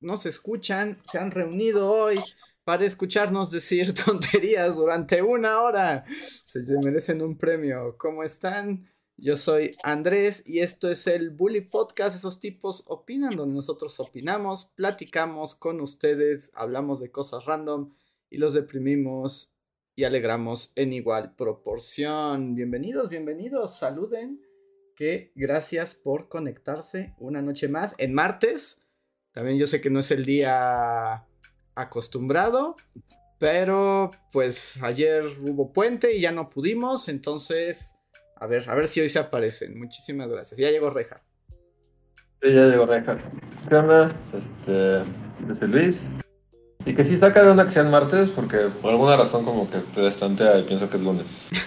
nos escuchan, se han reunido hoy para escucharnos decir tonterías durante una hora. Se merecen un premio. ¿Cómo están? Yo soy Andrés y esto es el Bully Podcast. Esos tipos opinan donde nosotros opinamos, platicamos con ustedes, hablamos de cosas random y los deprimimos y alegramos en igual proporción. Bienvenidos, bienvenidos, saluden que gracias por conectarse una noche más en martes. También yo sé que no es el día acostumbrado, pero pues ayer hubo puente y ya no pudimos, entonces a ver, a ver si hoy se aparecen. Muchísimas gracias. Ya llegó Reja. Sí, ya llegó Reja. ¿Qué onda? Este, yo soy Luis. Y que sí saca de una acción martes porque por alguna razón como que te destantea y pienso que es lunes.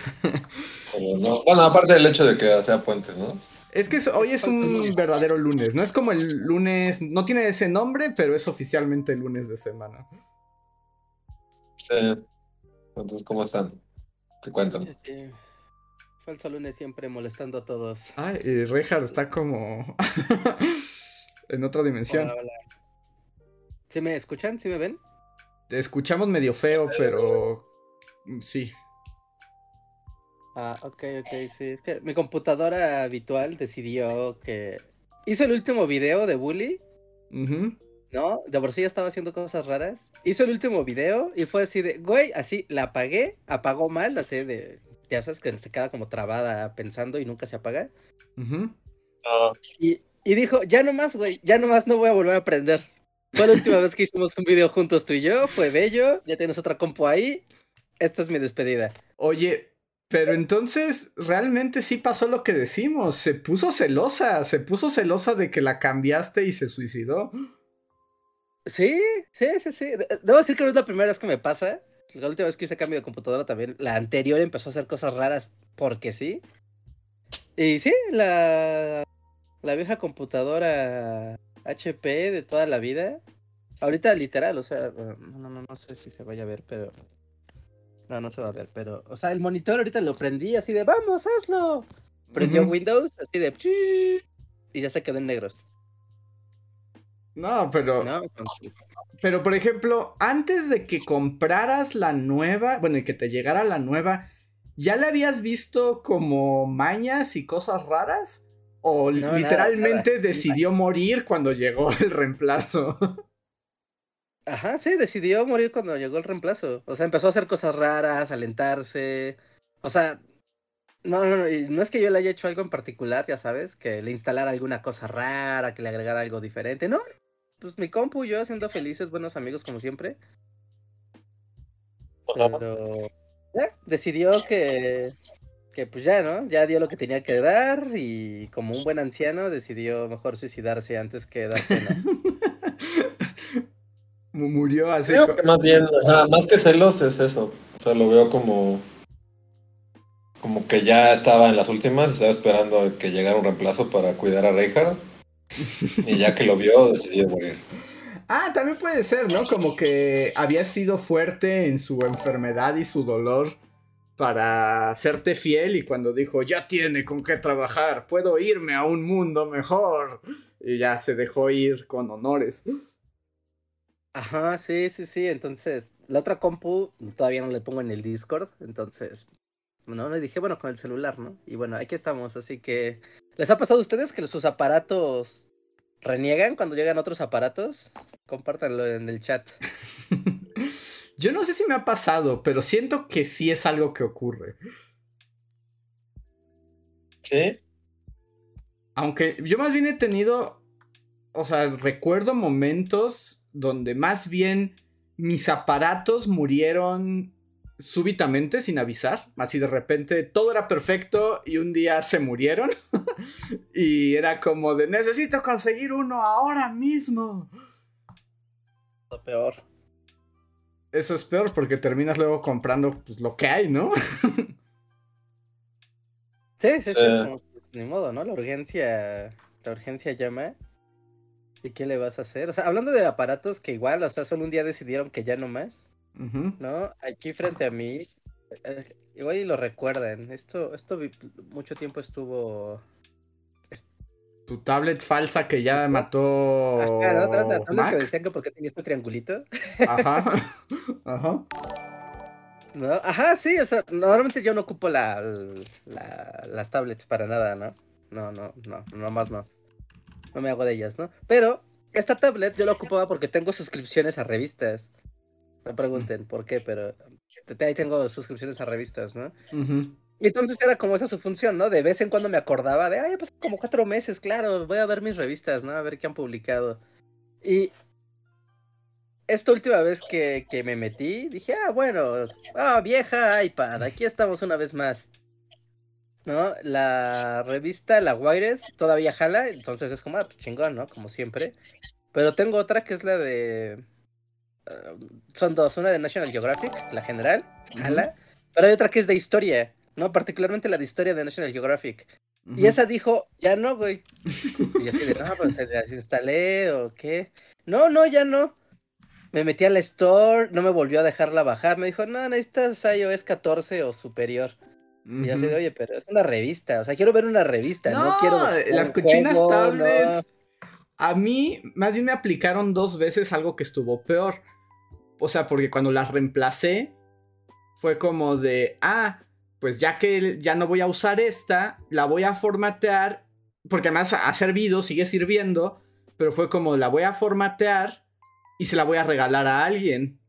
Bueno, aparte del hecho de que sea puente, ¿no? Es que hoy es un verdadero lunes, no es como el lunes, no tiene ese nombre, pero es oficialmente el lunes de semana. Sí. Entonces, ¿cómo están? ¿Qué cuentan? falso lunes siempre molestando a todos. Ay, y está como en otra dimensión. ¿Sí me escuchan? ¿Sí me ven? Te escuchamos medio feo, pero sí. Ah, ok, ok, sí. Es que mi computadora habitual decidió que. Hizo el último video de Bully. ¿No? De por sí ya estaba haciendo cosas raras. Hizo el último video y fue así de, güey, así, la apagué, apagó mal, así de. Ya sabes que se queda como trabada pensando y nunca se apaga. Ah. y, y dijo, ya nomás, güey, ya nomás no voy a volver a aprender. Fue la última vez que hicimos un video juntos tú y yo, fue bello, ya tienes otra compu ahí. Esta es mi despedida. Oye, pero entonces, realmente sí pasó lo que decimos. Se puso celosa. Se puso celosa de que la cambiaste y se suicidó. Sí, sí, sí, sí. Debo decir que no es la primera vez que me pasa. La última vez que hice cambio de computadora también. La anterior empezó a hacer cosas raras porque sí. Y sí, la, la vieja computadora HP de toda la vida. Ahorita literal, o sea, no, no, no sé si se vaya a ver, pero no, no se va a ver, pero, o sea, el monitor ahorita lo prendí así de, vamos, hazlo. Prendió Windows así de, y ya se quedó en negros. No, pero... Pero, por ejemplo, antes de que compraras la nueva, bueno, y que te llegara la nueva, ¿ya le habías visto como mañas y cosas raras? ¿O literalmente decidió morir cuando llegó el reemplazo? Ajá, sí, decidió morir cuando llegó el reemplazo. O sea, empezó a hacer cosas raras, alentarse. O sea, no, no, no, no es que yo le haya hecho algo en particular, ya sabes, que le instalara alguna cosa rara, que le agregara algo diferente. No, pues mi compu, yo haciendo felices, buenos amigos como siempre. Pero decidió que, que pues ya, ¿no? Ya dio lo que tenía que dar y como un buen anciano decidió mejor suicidarse antes que dar pena. Murió así. Creo que más bien, más que celos es eso. O sea, lo veo como. Como que ya estaba en las últimas, estaba esperando que llegara un reemplazo para cuidar a Reinhardt. y ya que lo vio, decidió morir. Ah, también puede ser, ¿no? Como que había sido fuerte en su enfermedad y su dolor para serte fiel y cuando dijo, ya tiene con qué trabajar, puedo irme a un mundo mejor. Y ya se dejó ir con honores. Ajá, sí, sí, sí. Entonces, la otra compu todavía no le pongo en el Discord. Entonces, no, le dije, bueno, con el celular, ¿no? Y bueno, aquí estamos. Así que, ¿les ha pasado a ustedes que sus aparatos reniegan cuando llegan otros aparatos? Compártanlo en el chat. Yo no sé si me ha pasado, pero siento que sí es algo que ocurre. ¿Sí? Aunque yo más bien he tenido, o sea, recuerdo momentos donde más bien mis aparatos murieron súbitamente sin avisar, así de repente todo era perfecto y un día se murieron y era como de necesito conseguir uno ahora mismo. Lo peor. eso es peor porque terminas luego comprando pues, lo que hay, ¿no? Sí, sí, sí, Sí. es como, pues, ni modo, ¿no? La urgencia, la urgencia llama. ¿Y qué le vas a hacer? O sea, hablando de aparatos que igual, o sea, solo un día decidieron que ya no más. ¿no? Aquí frente a mí, eh, igual y lo recuerdan, esto, esto mucho tiempo estuvo... Tu tablet falsa que ya mató Ajá, ¿no? ¿Te acuerdas de la tablet que decían que porque tenía este triangulito? Ajá. Ajá. ¿No? Ajá, sí, o sea, normalmente yo no ocupo la, la- las tablets para nada, ¿no? No, no, no, nomás no. No me hago de ellas, ¿no? Pero esta tablet yo la ocupaba porque tengo suscripciones a revistas. No pregunten por qué, pero ahí tengo suscripciones a revistas, ¿no? Y entonces era como esa su función, ¿no? De vez en cuando me acordaba de, ay, pues como cuatro meses, claro, voy a ver mis revistas, ¿no? A ver qué han publicado. Y esta última vez que, que me metí, dije, ah, bueno, ah, vieja iPad, aquí estamos una vez más. ¿No? La revista, la Wired, todavía jala, entonces es como, ah, pues chingón, ¿no? Como siempre. Pero tengo otra que es la de... ah, son dos, una de National Geographic, la general, jala, pero hay otra que es de historia, ¿no? Particularmente la de historia de National Geographic. Y esa dijo, ya no, güey. Y yo así de, no, pues se las instalé o qué. No, no, ya no. Me metí a la store, no me volvió a dejarla bajar. Me dijo, no, necesitas iOS 14 o superior. Y yo así de, Ujú. oye, pero es una revista. O sea, quiero ver una revista, no, quiero. bajar las cochinas juego, tablets. no. A mí, más bien me aplicaron dos veces algo que estuvo peor. O sea, porque cuando las reemplacé, fue como de, ah, pues ya que ya no voy a usar esta, la voy a formatear. Porque además ha servido, sigue sirviendo. Pero fue como, la voy a formatear y se la voy a regalar a alguien.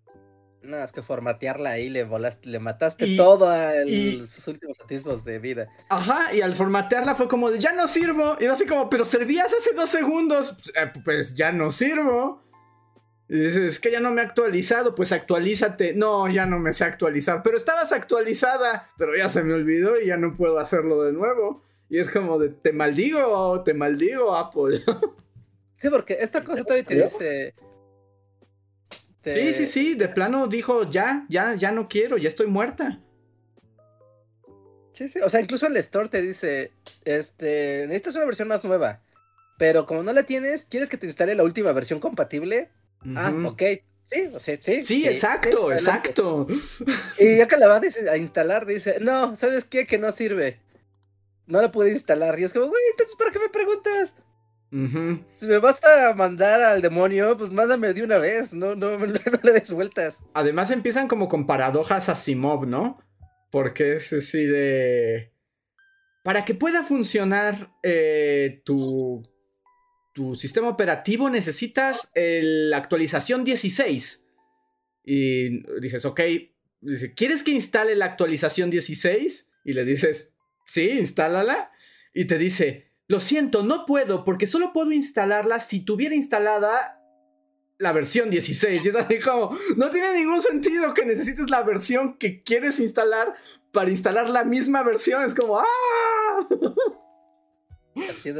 No, es que formatearla ahí le volaste, le mataste Y- todo a el- y- sus últimos atisbos de vida. Ajá, y al formatearla fue como de, ya no sirvo. Y era así como, pero servías hace dos segundos. Pues, eh, pues ya no sirvo. Y dices, es que ya no me he actualizado. Pues actualízate. No, ya no me sé actualizar. Pero estabas actualizada. Pero ya se me olvidó y ya no puedo hacerlo de nuevo. Y es como de, te maldigo, te maldigo, Apple. Sí, porque esta cosa todavía te dice. Te- Sí, sí, sí, de plano dijo, ya, ya, ya no quiero, ya estoy muerta. Sí, sí, o sea, incluso el store te dice, este, necesitas una versión más nueva, pero como no la tienes, ¿quieres que te instale la última versión compatible? Ah, ok, sí, o sea, sí. Sí, exacto, exacto. Y ya que la va a dis- a instalar, dice, no, ¿sabes qué? Que no sirve. No la pude instalar. Y es como, güey, entonces, ¿para qué me preguntas? Si me vas a mandar al demonio, pues mándame de una vez, no, no, no, no le des vueltas. Además empiezan como con paradojas Asimov, ¿no? Porque es así de... Para que pueda funcionar eh, tu, tu sistema operativo necesitas el- la actualización 16. Y dices, ok, dice, ¿quieres que instale la actualización 16? Y le dices, sí, instálala. Y te dice, lo siento, no puedo porque solo puedo instalarla si tuviera instalada la versión 16. Y es así como, no tiene ningún sentido que necesites la versión que quieres instalar para instalar la misma versión. Es como, ¡ah!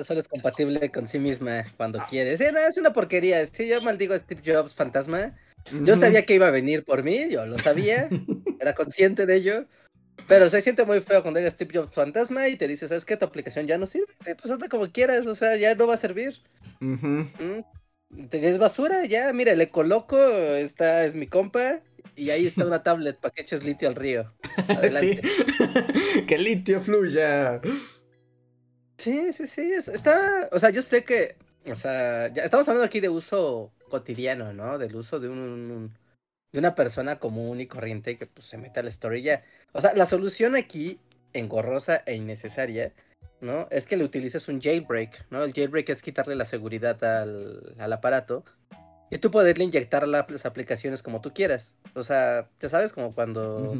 Solo es compatible con sí misma cuando quiere. Sí, no, es una porquería. Sí, yo maldigo a Steve Jobs, fantasma. Yo sabía que iba a venir por mí, yo lo sabía, era consciente de ello. Pero se siente muy feo cuando llega Steve Jobs fantasma y te dice, ¿sabes qué? Tu aplicación ya no sirve. Pues hazla como quieras, o sea, ya no va a servir. Ujú. ¿Mm? Entonces es basura, ya, mira, le coloco, esta es mi compa, y ahí está una tablet para que eches litio al río. Adelante. Sí. que litio fluya. Sí, sí, sí, es- está, o sea, yo sé que, o sea, ya estamos hablando aquí de uso cotidiano, ¿no? Del uso de un, un- de una persona común y corriente que pues se mete a la story ya. O sea, la solución aquí, engorrosa e innecesaria, ¿no? Es que le utilices un jailbreak, ¿no? El jailbreak es quitarle la seguridad al, al aparato y tú poderle inyectar la- las aplicaciones como tú quieras. O sea, ya sabes, como cuando...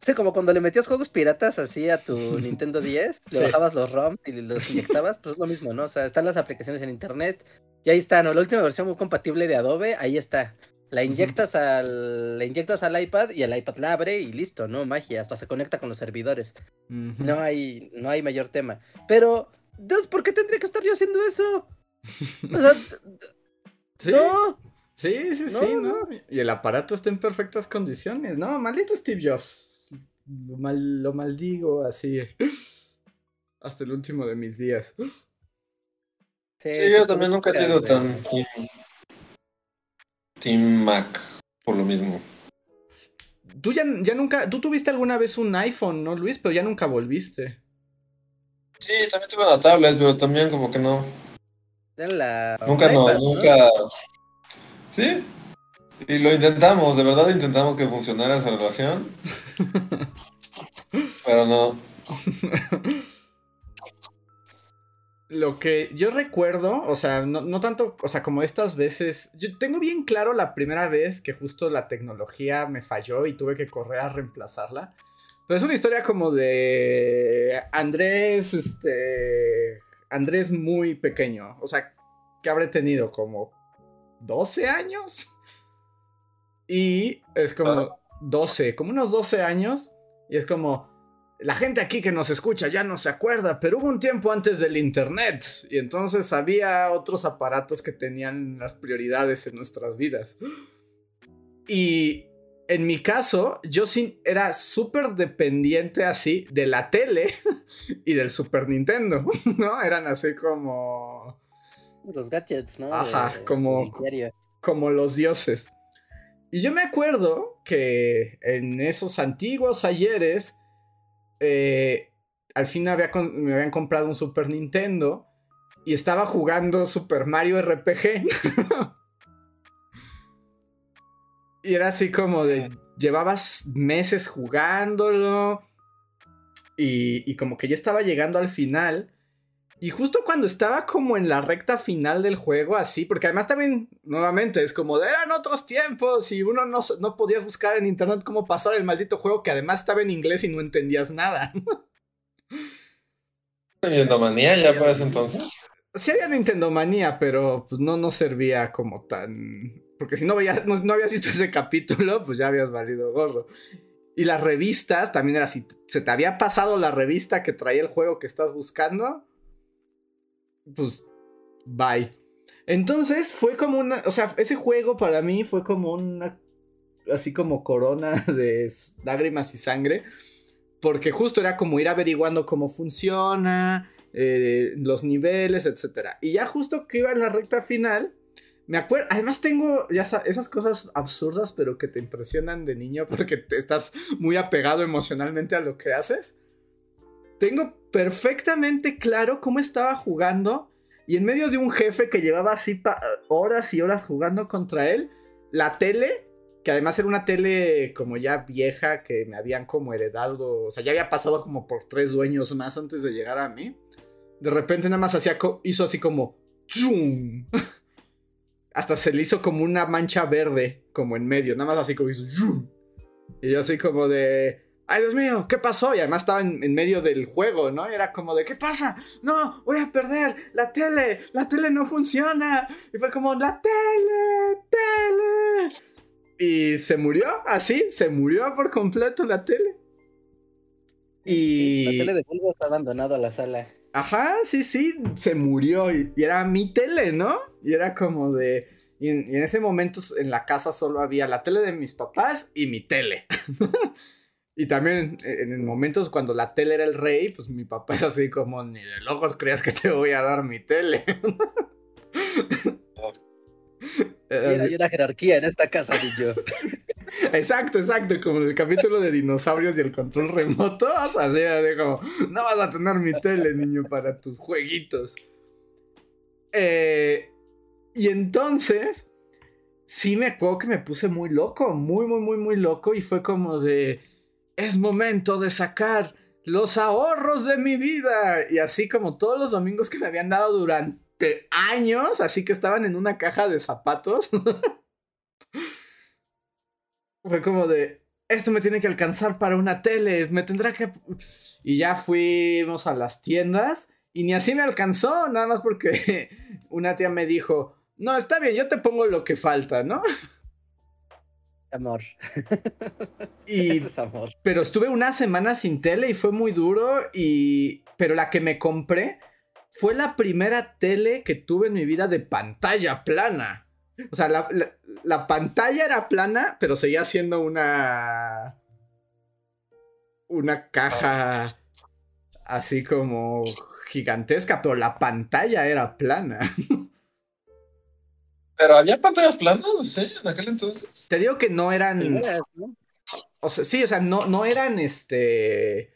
Sí, como cuando le metías juegos piratas así a tu Nintendo 10, le Sí. bajabas los ROMs y los inyectabas, pues es lo mismo, ¿no? O sea, están las aplicaciones en internet y ahí está, ¿no? La última versión muy compatible de Adobe, ahí está. La inyectas al, la inyectas al iPad y el iPad la abre y listo, ¿no? Magia, hasta se conecta con los servidores. No hay, no hay mayor tema. Pero, Dios, ¿por qué tendría que estar yo haciendo eso? O sea, Sí, no. Sí, sí, sí, ¿no? Y el aparato está en perfectas condiciones. No, maldito Steve Jobs. Lo, mal, lo maldigo así. Hasta el último de mis días. Sí, yo también nunca he sido tan team, Mac por lo mismo. Tú ya, ya nunca, tú tuviste alguna vez un iPhone, ¿no, Luis? Pero ya nunca volviste. Sí, también tuve una tablet, pero también como que no. La... Nunca no, nunca. Sí. Y lo intentamos, de verdad intentamos que funcionara esa relación. pero no. Lo que yo recuerdo, o sea, no, no, tanto, o sea, como estas veces, yo tengo bien claro la primera vez que justo la tecnología me falló y tuve que correr a reemplazarla. Pero es una historia como de Andrés, este, Andrés muy pequeño, o sea, que habré tenido como 12 años. Y es como 12, como unos 12 años. Y es como, la gente aquí que nos escucha ya no se acuerda, pero hubo un tiempo antes del Internet y entonces había otros aparatos que tenían las prioridades en nuestras vidas. Y en mi caso, yo era súper dependiente así de la tele y del Super Nintendo, ¿no? Eran así como... Los gadgets, ¿no? Ajá, como, como los dioses. Y yo me acuerdo que en esos antiguos ayeres eh, al fin me habían comprado un Super Nintendo y estaba jugando Super Mario RPG. y era así como de, llevabas meses jugándolo y, y como que ya estaba llegando al final. Y justo cuando estaba como en la recta final del juego, así, porque además también, nuevamente, es como eran otros tiempos y uno no, no podías buscar en internet cómo pasar el maldito juego que además estaba en inglés y no entendías nada. Nintendo Manía ya para ese entonces? Sí había Nintendo Manía, pero pues no, no servía como tan... Porque si no, veías, no, no habías visto ese capítulo, pues ya habías valido gorro. Y las revistas, también era así, se te había pasado la revista que traía el juego que estás buscando, pues, bye. Entonces fue como una, o sea, ese juego para mí fue como una, así como corona de lágrimas y sangre, porque justo era como ir averiguando cómo funciona, eh, los niveles, etc. Y ya justo que iba en la recta final, me acuerdo, además tengo ya esas cosas absurdas, pero que te impresionan de niño porque te estás muy apegado emocionalmente a lo que haces tengo perfectamente claro cómo estaba jugando y en medio de un jefe que llevaba así horas y horas jugando contra él, la tele, que además era una tele como ya vieja que me habían como heredado, o sea, ya había pasado como por tres dueños más antes de llegar a mí. De repente nada más hacía hizo así como. Hasta se le hizo como una mancha verde como en medio, nada más así como hizo. Y yo así como de ay Dios mío, ¿qué pasó? Y además estaba en, medio del juego, ¿no? Era como de, ¿qué pasa? No, voy a perder la tele, la tele no funciona. Y fue como, la tele, tele. Y se murió, así, se murió por completo la tele. Y... La tele de Bulbo está abandonado a la sala. Ajá, sí, sí, se murió y, era mi tele, ¿no? Y era como de... y en ese momento en la casa solo había la tele de mis papás y mi tele. Y también eh, en momentos cuando la tele era el rey, pues mi papá es así como, ni de locos creas que te voy a dar mi tele. hay una jerarquía en esta casa, niño. Exacto, exacto, como en el capítulo de dinosaurios y el control remoto, así, así como, no vas a tener mi tele, niño, para tus jueguitos. Eh, y entonces, sí me acuerdo que me puse muy loco, muy, muy, muy, muy loco, y fue como de es momento de sacar los ahorros de mi vida. Y así como todos los domingos que me habían dado durante años, así que estaban en una caja de zapatos. Fue como de, esto me tiene que alcanzar para una tele, me tendrá que... Y ya fuimos a las tiendas y ni así me alcanzó, nada más porque una tía me dijo, no, está bien, yo te pongo lo que falta, ¿no? Amor. Y, Eso es amor. Pero estuve una semana sin tele y fue muy duro. Y. Pero la que me compré fue la primera tele que tuve en mi vida de pantalla plana. O sea, la, la- la pantalla era plana, pero seguía siendo una. Una caja así como gigantesca, pero la pantalla era plana. Pero había pantallas planas, no sé, en aquel entonces. Te digo que no eran. O sea, sí, o sea, no, no eran este.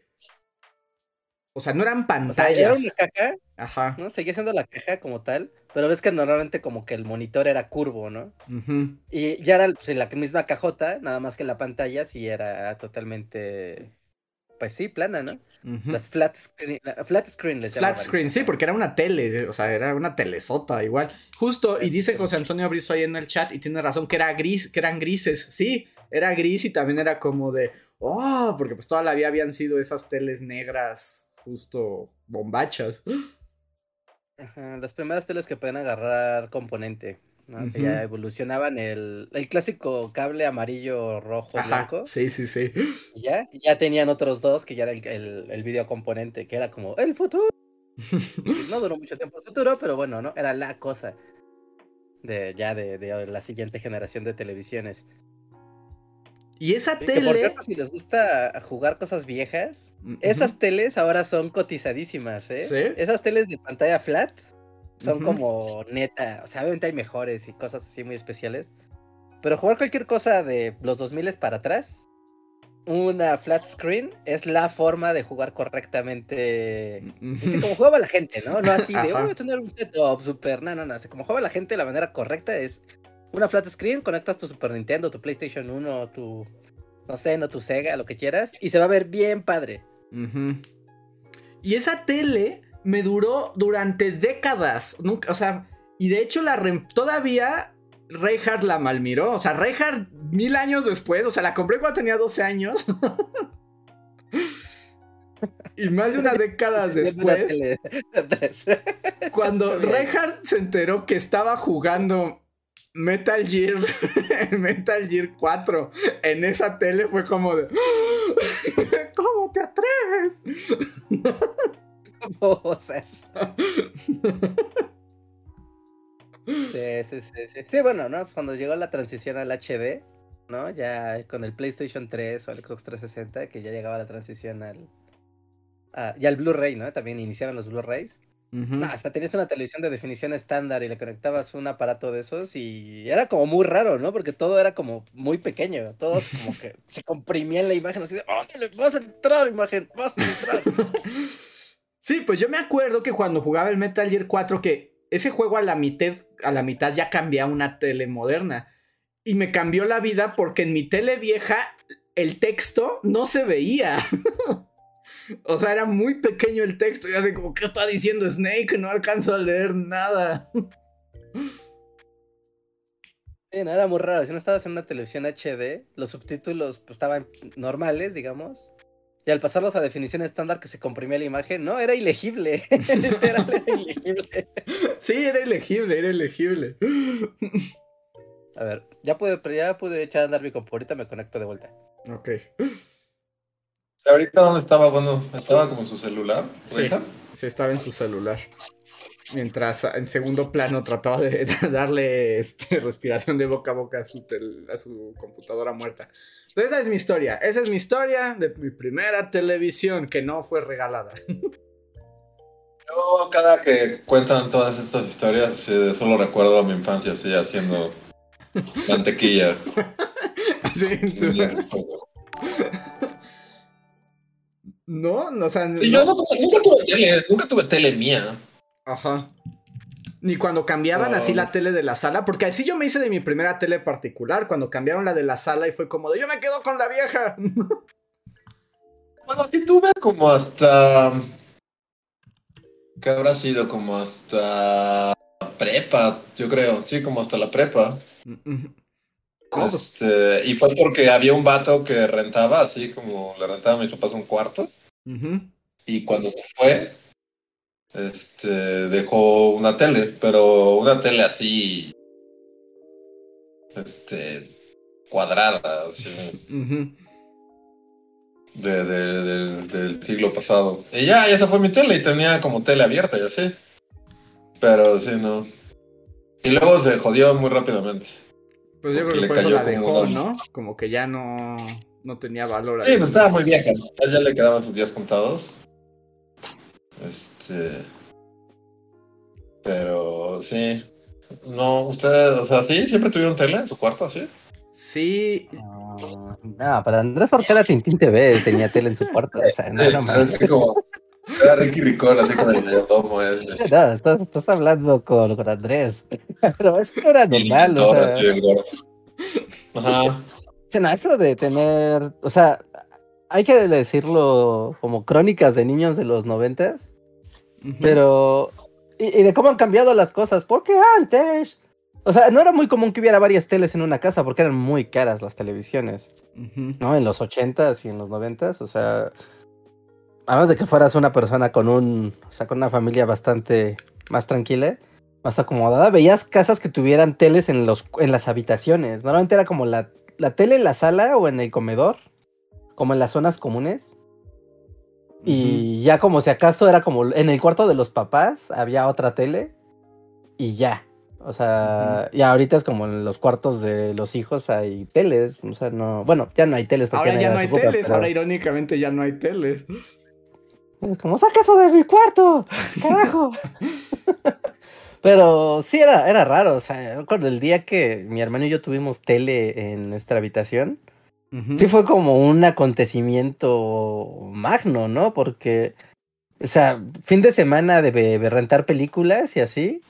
O sea, no eran O sea, pantallas. era una caja, Ajá. ¿no? Seguía siendo la caja como tal, pero ves que normalmente como que el monitor era curvo, ¿no? ujú, Y ya era pues, la misma cajota, nada más que la pantalla sí era totalmente, pues sí, plana, ¿no? Las flat screen, la- flat screen Flat screen, sí, porque era una tele, o sea, era una telesota igual. Justo, y dice José Antonio Brizo ahí en el chat, y tiene razón, que era gris, que eran grises, sí, era gris y también era como de, oh, porque pues toda la vida habían sido esas teles negras, justo bombachas. Ajá, las primeras teles que pueden agarrar componente, ¿no? Que Ujú. ya evolucionaban el, el clásico cable amarillo, rojo, Ajá, blanco. sí, sí, sí. Y ya, y ya tenían otros dos que ya era el, el, el video componente, que era como el futuro. No duró mucho tiempo el futuro, pero bueno, ¿no? Era la cosa de ya de, de la siguiente generación de televisiones. Y esa Sí, que por tele... cierto, si les gusta jugar cosas viejas, Ujú. esas teles ahora son cotizadísimas, ¿eh? ¿Sí? Esas teles de pantalla flat son como neta, o sea, obviamente hay mejores y cosas así muy especiales. Pero jugar cualquier cosa de los 2000 para atrás, una flat screen es la forma de jugar correctamente. Así como jugaba la gente, ¿no? No así de, oh, tener un setup super, no, no, no. Así como jugaba la gente, la manera correcta es una flat screen, conectas tu Super Nintendo, tu PlayStation 1, tu, no sé, no tu Sega, lo que quieras, y se va a ver bien padre. Ujú. Y esa tele me duró durante décadas. Nunca, o sea, y de hecho la todavía Reinhardt la malmiró. O sea, Reinhardt mil años después, o sea, la compré cuando tenía 12 años. y más de una década después, cuando. Reinhardt se enteró que estaba jugando Metal Gear, Metal Gear 4 en esa tele, fue como de... ¿Cómo te atreves? ¿Cómo osas? Sí, sí, sí, sí. Sí, bueno, ¿no? Cuando llegó la transición al HD, ¿no? Ya con el PlayStation 3 o el Xbox 360, que ya llegaba la transición al... a- y al Blu-ray, ¿no? También iniciaban los Blu-rays. Ujú. No, hasta tenías una televisión de definición estándar y le conectabas un aparato de esos y era como muy raro, ¿no? Porque todo era como muy pequeño, todos como que se comprimían la imagen así de, ¡Ándale, vas a entrar, imagen, vas a entrar! Sí, pues yo me acuerdo que cuando jugaba el Metal Gear 4 que ese juego a la mitad, a la mitad ya cambiaba una tele moderna. Y me cambió la vida porque en mi tele vieja el texto no se veía. o sea, era muy pequeño el texto. Y así como, ¿qué está diciendo Snake? No alcanzo a leer nada. Sí, no, era muy raro, si no estabas en una televisión HD, los subtítulos pues, estaban normales, digamos. Y al pasarlos a definición estándar que se comprimía la imagen, no, era ilegible. Era ilegible. sí, era elegible, era elegible. A ver, ya pude, pero ya pude echar a andar mi compu, ahorita me conecto de vuelta. ok. Ahorita dónde estaba, bueno, estaba como en su celular. Sí. Sí, estaba en su celular. Mientras en segundo plano trataba de darle este, respiración de boca a boca a su, tel- a su computadora muerta. Pero esa es mi historia. Esa es mi historia de mi primera televisión que no fue regalada. Yo cada que cuentan todas estas historias, sí, solo recuerdo a mi infancia así haciendo mantequilla. Sí, no, no, o sea, Sí, no- yo no tuve- nunca tuve tele, nunca tuve tele mía. Ajá. Ni cuando cambiaban así la tele de la sala, porque así yo me hice de mi primera tele particular, cuando cambiaron la de la sala y fue como de yo me quedo con la vieja. Bueno, sí tuve como hasta. ¿Qué habrá sido? Como hasta prepa, yo creo. Sí, como hasta la prepa. No, pues, Este, y fue porque había un vato que rentaba, así como le rentaba a mis papás un cuarto. Y cuando se fue, este, dejó una tele, pero una tele así, este, cuadrada, así, de, de- del- del siglo pasado. Y ya, esa fue mi tele, y tenía como tele abierta y así. Pero sí, no. Y luego se jodió muy rápidamente. Pues yo creo que por eso la dejó, como- ¿no? Como que ya no, no tenía valor. Sí, pues estaba muy vieja. Ya, ya le quedaban sus días contados. Este. Pero sí. No, ustedes, o sea, sí, siempre tuvieron tele en su cuarto, ¿sí? Sí, No, no, para Andrés Ortega Tintín TV tenía tele en su cuarto. O sea, no, no, como. Era Ricky Ricón, así con el mayordomo ese. No, estás, estás hablando con, con Andrés. Pero eso no era normal, o sea. Ajá. No, eso de tener, o sea, hay que decirlo como crónicas de niños de los noventas, pero y, y de cómo han cambiado las cosas, porque antes, o sea, no era muy común que hubiera varias teles en una casa porque eran muy caras las televisiones. ¿no? En los ochentas y en los noventas, o sea, a menos de que fueras una persona con un, o sea, con una familia bastante más tranquila, más acomodada, veías casas que tuvieran teles en los en las habitaciones. Normalmente era como la, la tele en la sala o en el comedor, como en las zonas comunes. Y ya como si acaso era como en el cuarto de los papás había otra tele y ya. O sea, y ahorita es como en los cuartos de los hijos hay teles, o sea, no, bueno, ya no hay teles porque Ahora ya no hay ocupa, teles, pero- ahora irónicamente ya no hay teles. Es como, saca eso de mi cuarto, carajo. Pero sí era, era raro, o sea, recuerdo el día que mi hermano y yo tuvimos tele en nuestra habitación, Sí fue como un acontecimiento magno, ¿no? Porque, o sea, fin de semana de, de rentar películas y así,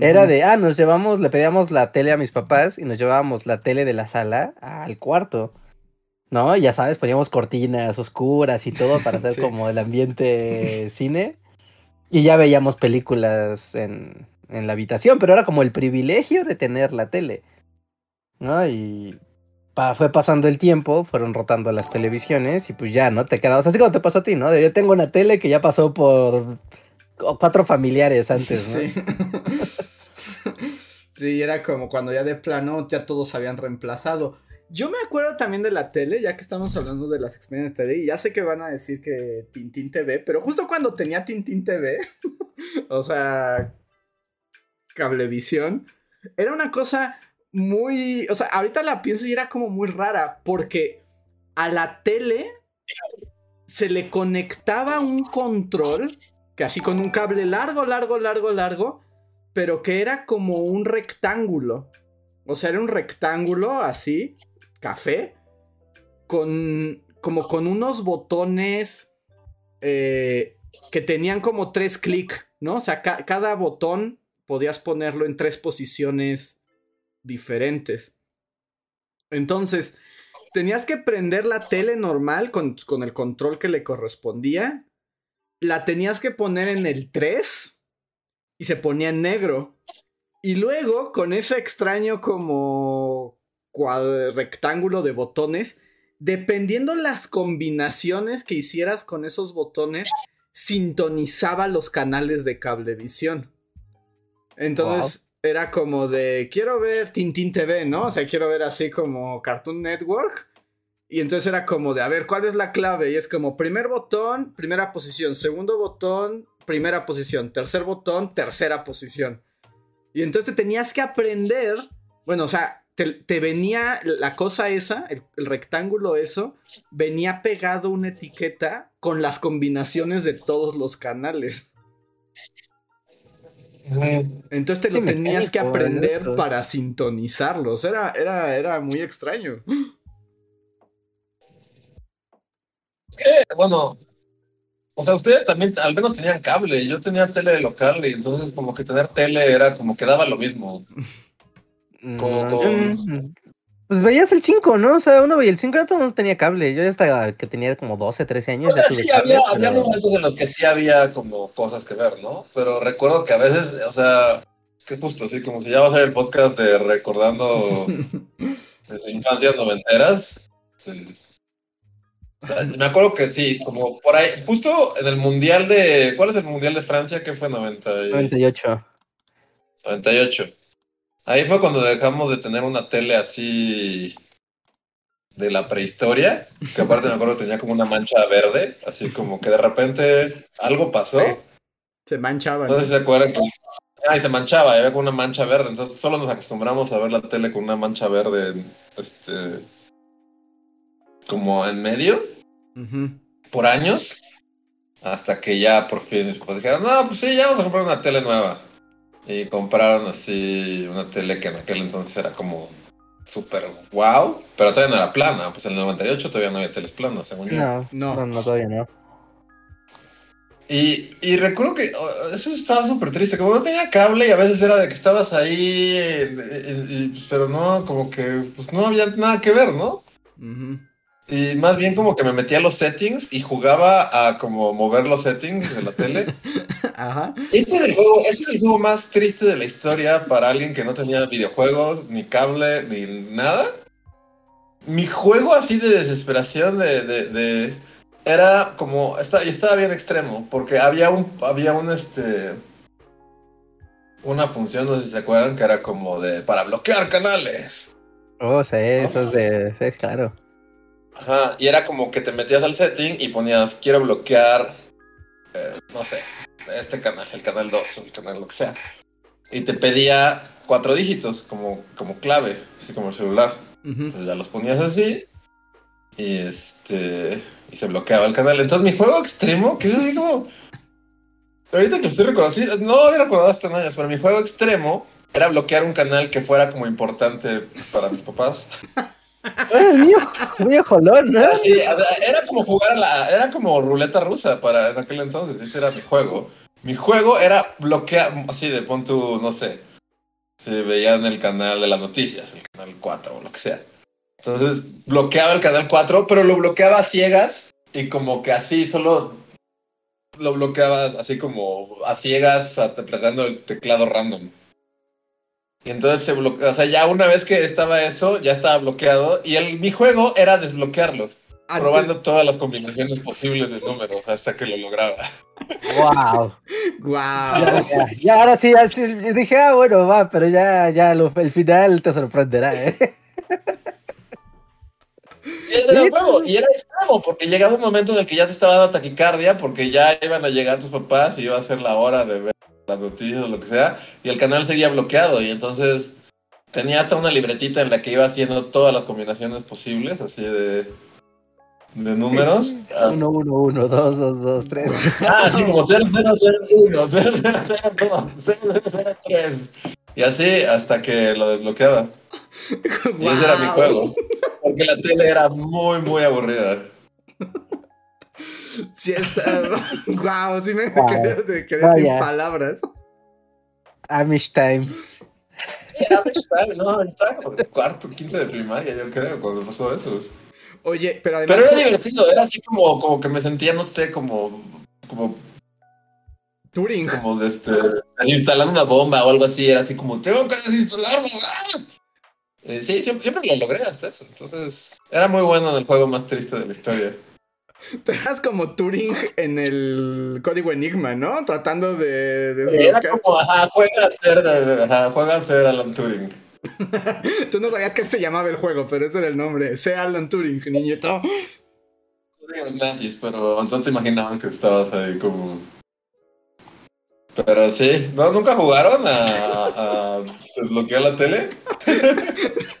era de, ah, nos llevamos, le pedíamos la tele a mis papás y nos llevábamos la tele de la sala al cuarto. ¿No? Y ya sabes, poníamos cortinas oscuras y todo para hacer Sí. como el ambiente cine. Y ya veíamos películas en, en la habitación, pero era como el privilegio de tener la tele. ¿No? Y fue pasando el tiempo, fueron rotando las televisiones y pues ya, ¿no? Te quedabas así como te pasó a ti, ¿no? Yo tengo una tele que ya pasó por cu- cuatro familiares antes, ¿no? Sí. sí, era como cuando ya de plano ya todos habían reemplazado. Yo me acuerdo también de la tele, ya que estamos hablando de las experiencias de tele, y ya sé que van a decir que Tintín TV, pero justo cuando tenía Tintín TV, o sea, Cablevisión, era una cosa muy, o sea, ahorita la pienso y era como muy rara, porque a la tele se le conectaba un control, que así con un cable largo, largo, largo, largo, pero que era como un rectángulo. O sea, era un rectángulo así, café, con como con unos botones eh, que tenían como tres clics, ¿no? O sea, ca- cada botón podías ponerlo en tres posiciones diferentes. Entonces, tenías que prender la tele normal con, con el control que le correspondía. La tenías que poner en el 3 y se ponía en negro. Y luego, con ese extraño como rectángulo de botones, dependiendo las combinaciones que hicieras con esos botones, sintonizaba los canales de cablevisión. Entonces era como de, quiero ver Tintín TV, ¿no? O sea, quiero ver así como Cartoon Network. Y entonces era como de, a ver, ¿cuál es la clave? Y es como primer botón, primera posición, segundo botón, primera posición, tercer botón, tercera posición. Y entonces te tenías que aprender, bueno, o sea, te, venía la cosa esa, el, el rectángulo eso, venía pegado una etiqueta con las combinaciones de todos los canales. Entonces te Sí, lo tenías que aprender eso. para sintonizarlos. Era, era, era muy extraño. Es que, bueno, o sea, ustedes también al menos tenían cable. Yo tenía tele local y entonces como que tener tele era como que daba lo mismo. Como- Mm, como- mm, Pues veías el 5, ¿no? O sea, uno veía el 5, yo no tenía cable. Yo ya hasta que tenía como 12, 13 años. O sea, ya tuve sí, cable, había, momentos en los que sí había como cosas que ver, ¿no? Pero recuerdo que a veces, o sea, que justo así, como si ya va a ser el podcast de recordando infancias noventeras. sí. O sea, me acuerdo que sí, como por ahí, justo en el Mundial de, ¿cuál es el Mundial de Francia? que fue? 90 y- 98. 98. Ahí fue cuando dejamos de tener una tele así de la prehistoria, que aparte me acuerdo que tenía como una mancha verde, así como que de repente algo pasó. Sí. Se manchaban. No sé si se acuerdan que Ah, y se manchaba, había como una mancha verde. Entonces solo nos acostumbramos a ver la tele con una mancha verde, este, como en medio, por años. Hasta que ya por fin mis papás dijeron, no, pues sí, ya vamos a comprar una tele nueva. Y compraron así una tele que en aquel entonces era como súper wow, pero todavía no era plana. Pues en el 98 todavía no había teles planas, según yo. No, No. no, no, todavía no. Y, y recuerdo que eso estaba súper triste, como no tenía cable y a veces era de que estabas ahí, eh, eh, y- pues, pero no, como que pues no había nada que ver, ¿no? Ujú. Y más bien como que me metía a los settings y jugaba a como mover los settings de la tele. Ajá. Este es, el juego, este es el juego más triste de la historia para alguien que no tenía videojuegos, ni cable, ni nada. Mi juego así de desesperación de... de- de- era como... Está, y estaba bien extremo, porque había un... Había un este... Una función, no sé si se acuerdan, que era como de... Para bloquear canales. Oh, sí, eso es de. Sí, claro. Ajá, y era como que te metías al setting y ponías, quiero bloquear, eh, no sé, este canal, el canal 2, el canal lo que sea. Y te pedía cuatro dígitos como, como clave, así como el celular. Entonces ya los ponías así y este y se bloqueaba el canal. Entonces mi juego extremo, que es así como... Ahorita que estoy recordando, sí, no lo había recordado hasta en años, pero mi juego extremo era bloquear un canal que fuera como importante para mis papás. Ay, mío, muy jolón, ¿no? Sí, o sea, era como jugar a la, era como ruleta rusa para en aquel entonces, ese era mi juego. Mi juego era bloquear, así de pon tu, no sé, si veían el canal de las noticias, el canal 4 o lo que sea. Entonces bloqueaba el canal 4, pero lo bloqueaba a ciegas y como que así solo lo bloqueaba así como a ciegas apretando el teclado random. Y entonces se bloqueó, o sea, ya una vez que estaba eso, ya estaba bloqueado. Y el, mi juego era desbloquearlo, Antes- probando todas las combinaciones posibles de números hasta que lo lograba. Wow. Guau. Ya, ya, ya, ahora sí, ya sí, dije, ah, bueno, va, pero ya, ya, lo- el final te sorprenderá, ¿eh? Y era Sí, el juego, y era extremo, porque llegaba un momento en el que ya te estaba dando taquicardia, porque ya iban a llegar tus papás y iba a ser la hora de ver las noticias o lo que sea, y el canal seguía bloqueado, y entonces tenía hasta una libretita en la que iba haciendo todas las combinaciones posibles, así de, de números. Ah, Uno, uno, uno, dos, dos, dos, tres. Ah, sí, como 0001, 0002, 0003. Y así hasta que lo desbloqueaba. Y ese era mi juego. Porque la tele era muy, muy aburrida. Sí está. Guau, sí me Guau. quedé, me quedé Vaya. sin palabras. Amish time. Sí, a ver, está, no, estaba como cuarto, quinto de primaria, yo creo, cuando pasó eso. Oye, pero además. Pero era divertido, era así como, como que me sentía, no sé, como, como, Turing. como de este, instalando una bomba o algo así, era así como, tengo que desinstalarlo. ¡ah! Eh, sí, siempre, siempre lo logré hasta eso. Entonces, era muy bueno en el juego más triste de la historia. Pero eras como Turing en el código Enigma, ¿no? Tratando de Era desbloquear. como, ajá, juega a ser, ajá, juega a ser Alan Turing. Tú no sabías que se llamaba el juego, pero ese era el nombre. Sea Alan Turing, niñito. Códigos nazis, pero entonces imaginaban que estabas ahí como... Pero sí, ¿no? ¿Nunca jugaron a, a desbloquear la tele?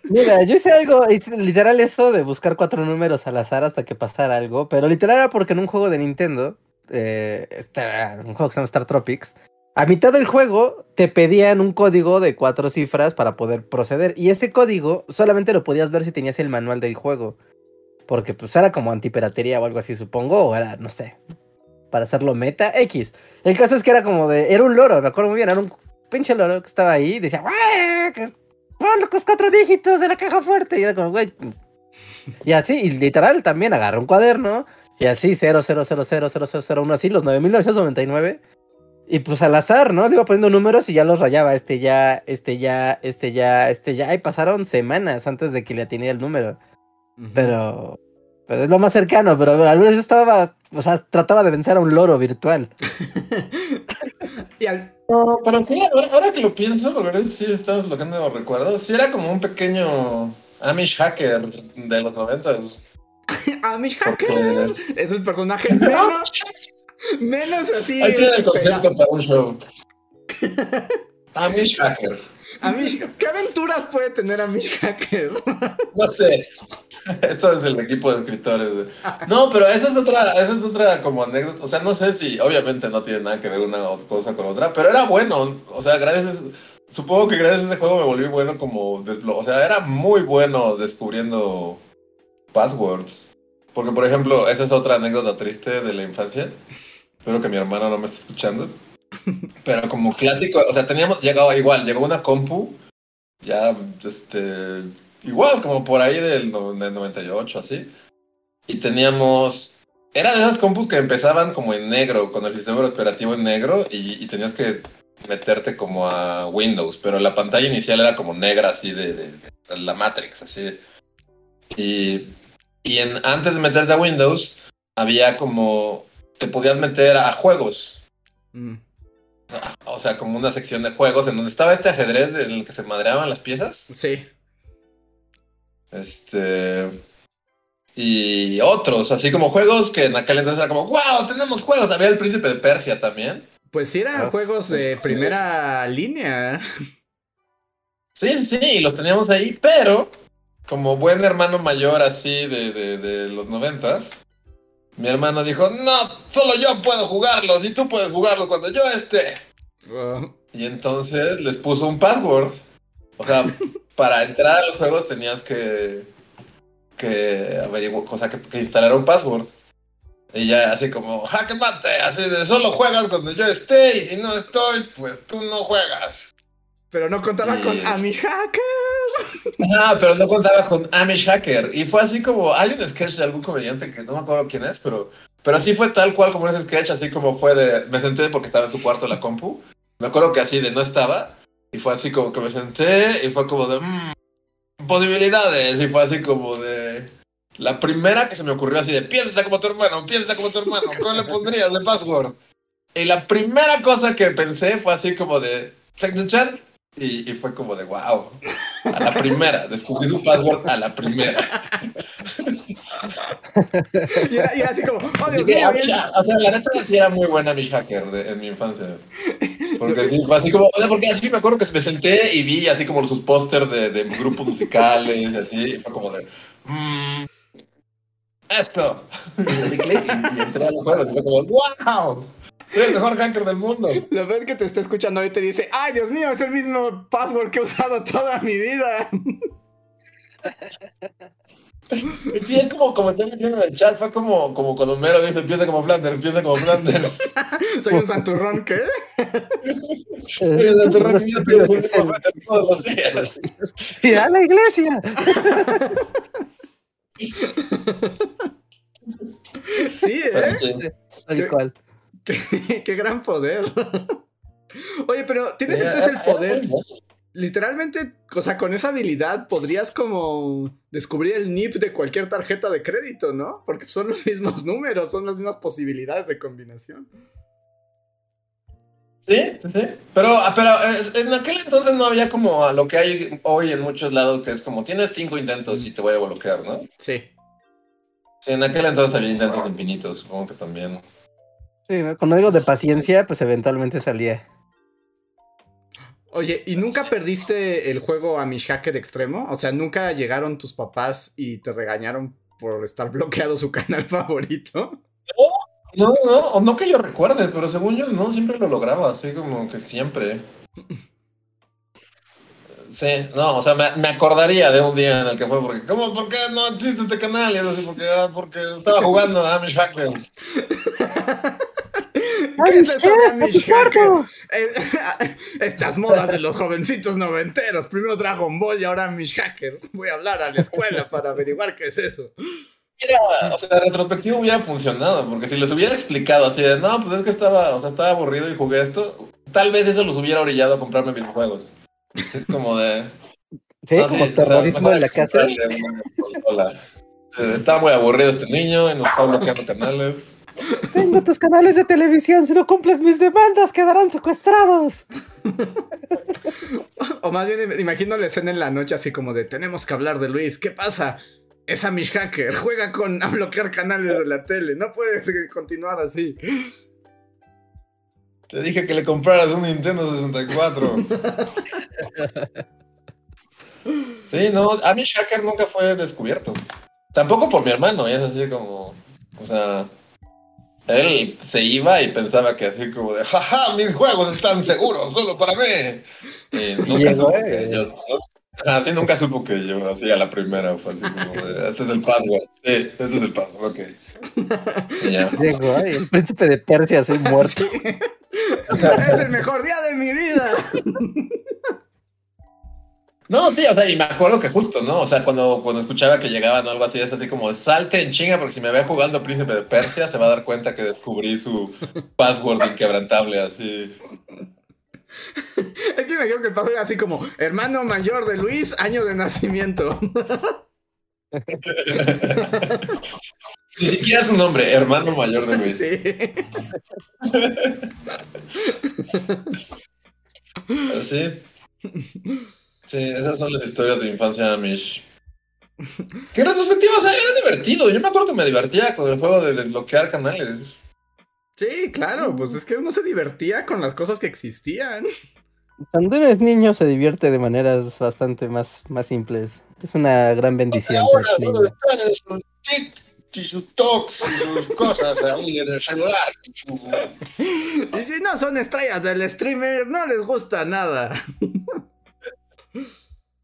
Mira, yo hice algo, hice literal eso de buscar cuatro números al azar hasta que pasara algo, pero literal era porque en un juego de Nintendo, eh, este un juego que se llama Star Tropics, a mitad del juego te pedían un código de cuatro cifras para poder proceder, y ese código solamente lo podías ver si tenías el manual del juego, porque pues era como antipiratería o algo así, supongo, o era, no sé, para hacerlo meta, X. El caso es que era como de, era un loro, me acuerdo muy bien, era un pinche loro que estaba ahí y decía, "Güey, que pon los cuatro dígitos de la caja fuerte. Y era como, güey. Y así, y literal también agarró un cuaderno. Y así, 0000001, así, los 9999. Y pues al azar, ¿no? Le iba poniendo números y ya los rayaba. Este ya, este ya, este ya, este ya. Y pasaron semanas antes de que le atiné el número. Pero. Pero es lo más cercano. Pero al menos yo estaba. O sea, trataba de vencer a un loro virtual. y al... No, pero sí, ahora, ahora que lo pienso, ahora sí estás desbloqueando los recuerdos, sí era como un pequeño Amish hacker de los noventas. Amish Porque... Hacker es el personaje menos, menos así. Ahí tiene el concepto para un show. Amish Hacker. ¿Qué aventuras puede tener Amish Hacker? No sé. Eso es el equipo de escritores. No, pero esa es otra, esa es otra como anécdota. O sea, no sé si, obviamente no tiene nada que ver una cosa con otra, pero era bueno. O sea, gracias, supongo que gracias a ese juego me volví bueno como, o sea, era muy bueno descubriendo passwords. Porque, por ejemplo, esa es otra anécdota triste de la infancia. Espero que mi hermano no me esté escuchando. Pero como clásico, o sea, teníamos, llegado igual, llegó una compu, ya, este, igual, como por ahí del, no- del 98, así. Y teníamos, era de esas compus que empezaban como en negro, con el sistema operativo en negro, y, tenías que meterte como a Windows, pero la pantalla inicial era como negra, así de la Matrix, así. Y, y en, antes de meterte a Windows, había como, te podías meter a juegos. Mm, O sea, como una sección de juegos en donde estaba este ajedrez en el que se madreaban las piezas. Sí. Este. Y otros, así como juegos que en aquel entonces era como, wow, tenemos juegos. Había el príncipe de Persia también. Pues sí eran Ah, juegos de pues, primera línea. Sí, sí, los teníamos ahí, pero como buen hermano mayor así de, de, de los noventas, mi hermano dijo, no, solo yo puedo jugarlos y tú puedes jugarlos cuando yo esté. Uh, Y entonces les puso un password. O sea, para entrar a los juegos tenías que, que averiguar, o sea, que, que instalar un password. Y ya así como, jaque mate, así de solo juegas cuando yo esté y si no estoy, pues tú no juegas. pero no contaba con Yes. Amish Hacker. Ah, pero no contaba con Amish Hacker. Y fue así como, hay un sketch de algún comediante que no me acuerdo quién es, pero, pero así fue tal cual como ese sketch, así como fue de, me senté porque estaba en su cuarto la compu. Me acuerdo que así de no estaba. Y fue así como que me senté y fue como de, "Mm, posibilidades. Y fue así como de, la primera que se me ocurrió así de, piensa como tu hermano, piensa como tu hermano, ¿cuál le pondrías de password? Y la primera cosa que pensé fue así como de, chan y, y fue como de, wow. A la primera, descubrí su password a la primera. Y era, y era así como, oh Dios mío, "Ah, o sea, la neta sí era muy buena mi hacker de- en mi infancia. Porque sí, fue así como, o sea, porque así me acuerdo que me senté y vi así como sus pósters de, de grupos musicales y así, y fue como de, "Mm, esto. Y le di clic y, y entré al juego y fue como, wow, soy el mejor hacker del mundo. La vez que te está escuchando ahorita dice, ay Dios mío, es el mismo password que he usado toda mi vida. Y sí, es como, viendo en el chat, fue como, como cuando Homero dice, empieza como Flanders, empieza como Flanders. Soy un santurrón, ¿qué? Terreno Sí, mío tiene es el- todos los días. ¡Y a la iglesia! Sí, ¿eh? Sí. Tal cual. Qué, qué gran poder. Oye, pero tienes Era- entonces el poder. Literalmente, o sea, con esa habilidad podrías como descubrir el NIP de cualquier tarjeta de crédito, ¿no? Porque son los mismos números, son las mismas posibilidades de combinación. Sí, sí, sí. Pero, ah, pero en aquel entonces no había como a lo que hay hoy en muchos lados, que es como tienes cinco intentos y te voy a bloquear, ¿no? Sí. Sí, en aquel entonces había intentos infinitos, supongo que también. Sí, ¿no? con algo de paciencia, pues eventualmente salía. Oye, ¿y nunca perdiste el juego a mi hacker extremo? O sea, ¿nunca llegaron tus papás y te regañaron por estar bloqueado su canal favorito? No, no, o no que yo recuerde, pero según yo no, siempre lo lograba, así como que siempre. Sí, no, o sea, me, me acordaría de un día en el que fue porque, ¿cómo? ¿Por qué no existe este canal? Y así, porque, ah, porque estaba jugando a Amish Hacker. ¿Qué es eso de Amish Hacker? Eh, Estas modas de los jovencitos noventeros. Primero Dragon Ball y ahora Amish Hacker. Voy a hablar a la escuela para averiguar qué es eso. Mira, o sea, de retrospectivo hubiera funcionado, porque si les hubiera explicado así de, no, pues es que estaba, o sea, estaba aburrido y jugué esto, tal vez eso los hubiera orillado a comprarme videojuegos. Es como de... Sí, no, como o sea, terrorismo mejor en la casa. Está muy aburrido este niño y nos está bloqueando canales. Tengo tus canales de televisión. Si no cumples mis demandas, quedarán secuestrados. O más bien, imagino la escena en la noche así como de, tenemos que hablar de Luis. ¿Qué pasa? Es Amish Hacker. Juega con a bloquear canales de la tele. No puedes continuar así. Te dije que le compraras un Nintendo 64. Sí, no, a mí Shaker nunca fue descubierto. Tampoco por mi hermano, y es así como. O sea. Él se iba y pensaba que así como de, jaja, mis juegos están seguros, solo para mí. Y nunca llegó, supo eh. que yo. Así nunca supo que yo hacía la primera, fue así como de, este es el password. Sí, este es el password, ok. Llegó, el príncipe de Persia así muerto. es el mejor día de mi vida. No, sí, o sea, y me acuerdo que justo, ¿no? O sea, cuando, cuando escuchaba que llegaban o algo así, es así como, salte en chinga, porque si me ve jugando Príncipe de Persia, se va a dar cuenta que descubrí su password inquebrantable, así. Es que me creo que el papá era así como, hermano mayor de Luis, año de nacimiento. Ni siquiera su nombre, hermano mayor de Luis. Sí. ¿Sí? Sí, esas son las historias de infancia Amish. Que en retrospectiva, o sea, era divertido. Yo me acuerdo que me divertía con el juego de desbloquear canales. Sí, claro, pues es que uno se divertía con las cosas que existían. Cuando eres niño se divierte de maneras bastante más, más simples. Es una gran bendición. Ahora y sus talks y sus cosas ahí en el celular. si no son estrellas del streamer, no les gusta nada.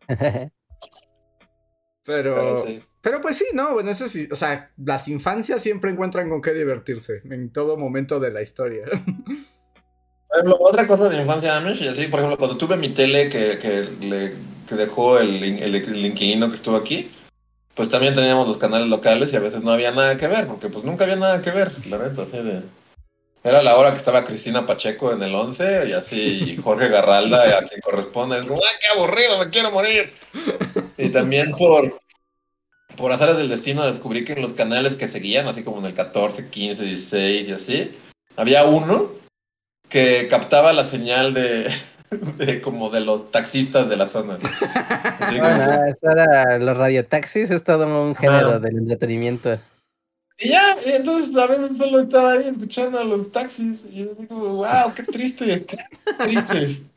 Pero, Pero sí. pero pues sí, no, bueno, eso sí, o sea, las infancias siempre encuentran con qué divertirse en todo momento de la historia. Otra cosa de infancia Amish, y así, por ejemplo, cuando tuve mi tele que, que, le, que dejó el, in- el, el inquilino que estuvo aquí, pues también teníamos los canales locales y a veces no había nada que ver, porque pues nunca había nada que ver, la neta, así de... Era la hora que estaba Cristina Pacheco en el 11 y así y Jorge Garralda, a quien corresponde, es como, ¡ay, qué aburrido, me quiero morir! Y también por, por azares del destino descubrí que en los canales que seguían, así como en el 14, 15, 16 y así, había uno que captaba la señal de, de como de los taxistas de la zona. Así Bueno, era los radiotaxis, es todo un género del entretenimiento. y ya, y entonces a veces solo estaba ahí escuchando a los taxis y yo digo, wow, qué triste, qué triste.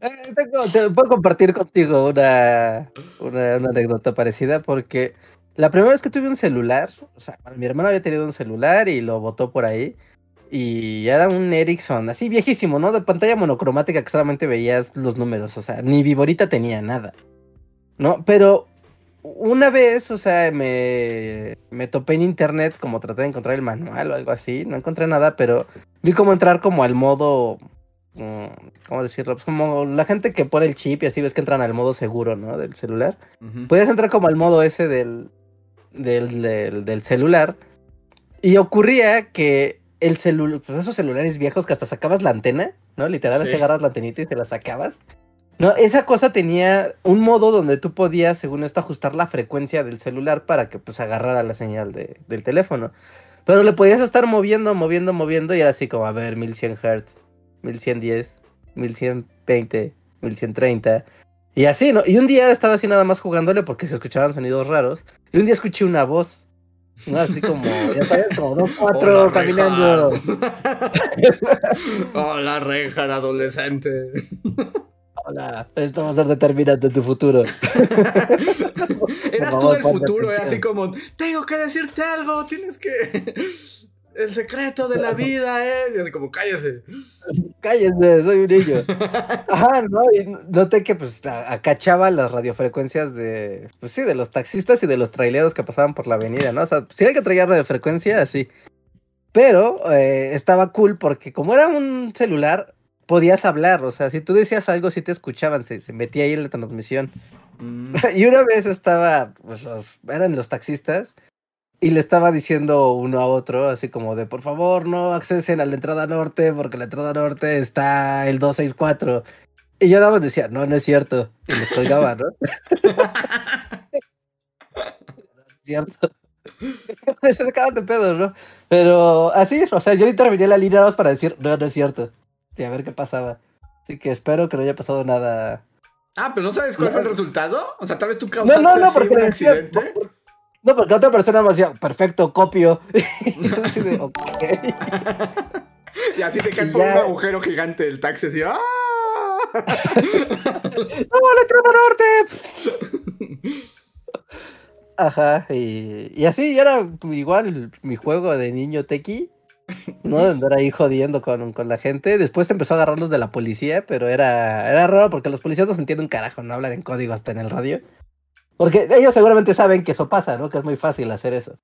Eh, tengo- te puedo compartir contigo una, una, una anécdota parecida porque la primera vez que tuve un celular, o sea, mi hermano había tenido un celular y lo botó por ahí y era un Ericsson, así viejísimo, ¿no? De pantalla monocromática que solamente veías los números, o sea, ni Viborita tenía nada, ¿no? Pero una vez, o sea, me, me topé en internet como traté de encontrar el manual o algo así, no encontré nada, pero vi cómo entrar como al modo mm, ¿cómo decirlo? Pues como la gente que pone el chip y así ves que entran al modo seguro, ¿no? Del celular. Puedes entrar como al modo ese del, del, del, del celular. Y ocurría que el celular, pues esos celulares viejos que hasta sacabas la antena, ¿no? Literal, Sí. agarras la antenita y te la sacabas. No, esa cosa tenía un modo donde tú podías, según esto, ajustar la frecuencia del celular para que pues agarrara la señal de- del teléfono. Pero le podías estar moviendo, moviendo, moviendo y era así como, a ver, 1100 Hz, 1110, 1120, 1130. Y así, ¿no? Y un día estaba así nada más jugándole porque se escuchaban sonidos raros. Y un día escuché una voz. ¿No? Así como, ya sabes, como dos, cuatro Hola, caminando. Hola, Reinhardt adolescente. Hola, esto va a ser determinante en tu futuro. Eras tú favor, ponte futuro, así como, tengo que decirte algo, tienes que... El secreto de la vida es... Y así como, cállese. Cállense, soy un niño. Ajá, ¿no? Y noté que pues acachaba las radiofrecuencias de, pues sí, de los taxistas y de los traileros que pasaban por la avenida, ¿no? O sea, sí hay que traer radiofrecuencia, sí. Pero eh, estaba cool porque como era un celular, podías hablar, o sea, si tú decías algo, sí te escuchaban, se, se metía ahí en la transmisión. Mm. Y una vez estaba, pues los, eran los taxistas, y le estaba diciendo uno a otro, así como de, por favor, no accesen a la entrada norte, porque la entrada norte está el 264. Y yo nada más decía, no, no es cierto. Y les colgaba, ¿no? No es cierto. Se sacaban de pedo, ¿no? Pero así, o sea, yo intervenía la línea nada más para decir, no, no es cierto. Y a ver qué pasaba. Así que espero que no haya pasado nada Ah, pero ¿no sabes cuál No. fue el resultado? O sea, tal vez tú causaste no, no, porque un decía- accidente. No, porque otra persona me decía, perfecto, copio. Así de, ok. Y así se cae por un agujero gigante del taxi, así. ¡ah! ¡No, entrada norte! Ajá, y, y así era igual mi juego de niño tequi, ¿no? De andar ahí jodiendo con, con la gente. Después empezó a agarrarlos de la policía, pero era, era raro porque los policías no se entienden un carajo, no hablan en código hasta en el radio. Porque ellos seguramente saben que eso pasa, ¿no? Que es muy fácil hacer eso.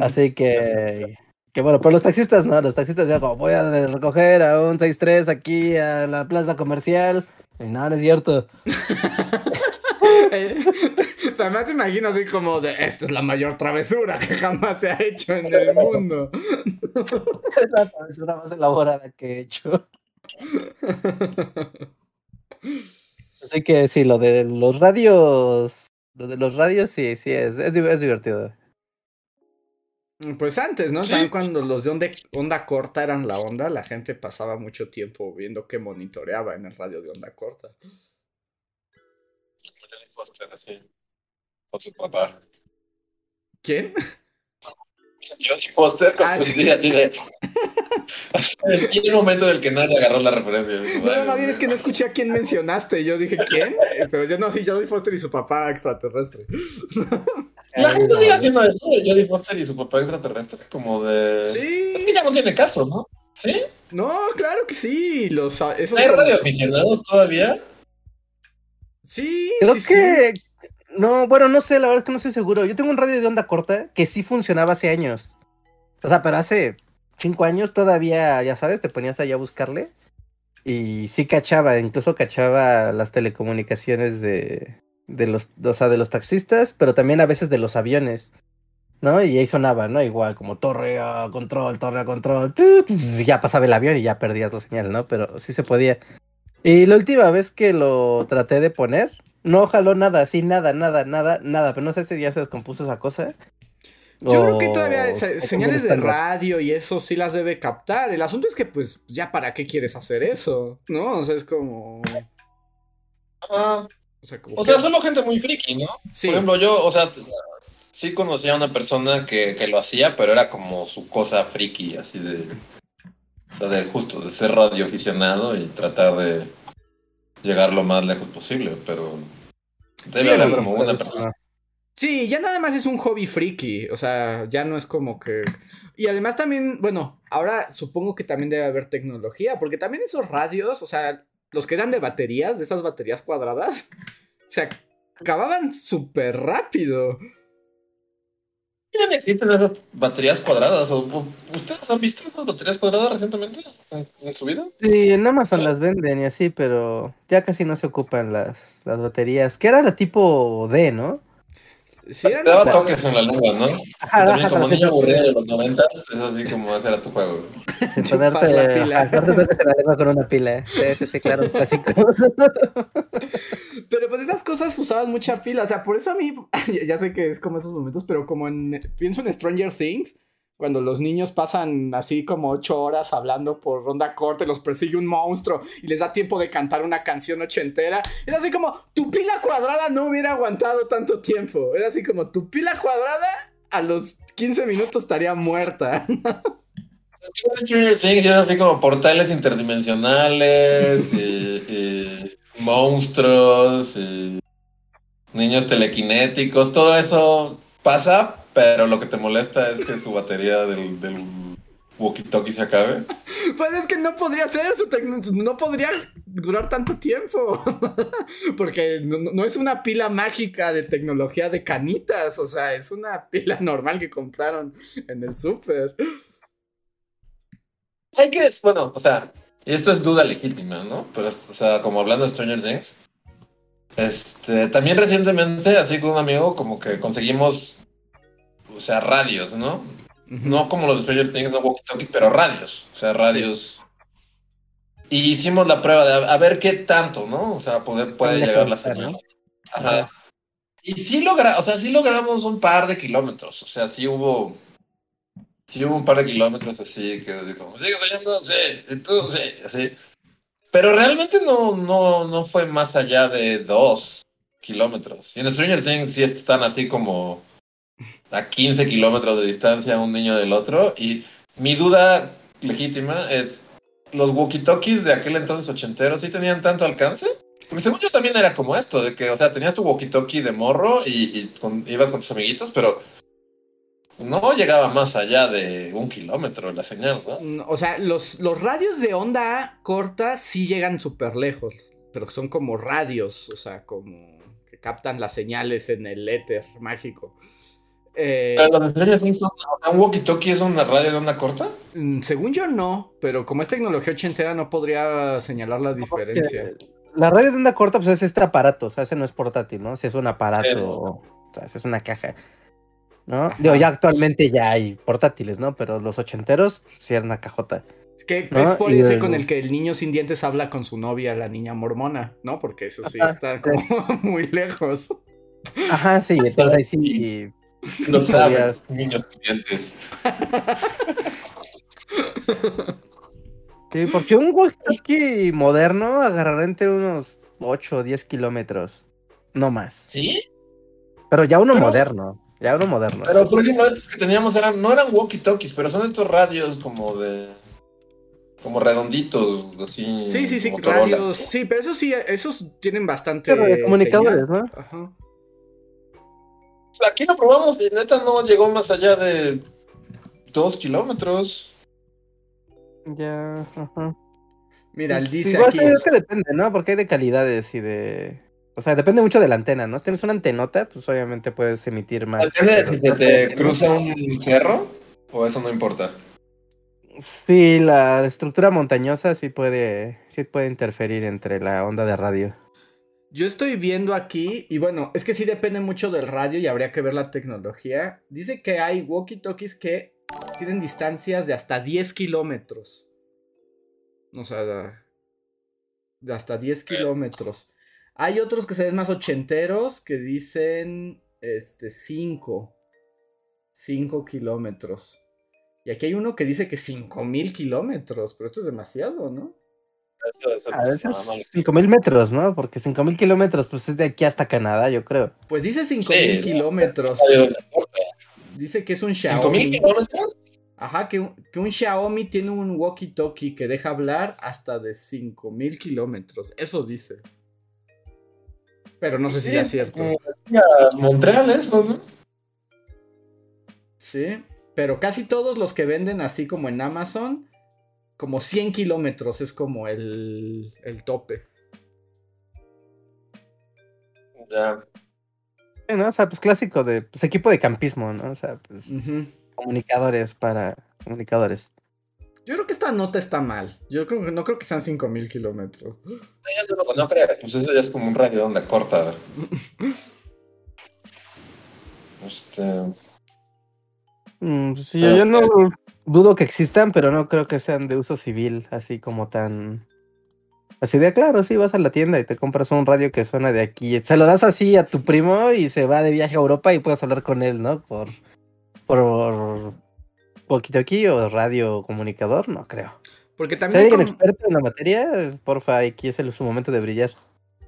Así que, que bueno, pero los taxistas no, los taxistas ya como voy a recoger a un 6-3 aquí a la plaza comercial. Y no, no es cierto. Además te imagino así como de esta es la mayor travesura que jamás se ha hecho en el mundo. Es la travesura más elaborada que he hecho. Así que sí, lo de los radios. Lo de los radios sí, sí, es, es, es divertido. Pues antes, ¿no? Sí. También cuando los de onda, onda corta eran la onda, la gente pasaba mucho tiempo viendo que monitoreaba en el radio de onda corta. Con su papá. ¿Quién? Jodie Foster con Ah, su sí. Y el momento del que nadie agarró la referencia. No, más bien es que no escuché a quién mencionaste. Y yo dije, ¿quién? Eh, Pero yo no, sí, Jodie Foster y su papá extraterrestre. La gente sigue haciendo eso de Jodie Foster y su papá extraterrestre, como de. Es Sí, que ya no tiene caso, ¿no? ¿Sí? no, claro que sí. Los, ah, esos ¿Hay radioaficionados todavía? Sí, Creo sí, sí. No, bueno, no sé, la verdad es que no estoy seguro. Yo tengo un radio de onda corta que sí funcionaba hace años. O sea, pero hace cinco años todavía, ya sabes, te ponías allá a buscarle. Y sí cachaba, incluso cachaba las telecomunicaciones de, de los, o sea, de los taxistas, pero también a veces de los aviones. ¿No? Y ahí sonaba, ¿no? Igual, como torre a control, torre a control. ya pasaba el avión y ya perdías la señal, ¿no? Pero sí se podía. Y la última vez que lo traté de poner, no jaló nada, así, nada, nada, nada, nada. Pero no sé si ya se descompuso esa cosa. Yo creo que todavía señales de radio y eso sí las debe captar. El asunto es que, pues, ya para qué quieres hacer eso, ¿no? O sea, es como. Ah, O sea, como o que- sea, solo gente muy friki, ¿no? sí. Por ejemplo, yo, o sea, sí conocía a una persona que, que lo hacía, pero era como su cosa friki, así de. O sea, de justo, de ser radioaficionado y tratar de llegar lo más lejos posible, pero. Debe Sí, haber pero- como una persona. Sí, ya nada más es un hobby friki. O sea, ya no es como que. Y además también, bueno, ahora supongo que también debe haber tecnología, porque también esos radios, o sea, los que eran de baterías, de esas baterías cuadradas, se acababan súper rápido. Ya no existen esas baterías cuadradas. o- ¿Ustedes han visto esas baterías cuadradas recientemente en, en su vida? Sí, en Amazon las venden y así, pero ya casi no se ocupan las, las baterías. Que era la tipo D, ¿no? Sí, eran Te daba toques en la lengua, ¿no? Ajá, También como niño aburrido de los noventas, es así como ese era tu juego. Sin ponerte, la pila. ajá, no te toques en la lengua con una pila. Sí, sí, sí, claro, clásico. Pero pues esas cosas usaban mucha pila, o sea, por eso a mí, ya- ya sé que es como esos momentos, pero como en, pienso en Stranger Things, cuando los niños pasan así como ocho horas hablando por ronda corta, los persigue un monstruo y les da tiempo de cantar una canción ochentera, es así como, tu pila cuadrada no hubiera aguantado tanto tiempo, es así como, tu pila cuadrada a los 15 minutos estaría muerta. Things era así como portales interdimensionales y monstruos y niños telequinéticos, todo eso pasa, pero lo que te molesta es que su batería del, del walkie-talkie se acabe. Pues es que no podría ser, su tecno- no podría durar tanto tiempo. Porque no, es una pila mágica de tecnología de canitas, o sea, es una pila normal que compraron en el súper. Hay que, bueno, o sea, y esto es duda legítima, ¿no? Pero, o sea, como hablando de Stranger Things, este, también recientemente, así con un amigo, como que conseguimos, o sea, radios, ¿no? No como los de Stranger Things, no walkie-talkies, pero radios, o sea, radios. Y hicimos la prueba de a, ver qué tanto, ¿no? O sea, poder, puede llegar la señal. ¿no? Ajá. Y sí logra, o sea, sí logramos un par de kilómetros, o sea, sí hubo, sí hubo un par de kilómetros así que digo, sigue soñando, sí, tú, sí, así. Pero realmente no, no, no fue más allá de dos kilómetros. Y en Stranger Things sí están así como a 15 kilómetros de distancia un niño del otro. Y mi duda legítima es, los walkie-talkies de aquel entonces ochenteros sí tenían tanto alcance? Porque según yo también era como esto, de que, o sea, tenías tu walkie-talkie de morro y, ibas con tus amiguitos, pero no llegaba más allá de un kilómetro la señal, ¿no? Mm, O sea, los, los radios de onda corta sí llegan súper lejos, pero son como radios, o sea, como que captan las señales en el éter mágico. Eh, ¿Un walkie-talkie es una radio de onda corta? mm, según yo no, pero como es tecnología ochentera no podría señalar la diferencia. La radio de onda corta, pues es este aparato, o sea, ese no es portátil, ¿no? Si es un aparato, Sí. o sea, es una caja, ¿no? Ajá. Digo, ya actualmente ya hay portátiles, ¿no? Pero los ochenteros, sí era una cajota. Es que ¿no? es por Y ese con el que el niño sin dientes habla con su novia, la niña mormona, ¿no? Porque eso sí Ajá, está sí. como muy lejos. Ajá, sí, entonces ahí sí. No sabía. saben, niños estudiantes. Sí, porque un walkie moderno agarrará entre unos 8 o 10 kilómetros, no más. ¿Sí? Pero ya uno Pero- moderno, ya uno moderno. Pero, por ejemplo, estos que teníamos eran, no eran walkie-talkies, pero son estos radios como de... Como redonditos, así. Sí, sí, sí, Motorola. radios. Sí, pero eso sí, esos tienen bastante. Pero de comunicadores, señal. ¿no? Ajá. Aquí lo probamos y neta no llegó más allá de dos kilómetros. Ya, ajá. Mira, Pues, dice igual aquí. te digo, es que depende, ¿no? Porque hay de calidades y de. O sea, depende mucho de la antena, ¿no? Si tienes una antenota, pues obviamente puedes emitir más. ¿Depende de si pero- se te cruza un cerro? ¿O eso no importa? Sí, la estructura montañosa sí puede, sí puede interferir entre la onda de radio. Yo estoy viendo aquí, y bueno, es que sí depende mucho del radio y habría que ver la tecnología. Dice que hay walkie-talkies que tienen distancias de hasta 10 kilómetros. O sea, de, hasta 10 kilómetros. Hay otros que se ven más ochenteros que dicen este 5. 5 kilómetros. Y aquí hay uno que dice que 5000 kilómetros, pero esto es demasiado, ¿no? Eso, eso, A pues, veces nada más. 5000 metros, ¿no? Porque 5000 kilómetros, pues es de aquí hasta Canadá, yo creo. Pues dice 5000 Sí, kilómetros. Dice que es un ¿Cinco mil Xiaomi. kilómetros? Ajá, que un, que un Xiaomi tiene un walkie-talkie que deja hablar hasta de 5000 kilómetros. Eso dice. Pero no sé si Sí, es cierto. Montreal eso, ¿no? Sí. Pero casi todos los que venden así como en Amazon, como 100 kilómetros es como el, el tope. Ya. Sí, ¿no? O sea, pues clásico de pues, equipo de campismo, ¿no? O sea, pues comunicadores para comunicadores. Yo creo que esta nota está mal. Yo creo que no creo que sean 5000 kilómetros. Ya no, lo- no creo, pues eso ya es como un radio de onda corta. Este. Mm, pues sí, yo es no dudo que existan, pero no creo que sean de uso civil, así como tan... Así de, claro, sí, vas a la tienda y te compras un radio que suena de aquí. Se lo das así a tu primo y se va de viaje a Europa y puedes hablar con él, ¿no? Por... Por... Walkie-talkie o radio comunicador, no creo. Porque Si hay también... alguien con- experto en la materia, porfa, aquí es el, su momento de brillar.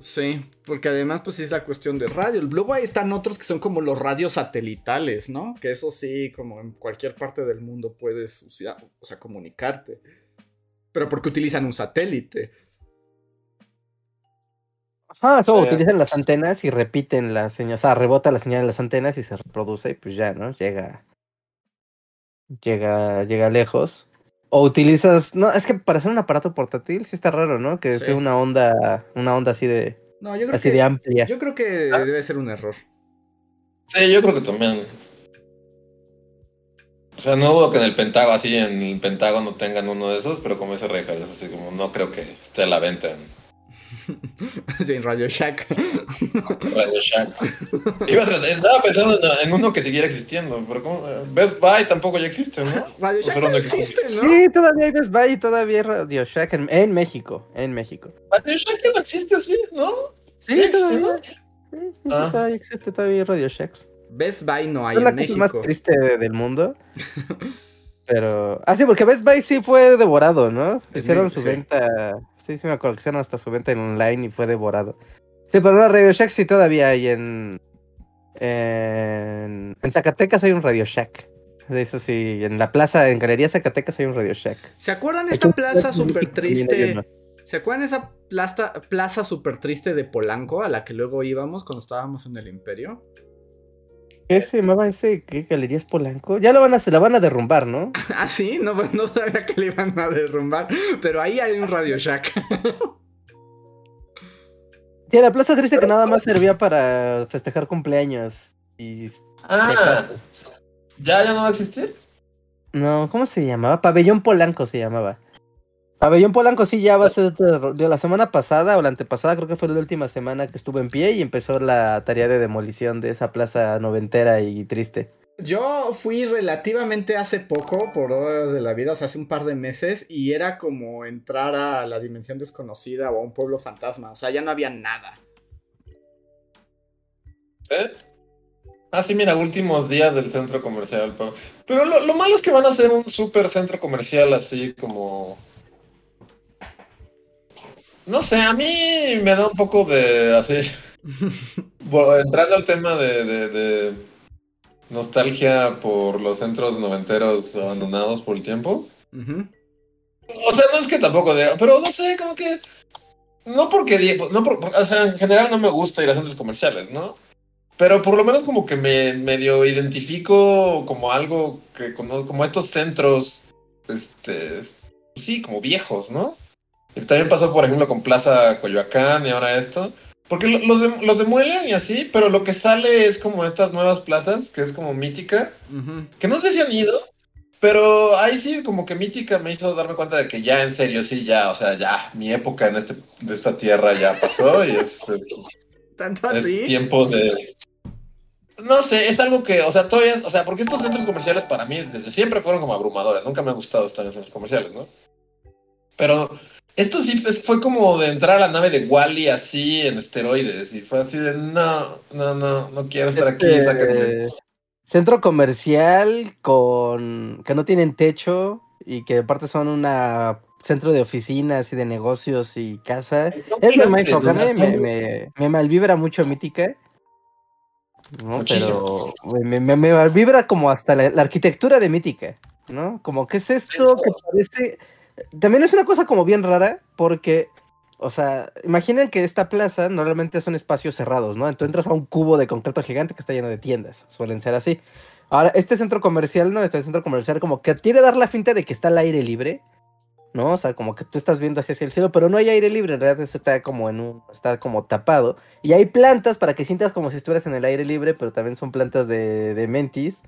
Sí, porque además pues sí es la cuestión de radio. Luego ahí están otros que son como los radios satelitales, ¿no? Que eso sí, como en cualquier parte del mundo puedes usar, o sea, comunicarte. Pero porque utilizan un satélite. Ajá, eso Sí. utilizan las antenas y repiten la señal, o sea, rebota la señal en las antenas y se reproduce y pues ya, ¿no? Llega, llega, llega lejos. O utilizas, no, es que para hacer un aparato portátil sí está raro, ¿no? Que Sí. sea una onda, una onda así de, No, yo creo así que de amplia. yo creo que debe ser un error. Sí, yo creo que también. O sea, no dudo que en el Pentágono, así en el Pentágono tengan uno de esos, pero como dice Rejas, es así como no creo que esté a la venta en sí, Radio Shack. Radio Shack. Iba a tratar- estaba pensando en, uno que siguiera existiendo, pero como Best Buy tampoco ya existe, ¿no? Radio Shack no existe, ¿no? Sí, todavía hay Best Buy y todavía hay Radio Shack en, en México, en México. Radio Shack ya no existe así, ¿no? Sí, existe, todavía. ¿no? Sí, sí, sí, Ah. todavía existe todavía hay Radio Shacks. Best Buy no hay es la en cosa México. más triste de- del mundo. Pero. Ah, sí, porque Best Buy sí fue devorado, ¿no? Hicieron su sí. venta. Sí, sí, me acuerdo que hicieron hasta su venta en online y fue devorado. Sí, pero una Radio Shack sí todavía hay en. En, en Zacatecas hay un Radio Shack. De eso sí, en la plaza, en Galería Zacatecas hay un Radio Shack. ¿Se acuerdan esta plaza súper triste? ¿Se acuerdan esa plaza, plaza súper triste de Polanco a la que luego íbamos cuando estábamos en el Imperio? ¿Qué se llamaba ese? ¿Qué Galerías Polanco? Ya lo van a, se la van a derrumbar, ¿no? Ah, sí, no, pues, no sabía que le iban a derrumbar, pero ahí hay un Radio Shack. Sí, la plaza triste que nada más servía para festejar cumpleaños. Y... Ah, ¿ya, ya no va a existir? No, ¿cómo se llamaba? Pabellón Polanco se llamaba. Pabellón Polanco sí ya va a ser de, la semana pasada o la antepasada, creo que fue la última semana que estuvo en pie y empezó la tarea de demolición de esa plaza noventera y triste. Yo fui relativamente hace poco, por horas de la vida, o sea, hace un par de meses, y era como entrar a la dimensión desconocida o a un pueblo fantasma, o sea, ya no había nada. ¿Eh? Ah, sí, mira, últimos días del centro comercial. Pero lo, lo malo es que van a hacer un super centro comercial así como... No sé, a mí me da un poco de así... Bueno, entrando al tema de, de- de nostalgia por los centros noventeros abandonados por el tiempo. O sea, no es que tampoco de, pero no sé, como que no porque no por- o sea, en general no me gusta ir a centros comerciales, ¿no? Pero por lo menos como que me medio identifico como algo que como, como estos centros este sí, como viejos, ¿no? También pasó por ejemplo con Plaza Coyoacán y ahora esto. Porque lo- los, de- los demuelen y así, pero lo que sale es como estas nuevas plazas, que es como mítica, Ujú. que no sé si han ido, pero ahí sí como que Mítica me hizo darme cuenta de que ya en serio, sí, ya, o sea, ya, mi época en este, de esta tierra ya pasó y es, es, ¿Tanto es así? tiempo de... No sé, es algo que, o sea, todavía, o sea, porque estos centros comerciales para mí desde siempre fueron como abrumadores, nunca me ha gustado estar en centros comerciales, ¿no? Pero esto sí fue, fue como de entrar a la nave de Wally así en esteroides y fue así de, no, no, no, no quiero estar aquí, Este, sáquenme. Centro comercial con que no tienen techo y que aparte son una centro de oficinas y de negocios y casa. Es lo más Gigantes, ¿no? me, me, me, me malvibra mucho Mítica. ¿no? Muchísimo. Pero me, me, me malvibra como hasta la, la arquitectura de Mítica, ¿no? Como que es esto que parece. También es una cosa como bien rara, porque, o sea, imaginen que esta plaza normalmente son espacios cerrados, ¿no? Entonces entras a un cubo de concreto gigante que está lleno de tiendas, suelen ser así. Ahora, este centro comercial, ¿no? Este centro comercial como que quiere dar la finta de que está al aire libre, ¿no? O sea, como que tú estás viendo hacia el cielo, pero no hay aire libre, en realidad está como en un, está como tapado. Y hay plantas para que sientas como si estuvieras en el aire libre, pero también son plantas de, de mentis.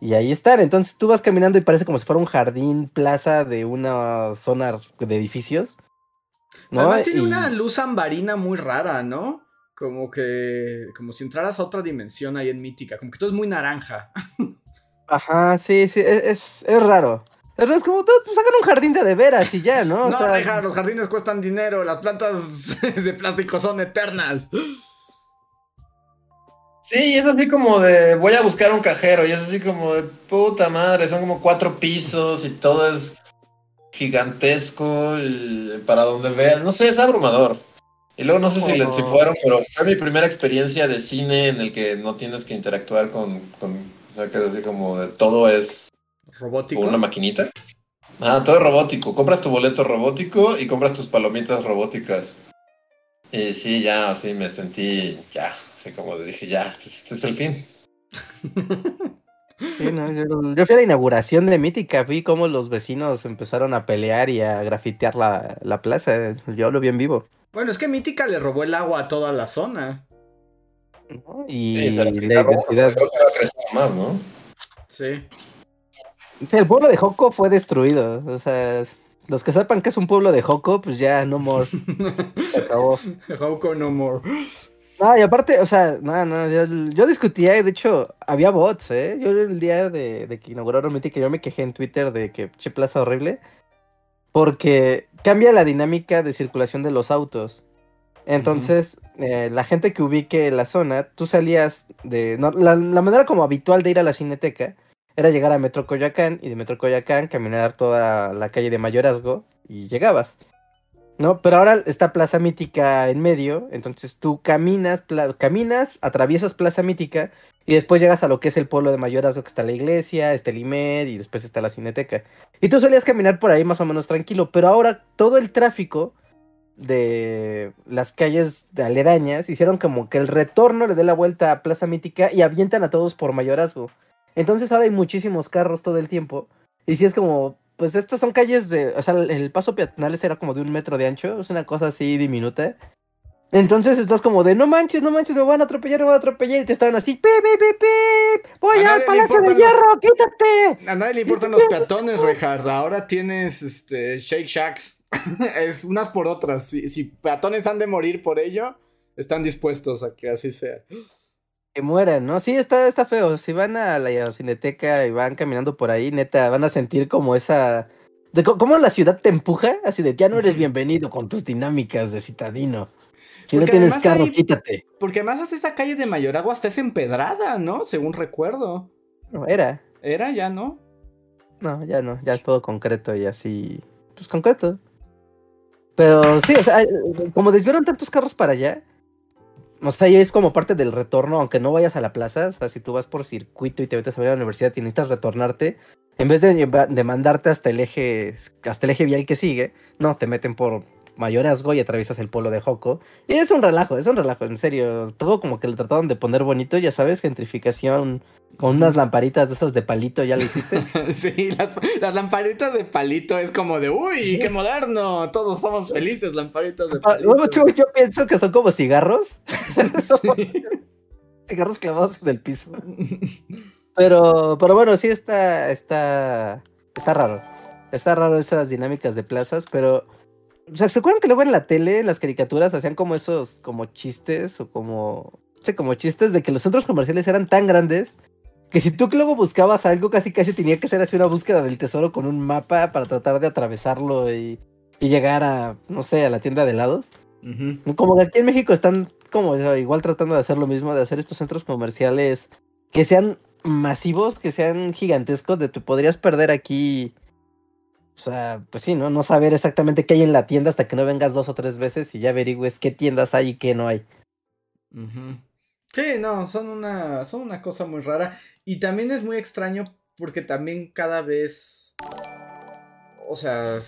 Y ahí están, entonces tú vas caminando y parece como si fuera un jardín, plaza de una zona de edificios. ¿no? Además tiene Y- una luz ambarina muy rara, ¿no? Como que, como si entraras a otra dimensión ahí en Mítica, como que todo es muy naranja. Ajá, sí, sí, es, es, es raro. Es raro, es como, tú, tú sacan un jardín de de veras y ya, ¿no? O No, sea, deja, los jardines cuestan dinero, las plantas de plástico son eternas. Sí, es así como de voy a buscar un cajero y es así como de puta madre, son como cuatro pisos y todo es gigantesco y para donde vean, no sé, es abrumador. Y luego no sé si, si fueron, pero fue mi primera experiencia de cine en el que no tienes que interactuar con, con o sea, que es así como de todo es Robótico. una maquinita. Ah, todo es robótico. Compras tu boleto robótico y compras tus palomitas robóticas. Y sí, ya, así me sentí, ya, así como dije, ya, este, este es el fin. sí, no, yo, yo fui a la inauguración de Mítica, vi cómo los vecinos empezaron a pelear y a grafitear la, la plaza. Yo lo vi en vivo. Bueno, es que Mítica le robó el agua a toda la zona. ¿no? Y Sí, la identidad. Más, ¿no? Sí. Sí, el pueblo de Joco fue destruido. O sea, los que sepan que es un pueblo de Joco, pues ya no more. Se acabó. Houko no more. No, y aparte, o sea, no, no, yo, yo discutía, de hecho, había bots, ¿eh? Yo el día de, de que inauguraron Mythic, yo me quejé en Twitter de que che plaza horrible, porque cambia la dinámica de circulación de los autos. Entonces, eh, la gente que ubique la zona, tú salías de... no, la, la manera como habitual de ir a la cineteca era llegar a Metro Coyoacán y de Metro Coyoacán caminar toda la calle de Mayorazgo y llegabas. ¿no? Pero ahora está Plaza Mítica en medio, entonces tú caminas, caminas, atraviesas Plaza Mítica Y después llegas a lo que es el pueblo de Mayorazgo, que está la iglesia, está el Imer y después está la cineteca. Y tú solías caminar por ahí más o menos tranquilo, pero ahora todo el tráfico de las calles de aledañas hicieron como que el retorno le dé la vuelta a Plaza Mítica y avientan a todos por Mayorazgo. Entonces ahora hay muchísimos carros todo el tiempo. Y si es como, pues estas son calles de, o sea, el paso peatonal era como de un metro de ancho, es una cosa así diminuta. Entonces estás como de, no manches, no manches, me van a atropellar, me van a atropellar. Y te estaban así, pi, pi, pi, pi, voy al Palacio de importan Hierro, quítate. A nadie le importan los peatones, Reinhardt. Ahora tienes este, Shake Shacks. es unas por otras. Si, si peatones han de morir por ello, están dispuestos a que así sea. Que mueran, ¿no? Sí, está, está feo. Si van a la cineteca y van caminando por ahí, neta, van a sentir como esa... De cómo la ciudad te empuja, así de, ya no eres bienvenido con tus dinámicas de citadino. Si no tienes carro, hay- quítate. Porque además esa calle de Mayoragua hasta es empedrada, ¿no? Según recuerdo. No, era. Era ya, ¿no? No, ya no, ya es todo concreto y así. Pues concreto. Pero sí, o sea, como desviaron tantos carros para allá, o sea, es como parte del retorno, aunque no vayas a la plaza, o sea, si tú vas por circuito y te metes a ver a la universidad y necesitas retornarte, en vez de, de mandarte hasta el eje, hasta el eje vial que sigue, no, te meten por mayorazgo y atraviesas el pueblo de Joco. Y es un relajo, es un relajo, en serio. Todo como que lo trataron de poner bonito, ya sabes, gentrificación con unas lamparitas de esas de palito, ¿ya lo hiciste? sí, las, las lamparitas de palito es como de, uy, qué moderno. Todos somos felices, lamparitas de Ah, palito. luego yo, yo pienso que son como cigarros. Sí. cigarros clavados en el piso. Pero, pero bueno, sí está, está, está raro. Está raro esas dinámicas de plazas, pero, o sea, ¿se acuerdan que luego en la tele, en las caricaturas, hacían como esos, como chistes o como, sí, como chistes de que los centros comerciales eran tan grandes que si tú luego buscabas algo, casi casi tenía que ser así una búsqueda del tesoro con un mapa para tratar de atravesarlo y, y llegar a, no sé, a la tienda de helados? Como que aquí en México están como igual tratando de hacer lo mismo, de hacer estos centros comerciales que sean masivos, que sean gigantescos, de tú podrías perder aquí, o sea, pues sí, ¿no? No saber exactamente qué hay en la tienda hasta que no vengas dos o tres veces y ya averigües qué tiendas hay y qué no hay. Sí, no, son una, son una cosa muy rara. Y también es muy extraño porque también cada vez. O sea.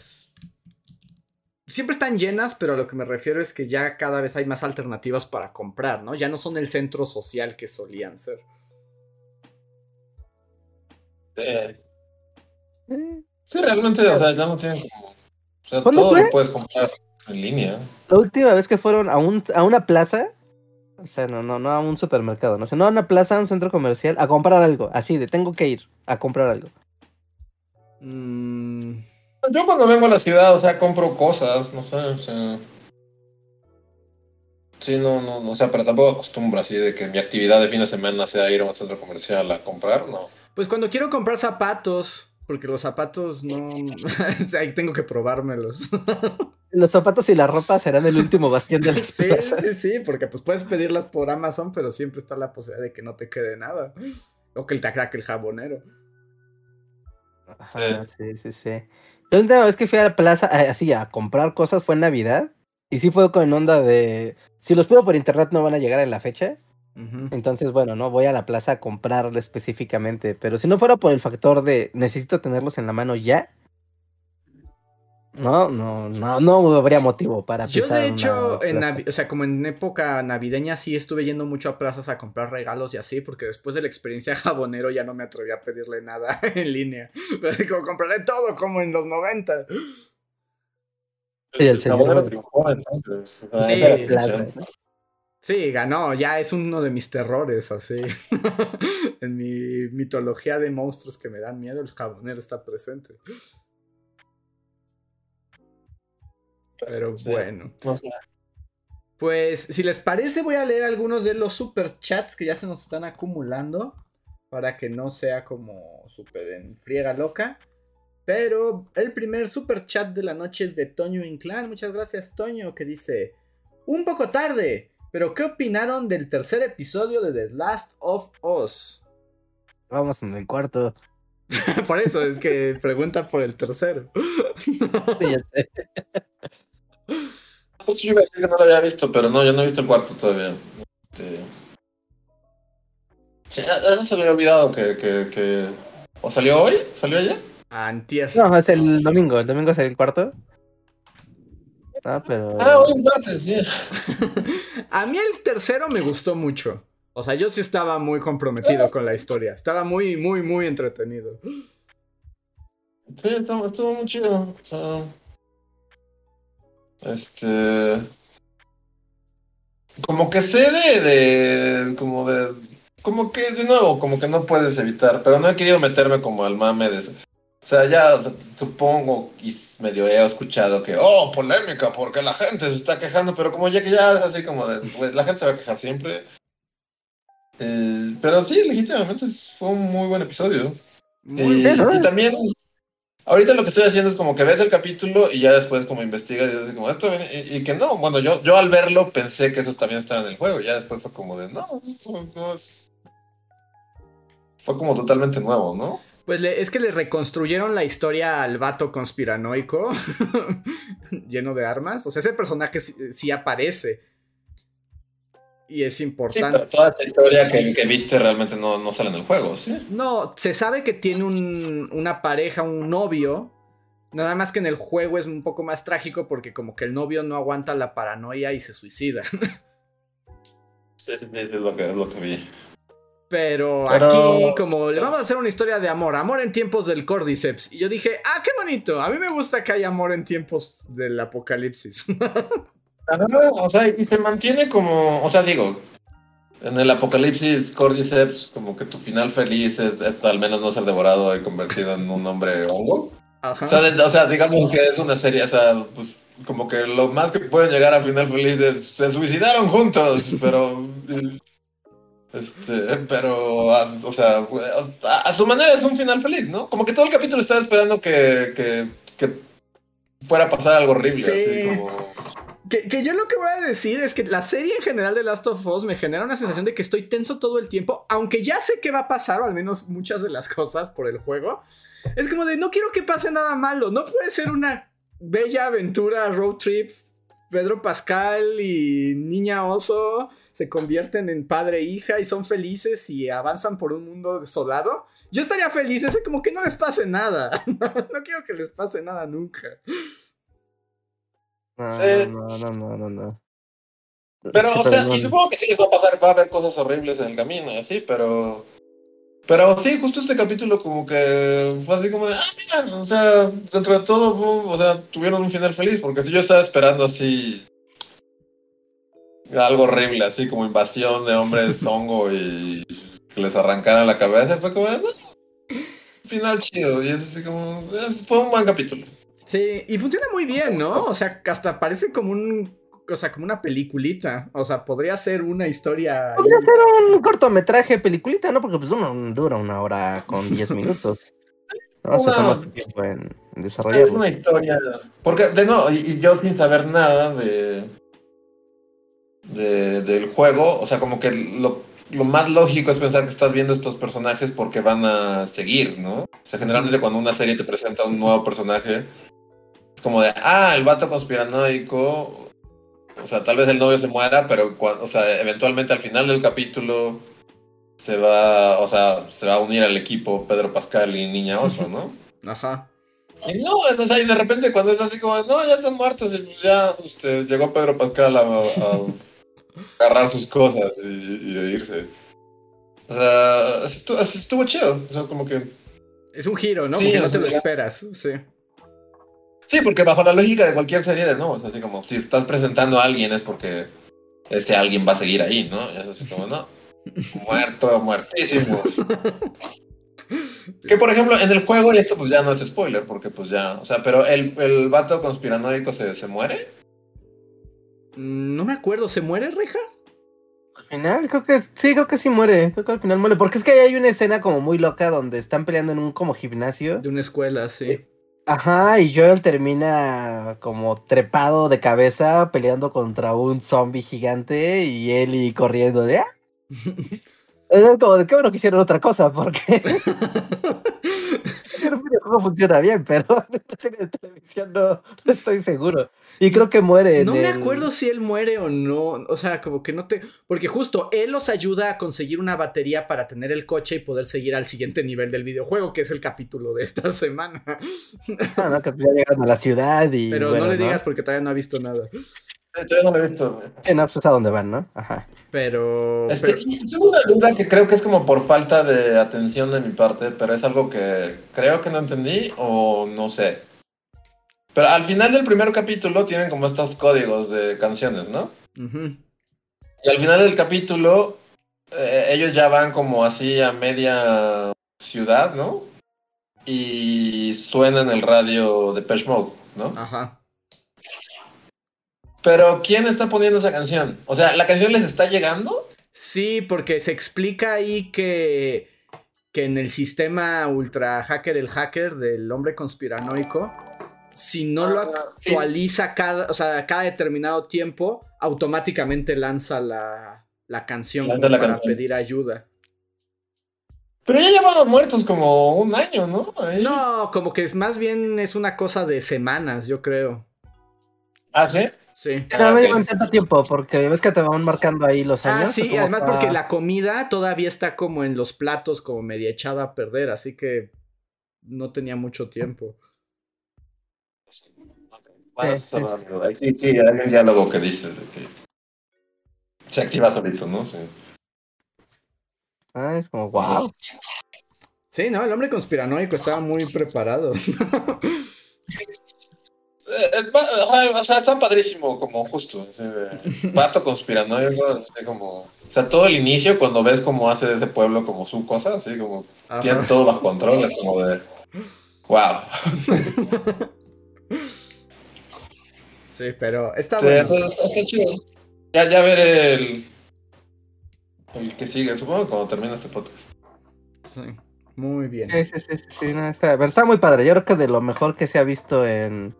Siempre están llenas, pero a lo que me refiero es que ya cada vez hay más alternativas para comprar, ¿no? Ya no son el centro social que solían ser. Eh, Eh, Sí, realmente, o sea, ya no tienen como. O sea, ¿Cuándo todo fue? lo puedes comprar en línea. La última vez que fueron a, un, a una plaza, o sea, no, no, no a un supermercado, no sé, no a una plaza, a un centro comercial, a comprar algo, así de tengo que ir a comprar algo. Mm, Yo cuando vengo a la ciudad, o sea, compro cosas, no sé, o sea. Sí, no, no, no, o sea, pero tampoco acostumbro así de que mi actividad de fin de semana sea ir a un centro comercial a comprar, no. Pues cuando quiero comprar zapatos, porque los zapatos no. Ahí tengo que probármelos. Los zapatos y la ropa serán el último bastión de las Sí, plazas. sí, sí, porque pues puedes pedirlas por Amazon, pero siempre está la posibilidad de que no te quede nada. O que te ataque el jabonero. Ajá, sí, sí, sí. La última vez que fui a la plaza, eh, así, a comprar cosas fue en Navidad. Y sí fue con onda de, si los pido por internet no van a llegar en la fecha. Entonces, bueno, no voy a la plaza a comprarlo específicamente. Pero si no fuera por el factor de necesito tenerlos en la mano ya. No, no, no, no habría motivo para Yo pisar de una hecho, en o sea, como en época navideña sí estuve yendo mucho a plazas a comprar regalos y así, porque después de la experiencia jabonero ya no me atreví a pedirle nada en línea. Como compraré todo como en los 90. Y el señor- jabonero triunfó, entonces. Sí, claro. Sí, ganó, ya es uno de mis terrores, así. en mi mitología de monstruos que me dan miedo, el jabonero está presente. Pero Sí. bueno. Pues, si les parece, voy a leer algunos de los super chats que ya se nos están acumulando. Para que no sea como súper en friega loca. Pero el primer super chat de la noche es de Toño Inclán. Muchas gracias, Toño, que dice: Un poco tarde, pero ¿qué opinaron del tercer episodio de The Last of Us? Vamos en el cuarto. por eso es que pregunta por el tercero. Sí, ya sé. Justo yo iba a decir que no lo había visto, pero no, yo no he visto el cuarto todavía. Este, Sí, eso se me había olvidado que, que, que... ¿O salió hoy? ¿Salió ayer? Antier. No, es el domingo. El domingo es el cuarto. Ah, pero. Ah, hoy es martes, sí. A mí el tercero me gustó mucho. O sea, yo sí estaba muy comprometido con la historia. Estaba muy, muy, muy entretenido. Sí, estuvo, estuvo muy chido. O sea, este. Como que sé de, de. Como de. Como que, de nuevo, como que no puedes evitar. Pero no he querido meterme como al mame de. O sea, ya o sea, supongo y medio he escuchado que. Oh, polémica, porque la gente se está quejando. Pero como ya que ya es así como de. pues, la gente se va a quejar siempre. Eh, pero sí, legítimamente fue un muy buen episodio. Muy bien, ¿no? y también, ahorita lo que estoy haciendo es como que ves el capítulo y ya después como investigas y dices como esto viene- y, y que no, bueno, yo, yo al verlo pensé que esos también estaban en el juego, ya después fue como de, no, eso no es... Fue como totalmente nuevo, ¿no? Pues le- es que le reconstruyeron la historia al vato conspiranoico lleno de armas. O sea, ese personaje sí, sí aparece. Y es Sí, importante. pero toda esta historia que, que viste realmente no, no sale en el juego, ¿sí? No, se sabe que tiene un- una pareja, un novio. Nada más que en el juego es un poco más trágico porque como que el novio no aguanta la paranoia y se suicida. Sí, sí, es lo que, es lo que vi. Pero, Pero- aquí como le vamos a hacer una historia de amor, amor en tiempos del Cordyceps. Y yo dije, ah, qué bonito. A mí me gusta que haya amor en tiempos del apocalipsis. Ajá, o sea, y se mantiene como, o sea, digo, en el apocalipsis Cordyceps, como que tu final feliz es, es al menos no ser devorado y convertido en un hombre hongo. Ajá. O sea, de- o sea, digamos que es una serie, o sea, pues como que lo más que pueden llegar a final feliz es se suicidaron juntos, pero este, pero o sea, a, a su manera es un final feliz, ¿no? Como que todo el capítulo estaba esperando que, que, que fuera a pasar algo horrible, Sí. así como Que, que yo lo que voy a decir es que la serie en general de Last of Us me genera una sensación de que estoy tenso todo el tiempo, aunque ya sé qué va a pasar, o al menos muchas de las cosas por el juego. Es como de, no quiero que pase nada malo, no puede ser una bella aventura road trip. Pedro Pascal y Niña Oso se convierten en padre e hija y son felices y avanzan por un mundo desolado. Yo estaría feliz, es como que no les pase nada. no quiero que les pase nada nunca. No, Sí. no, no, no, no, no. Pero, Sí, o sea, no- y supongo que sí les va a pasar, va a haber cosas horribles en el camino, así, pero. Pero sí, justo este capítulo como que fue así como de, ah, mira, o sea, dentro de todo, o sea, tuvieron un final feliz, porque si yo estaba esperando así algo horrible, así como invasión de hombres hongo y que les arrancaran la cabeza, fue como, no, final chido, y es así como, es- fue un buen capítulo. Sí, y funciona muy bien, ¿no? O sea, hasta parece como un. O sea, como una peliculita. O sea, podría ser una historia. Podría ser un cortometraje, peliculita, ¿no? Porque pues uno dura una hora con 10 minutos. No se Una- toma su tiempo en, Es una historia. Porque, de no, y, y yo sin saber nada de, de. del juego, o sea, como que lo, lo más lógico es pensar que estás viendo estos personajes porque van a seguir, ¿no? O sea, generalmente cuando una serie te presenta un nuevo personaje, es como de, ah, el vato conspiranoico. O sea, tal vez el novio se muera, pero cua- o sea, eventualmente al final del capítulo se va, o sea, se va a unir al equipo Pedro Pascal y Niña Oso, ¿no? Ajá. Y no, es, o sea, y de repente cuando es así como, no, ya están muertos, y pues ya este, llegó Pedro Pascal a, a agarrar sus cosas y, y irse. O sea, estuvo, estuvo chido. O sea, como que. Es un giro, ¿no? Sí, Porque no te lo esperas. Sí. Sí, porque bajo la lógica de cualquier serie de nuevo, es así como, si estás presentando a alguien es porque ese alguien va a seguir ahí, ¿no? Y es así como, no. Muerto, muertísimo. Que por ejemplo, en el juego, y esto pues ya no es spoiler, porque pues ya, o sea, pero el, el vato conspiranoico se, se muere. No me acuerdo, ¿se muere Reja? Al final, creo que sí, creo que sí muere. Creo que al final muere. Porque es que hay una escena como muy loca donde están peleando en un como gimnasio. De una escuela, sí. Ajá, y Joel termina como trepado de cabeza peleando contra un zombie gigante y Ellie corriendo de... "Ah". Es como de qué bueno que hicieron otra cosa, porque un videojuego funciona bien, pero en la serie de televisión no, no estoy seguro. Y creo que muere. en No me el- acuerdo si él muere o no. O sea, como que no te. Porque justo él los ayuda a conseguir una batería para tener el coche y poder seguir al siguiente nivel del videojuego, que es el capítulo de esta semana. No, no, que ya llegan a la ciudad y. Pero bueno, no le digas porque todavía no ha visto nada. Todavía no lo he visto. Sí, no, pues es a dónde van, ¿no? Ajá. Pero. Este, pero- tengo una duda que creo que es como por falta de atención de mi parte, pero es algo que creo que no entendí o no sé. Pero al final del primer capítulo tienen como estos códigos de canciones, ¿no? Ujú. Y al final del capítulo eh, ellos ya van como así a media ciudad, ¿no? Y suena en el radio de Mode, ¿no? Ajá. Pero ¿quién está poniendo esa canción? O sea, ¿la canción les está llegando? Sí, porque se explica ahí que, que en el sistema ultra hacker, el hacker del hombre conspiranoico, si no lo Ah, sí. actualiza cada, o sea, cada determinado tiempo, automáticamente lanza la, la canción Lanza la para canción. pedir ayuda. Pero ya llevaban muertos como un año, ¿no? Ahí. No, como que es más bien es una cosa de semanas, yo creo. ¿Ah, sí? Sí. No Ah, me llevan tanto tiempo porque ves que te van marcando ahí los Ah, años. sí, como además para- porque la comida todavía está como en los platos, como media echada a perder, así que no tenía mucho tiempo. Ahí Sí, sí, hay un diálogo que dices de que se activa solito, ¿no? Sí. Ah, es como, wow. Sí, no, el hombre conspiranoico estaba muy preparado. Eh, eh, o sea, está padrísimo, como justo, vato conspiranoico, así como, o sea, todo el inicio cuando ves cómo hace ese pueblo como su cosa, así como, Ajá. tiene todo bajo control, es como de, wow. Sí, pero está Sí, bueno. está, está chido. Ya, ya veré el, el que sigue, supongo, cuando termine este podcast. Sí, muy bien. Sí, sí, sí, sí, sí, no, está, pero está muy padre. Yo creo que de lo mejor que se ha visto en,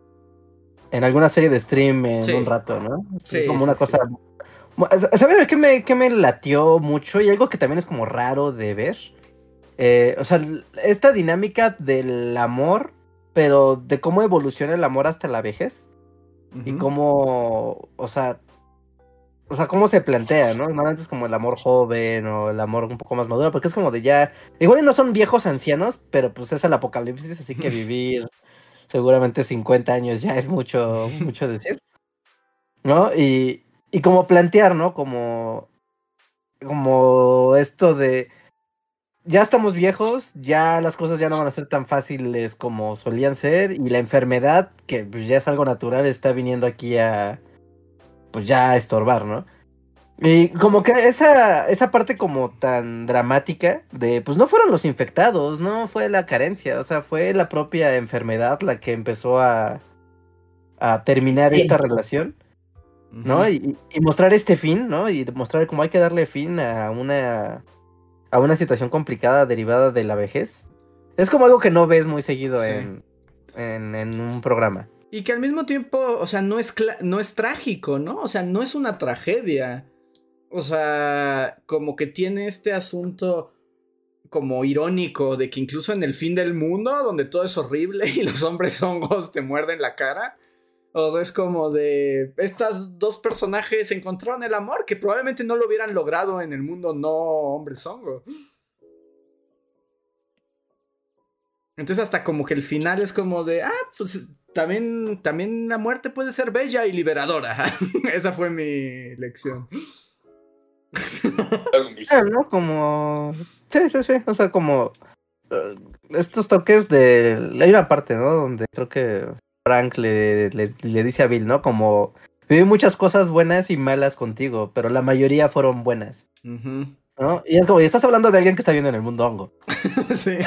en alguna serie de stream en Sí. un rato, ¿no? Sí, es como sí, una sí. cosa. Mu- ¿Saben qué me, qué me latió mucho? Y algo que también es como raro de ver. Eh, o sea, esta dinámica del amor, pero de cómo evoluciona el amor hasta la vejez. Y cómo, o sea, o sea, cómo se plantea, ¿no? Normalmente es como el amor joven o el amor un poco más maduro, porque es como de ya, igual no son viejos ancianos, pero pues es el apocalipsis, así que vivir seguramente 50 años ya es mucho, mucho decir, ¿no? Y, y como plantear, ¿no? Como, como esto de, ya estamos viejos, ya las cosas ya no van a ser tan fáciles como solían ser y la enfermedad, que pues ya es algo natural, está viniendo aquí a, pues ya a estorbar, ¿no? Y como que esa, esa parte como tan dramática de, pues no fueron los infectados, no fue la carencia, o sea, fue la propia enfermedad la que empezó a, a terminar esta relación. ¿no? Y, y mostrar este fin, ¿no? Y mostrar cómo hay que darle fin a una a una situación complicada derivada de la vejez. Es como algo que no ves muy seguido Sí. en, en, en un programa. Y que al mismo tiempo, o sea, no es, no es trágico, ¿no? O sea, no es una tragedia. O sea, como que tiene este asunto como irónico de que incluso en el fin del mundo, donde todo es horrible y los hombres hongos te muerden la cara, o sea, es como de estas dos personajes encontraron el amor que probablemente no lo hubieran logrado en el mundo no hombres hongo. Entonces hasta como que el final es como de, ah, pues también, también la muerte puede ser bella y liberadora. Esa fue mi lección. Ah, ¿no? Como... Sí, sí, sí. O sea, como... eh, estos toques de... Hay una parte, ¿no? Donde creo que Frank le, le, le dice a Bill, ¿no? Como... Viví muchas cosas buenas y malas contigo, pero la mayoría fueron buenas. ¿no? Y es como, y estás hablando de alguien que está viendo en el mundo hongo. sí.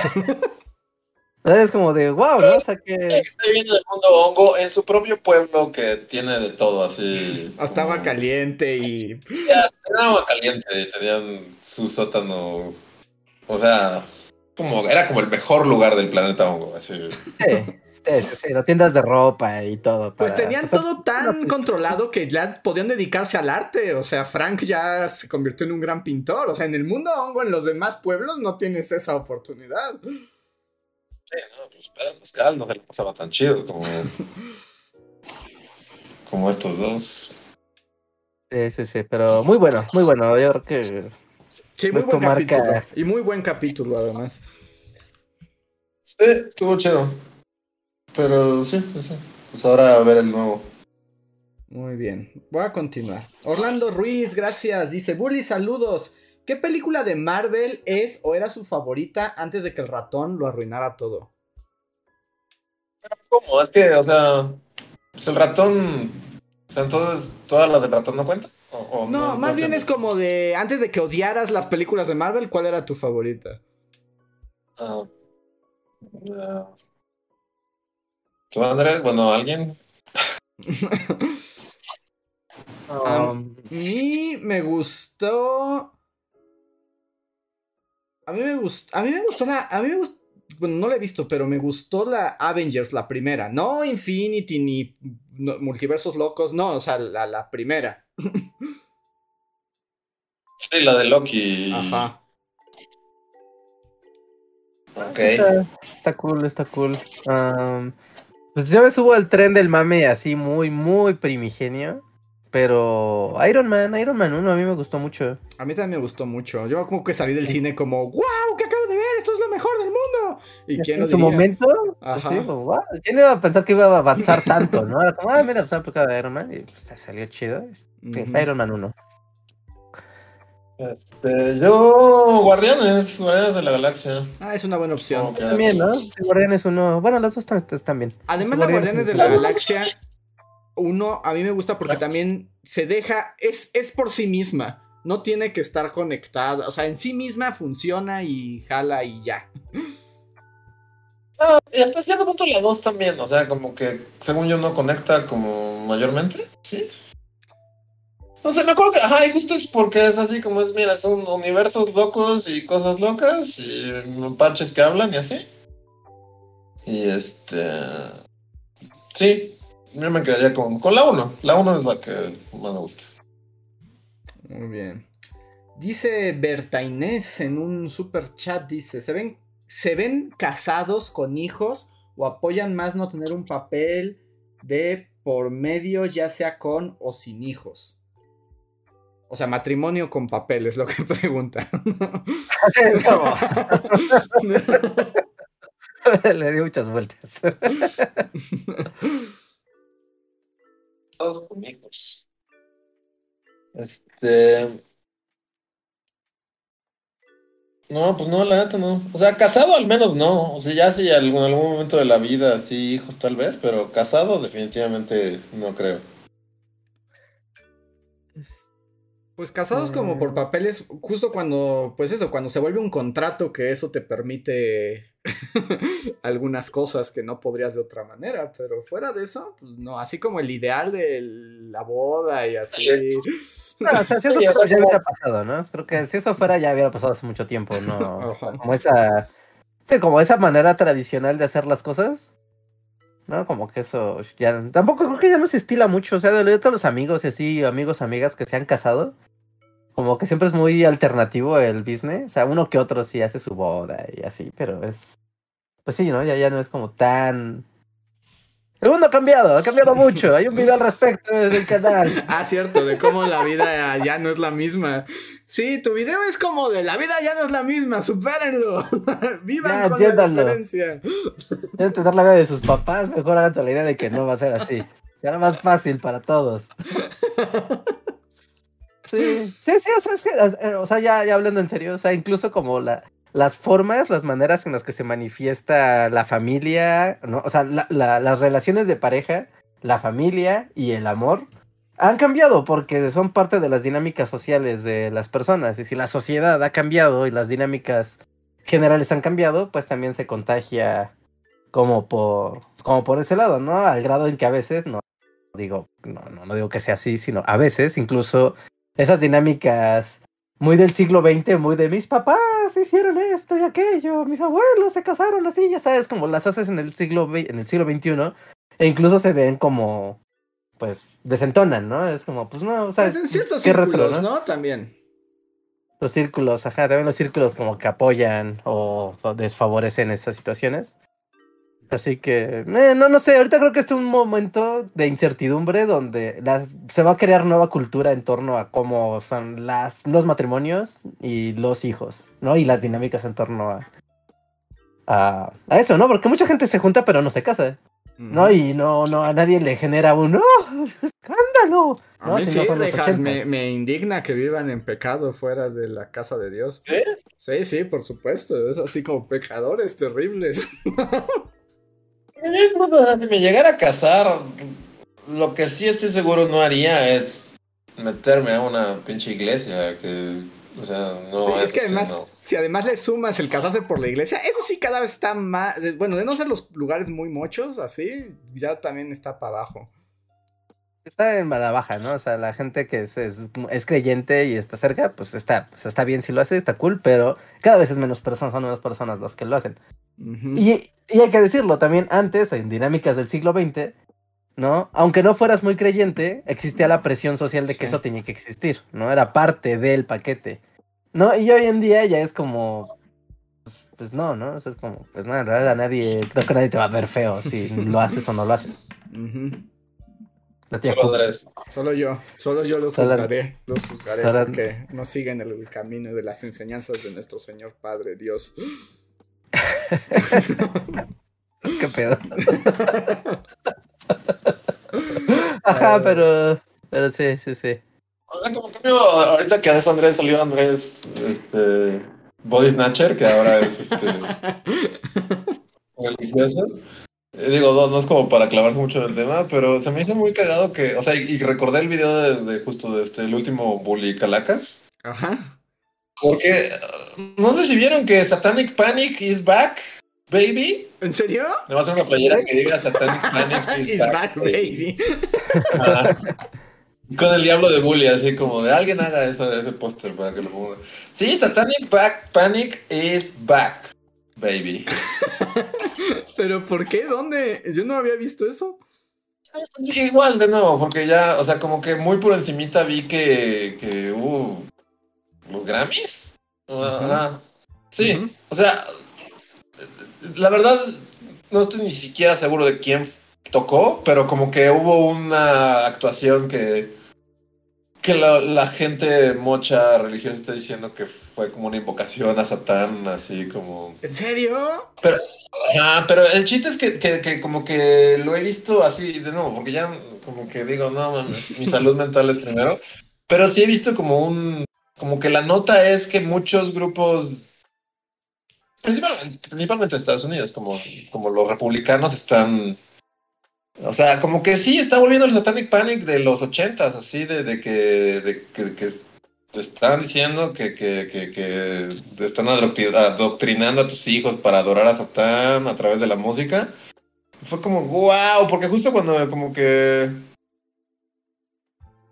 Es como de, wow, ¿no? O sea que... Está viviendo en el mundo hongo en su propio pueblo que tiene de todo, así. Estaba como- caliente y... Ya, Tenían agua caliente y tenían su sótano. O sea, como, era como el mejor lugar del planeta hongo. Así. Sí, sí, sí, no, tiendas de ropa y todo. Pues tenían o sea, todo tan controlado que ya podían dedicarse al arte. O sea, Frank ya se convirtió en un gran pintor. O sea, en el mundo hongo, en los demás pueblos, no tienes esa oportunidad. Sí, no, pues Pedro Pascal no se le pasaba tan chido como, como estos dos. Sí, sí, sí, pero muy bueno, muy bueno. Yo creo que Sí, muy buen marca- capítulo. Y muy buen capítulo, además. Sí, estuvo chido. Pero sí, sí, sí. Pues ahora a ver el nuevo. Muy bien. Voy a continuar. Orlando Ruiz, gracias. Dice, Bully, saludos. ¿Qué película de Marvel es o era su favorita antes de que el ratón lo arruinara todo? ¿Cómo? Es que, o sea, pues el ratón. O sea, entonces, ¿todas las del ratón no cuentan? O- o No, más bien entiendo? es como de, antes de que odiaras las películas de Marvel, ¿cuál era tu favorita? Ah. Ah. ¿Tú, Andrés? Bueno, ¿alguien? um, A mí me gustó. A mí me gustó. A mí me gustó la. A mí me gustó. Bueno, no la he visto, pero me gustó la Avengers, la primera. No Infinity ni no, Multiversos Locos, no, o sea, la, la primera. Sí, la de Loki. Ajá. Ok. Está, está cool, está cool. Am, pues yo me subo al tren del mame así muy, muy primigenio. Pero Iron Man, Iron Man 1 a mí me gustó mucho. A mí también me gustó mucho. Yo como que salí del cine como, wow, ¿qué acabo de ver? Esto es lo mejor del mundo. ¿Y quién lo en su diría? momento, pues Ajá. sí, como, "Guau, ¿quién iba a pensar que iba a avanzar tanto? ¿no? Era como, ah, mira, pues la época de Iron Man y pues salió chido. Sí. Iron Man 1. Este, yo, Guardianes, Guardianes de la Galaxia. Ah, es una buena opción. También, ¿no? Guardianes 1. Bueno, las dos están, están bien. Además, la Guardianes Guardianes de la Galaxia, uno, a mí me gusta porque también se deja, es, es por sí misma. No tiene que estar conectada. O sea, en sí misma funciona y jala y ya. Ah, y hasta cierto punto la 2 también, o sea, como que según yo no conecta como mayormente, ¿sí? No sé, me acuerdo que, ajá, y justo es porque es así como es, mira, son universos locos y cosas locas y parches que hablan y así. Y este... Sí, yo me quedaría con, con la 1, la 1 es la que más me gusta. Muy bien. Dice Berta Inés en un super chat, dice, ¿se ven, ¿se ven casados con hijos o apoyan más no tener un papel de por medio, ya sea con o sin hijos? O sea, matrimonio con papel es lo que como- Le di muchas vueltas. Todos con hijos. Este. No, pues no, la neta no. O sea, casado al menos no. O sea, ya si algún, algún momento de la vida, sí, hijos tal vez, pero casado definitivamente no creo. Pues casados como por Mm. papeles, justo cuando, pues eso, cuando se vuelve un contrato que eso te permite algunas cosas que no podrías de otra manera, pero fuera de eso, pues no, así como el ideal de la boda y así. No, o sea, si eso fuera, ya hubiera pasado, ¿no? Creo que si eso fuera ya hubiera pasado hace mucho tiempo, ¿no? Ajá. Como esa. Sí, como esa manera tradicional de hacer las cosas. ¿No? Como que eso ya. Tampoco creo que ya no se estila mucho. O sea, de todos los amigos y así, amigos, amigas que se han casado. Como que siempre es muy alternativo el business. O sea, uno que otro sí hace su boda y así, pero es. Pues sí, ¿no? Ya, ya no es como tan. El mundo ha cambiado, ha cambiado mucho. Hay un video al respecto en el canal. Ah, cierto, de cómo la vida ya no es la misma. Sí, tu video es como de la vida ya no es la misma, supérenlo. Vivan Ya, con la diferencia. Deben tener la vida de sus papás, mejor háganse la idea de que no va a ser así. Será más fácil para todos. Sí, sí, sí, o sea, es que, o sea, ya, ya hablando en serio, o sea, incluso como la, las formas, las maneras en las que se manifiesta la familia, ¿no? O sea, la- la- las relaciones de pareja, la familia y el amor han cambiado porque son parte de las dinámicas sociales de las personas. Y si la sociedad ha cambiado y las dinámicas generales han cambiado, pues también se contagia como por, como por ese lado, ¿no? Al grado en que a veces, no digo, no, no, no digo que sea así, sino a veces incluso esas dinámicas muy del siglo XX, muy de mis papás hicieron esto y aquello, mis abuelos se casaron así, ya sabes, como las haces en el siglo, en el siglo XXI, e incluso se ven como, pues, desentonan, ¿no? Es como, pues no, o sea, Pues en ciertos retro, círculos, ¿no? También. Los círculos, ajá, también los círculos como que apoyan o, o desfavorecen esas situaciones. Así que, eh, no, no sé, ahorita creo que es un momento de incertidumbre donde las, se va a crear nueva cultura en torno a cómo son las, los matrimonios y los hijos, ¿no? Y las dinámicas en torno a, a, a eso, ¿no? Porque mucha gente se junta pero no se casa, ¿no? Y no, no, a nadie le genera un, ¡oh, escándalo! A ¿no? mí Si sí, no son los deja- 80s. me, me indigna que vivan en pecado fuera de la casa de Dios. Sí, sí, por supuesto. Es así como pecadores terribles. Si me llegara a casar, lo que sí estoy seguro no haría es meterme a una pinche iglesia que, o sea, no Sí, es que sí, además, no. si además le sumas el casarse por la iglesia, eso sí cada vez está más. Bueno, de no ser los lugares muy mochos, así, ya también está para abajo. Está en mala baja, ¿no? O sea, la gente que es, es, es creyente y está cerca, pues está, pues está bien si lo hace, está cool, pero cada vez es menos personas, son menos personas las que lo hacen. Ujú. Y, y hay que decirlo, también antes, en dinámicas del siglo XX, ¿no? Aunque no fueras muy creyente, existía la presión social de que Sí. eso tenía que existir, ¿no? Era parte del paquete, ¿no? Y hoy en día ya es como, pues, pues no, ¿no? Eso es como, pues nada, en realidad nadie, creo que nadie te va a ver feo si lo haces o no lo haces. Ujú. La tía Solo Cooks. Andrés. Solo yo, solo yo los Solo- juzgaré, los juzgaré solo- porque no siguen el camino de las enseñanzas de nuestro Señor Padre Dios. ¿Qué pedo? Ajá, pero, pero sí, sí, sí. O sea, como cambio, ahorita que haces Andrés, salió Andrés, este, Body Snatcher, que ahora es, este, religioso. Eh, Digo, no, no es como para clavarse mucho en el tema, pero se me hizo muy cagado que, o sea, y, y recordé el video de, de justo de este, el último Bully Calacas. Ajá. Porque uh, no sé si vieron que Satanic Panic is back, baby. ¿En serio? Me va a hacer una playera que diga Satanic Panic is It's back, back, baby. Ajá. Con el diablo de Bully, así como de alguien haga eso, ese póster para que lo ponga. Sí, Satanic back, Panic is back, baby. ¿Pero por qué? ¿Dónde? Yo no había visto eso. Igual, de nuevo, porque ya, o sea, como que muy por encimita vi que, que uh, los Grammys. Ajá. Sí, o sea, la verdad, no estoy ni siquiera seguro de quién tocó, pero como que hubo una actuación que, que la, la gente mocha religiosa está diciendo que fue como una invocación a Satán, así como... ¿En serio? Ajá, pero el chiste es que, que, que como que lo he visto así, de nuevo, porque ya como que digo, no, mames, mi salud mental es primero, pero sí he visto como un, como que la nota es que muchos grupos, principalmente, principalmente Estados Unidos, como, como los republicanos están, o sea, como que sí está volviendo el Satanic Panic de los ochentas, así, de, de que, de que, que te están diciendo que, que, que, que te están adoctri- adoctrinando a tus hijos para adorar a Satán a través de la música. Fue como, wow, porque justo cuando como que...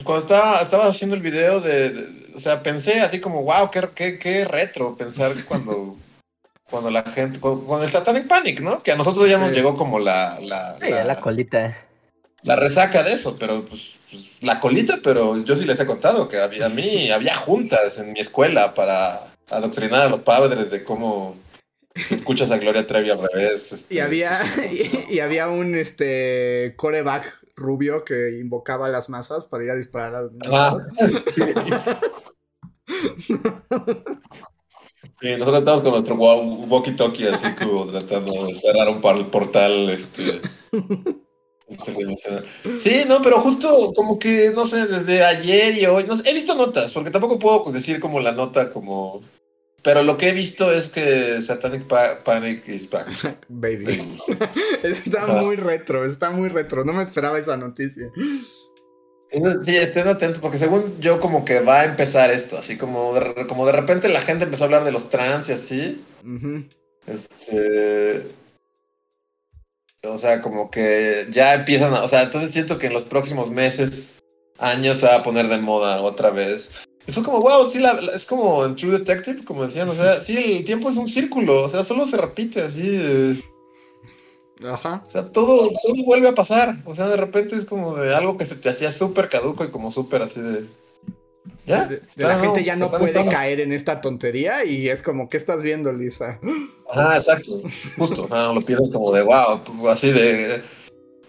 Cuando estaba, estaba haciendo el video de, de- O sea, pensé así como, wow, qué, qué, qué retro pensar cuando... Cuando la gente... Con, con el Satanic Panic, ¿no? Que a nosotros ya nos llegó como la... la, Sí, la- la colita. la resaca de eso, pero pues, pues, la colita, pero yo sí les he contado que había, a mí había juntas en mi escuela para adoctrinar a los padres de cómo escuchas a Gloria Trevi al revés. este, Y había, y, y había un este coreback rubio que invocaba a las masas para ir a disparar a los niños. Ajá. Sí, nosotros estamos con nuestro wa- walkie-talkie así como tratando de cerrar un portal este. Sí, no, pero justo como que, no sé, desde ayer y hoy, no sé, he visto notas, porque tampoco puedo decir como la nota como... Pero lo que he visto es que Satanic Pa- Panic is back. Baby. Está muy retro, está muy retro. No me esperaba esa noticia. Sí, estén atentos, porque según yo como que va a empezar esto, así como de, como de repente la gente empezó a hablar de los trans y así. Este. O sea, como que ya empiezan a. O sea, entonces siento que en los próximos meses, años se va a poner de moda otra vez. Y fue como, wow, sí, la- la- es como en True Detective, como decían, o sea, sí, el tiempo es un círculo, o sea, solo se repite así. Ajá. o sea, todo, todo vuelve a pasar. O sea, de repente es como de algo que se te hacía súper caduco y como súper así de. Ya. De, de la gente ya no puede caer en esta tontería y es como, ¿qué estás viendo, Lisa? Ah, exacto. Justo. Ah, lo piensas como de wow, así de.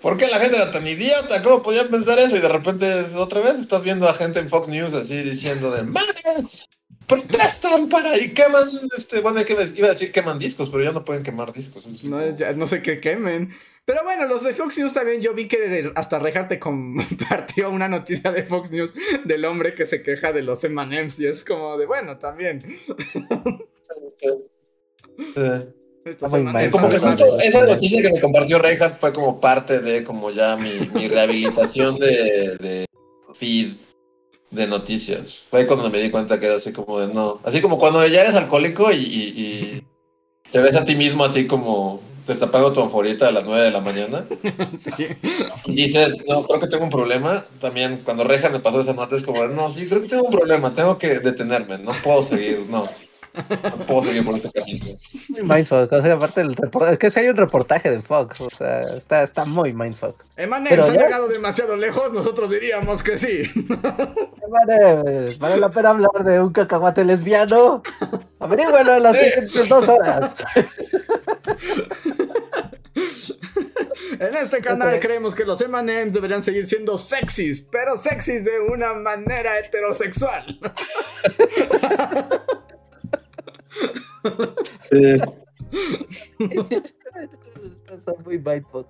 ¿Por qué la gente era tan idiota? ¿Cómo podían pensar eso? Y de repente, otra vez, estás viendo a gente en Fox News así diciendo de ¡Madres! ¡Protestan para! Y queman, este, bueno, hay que iba a decir queman discos, pero ya no pueden quemar discos. sí. No, ya no sé qué quemen. Pero bueno, los de Fox News también yo vi que hasta Rejarte compartió una noticia de Fox News del hombre que se queja de los M&M's y es como de, bueno, también. Sí. Muy. Como que justo esa noticia que me compartió Reinhardt fue como parte de como ya mi, mi rehabilitación de, de feed de noticias. Fue cuando me di cuenta que era así como de no. Así como cuando ya eres alcohólico y, y- y te ves a ti mismo así como destapando tu anforita a las 9 de la mañana Sí. y dices, no, creo que tengo un problema. También cuando Reinhardt me pasó esa nota es como, no, sí, creo que tengo un problema, tengo que detenerme, no puedo seguir, no. No puedo por este camino. Muy mindfuck. O sea, aparte del reportaje. Es que si hay un reportaje de Fox. O sea, está, está muy mindfuck. M&M's Pero han ya- llegado demasiado lejos, nosotros diríamos que sí. Vale, vale la pena hablar de un cacahuate lesbiano. Averígüelo en las siguientes dos horas. En este canal creemos que los M&M's deberían seguir siendo sexys, pero sexys de una manera heterosexual. Está muy mindfuck.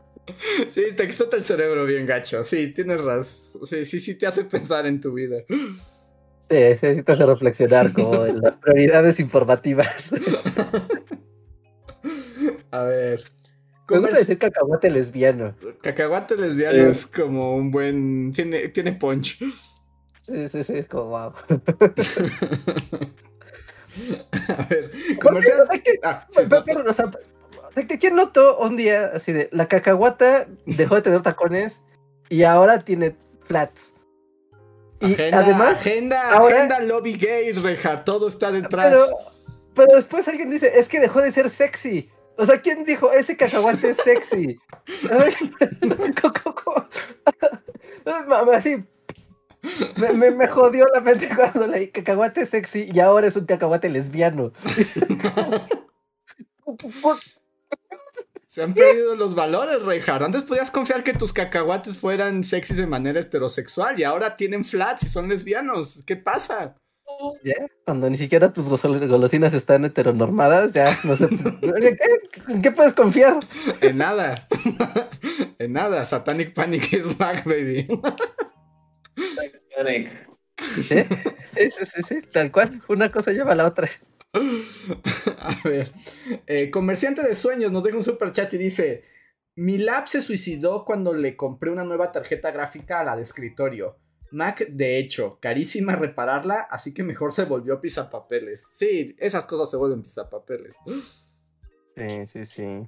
Sí, te explota el cerebro bien gacho. Sí, tienes razón. Sí, sí, sí te hace pensar en tu vida. Sí, sí, sí te hace reflexionar como en las prioridades informativas. A ver. Me ¿Cómo gusta es? decir cacahuate lesbiano. Cacahuate lesbiano Sí. es como un buen. Tiene, tiene punch. Sí, sí, sí, es como wow. A ver. Comercial. o sea, que- Ah, sí, pero, no. pero, o sea, de que ¿quién notó un día así de la cacahuata dejó de tener tacones y ahora tiene flats? Y Agenda, además, agenda, ahora- agenda lobby gay, Reja, todo está detrás. pero, pero después alguien dice, es que dejó de ser sexy. O sea, ¿quién dijo ese cacahuate es sexy? Así. Me, me, me jodió la mente cuando leí cacahuate sexy y ahora es un cacahuate lesbiano. Se han perdido los valores, Reinhardt. Antes podías confiar que tus cacahuates fueran sexys de manera heterosexual y ahora tienen flats y son lesbianos. ¿Qué pasa? ¿Ya? Cuando ni siquiera tus golosinas están heteronormadas, ya no sé. ¿En qué, en qué puedes confiar? En nada. en nada. Satanic Panic is back, baby. ¿Sí? Sí, sí, sí, sí, tal cual. Una cosa lleva a la otra. A ver. eh, comerciante de sueños nos deja un super chat y dice: Mi lab se suicidó cuando le compré una nueva tarjeta gráfica a la de escritorio. Mac, de hecho, carísima repararla, así que mejor se volvió pisapapeles. Sí, esas cosas se vuelven pisapapeles. Sí, sí, sí.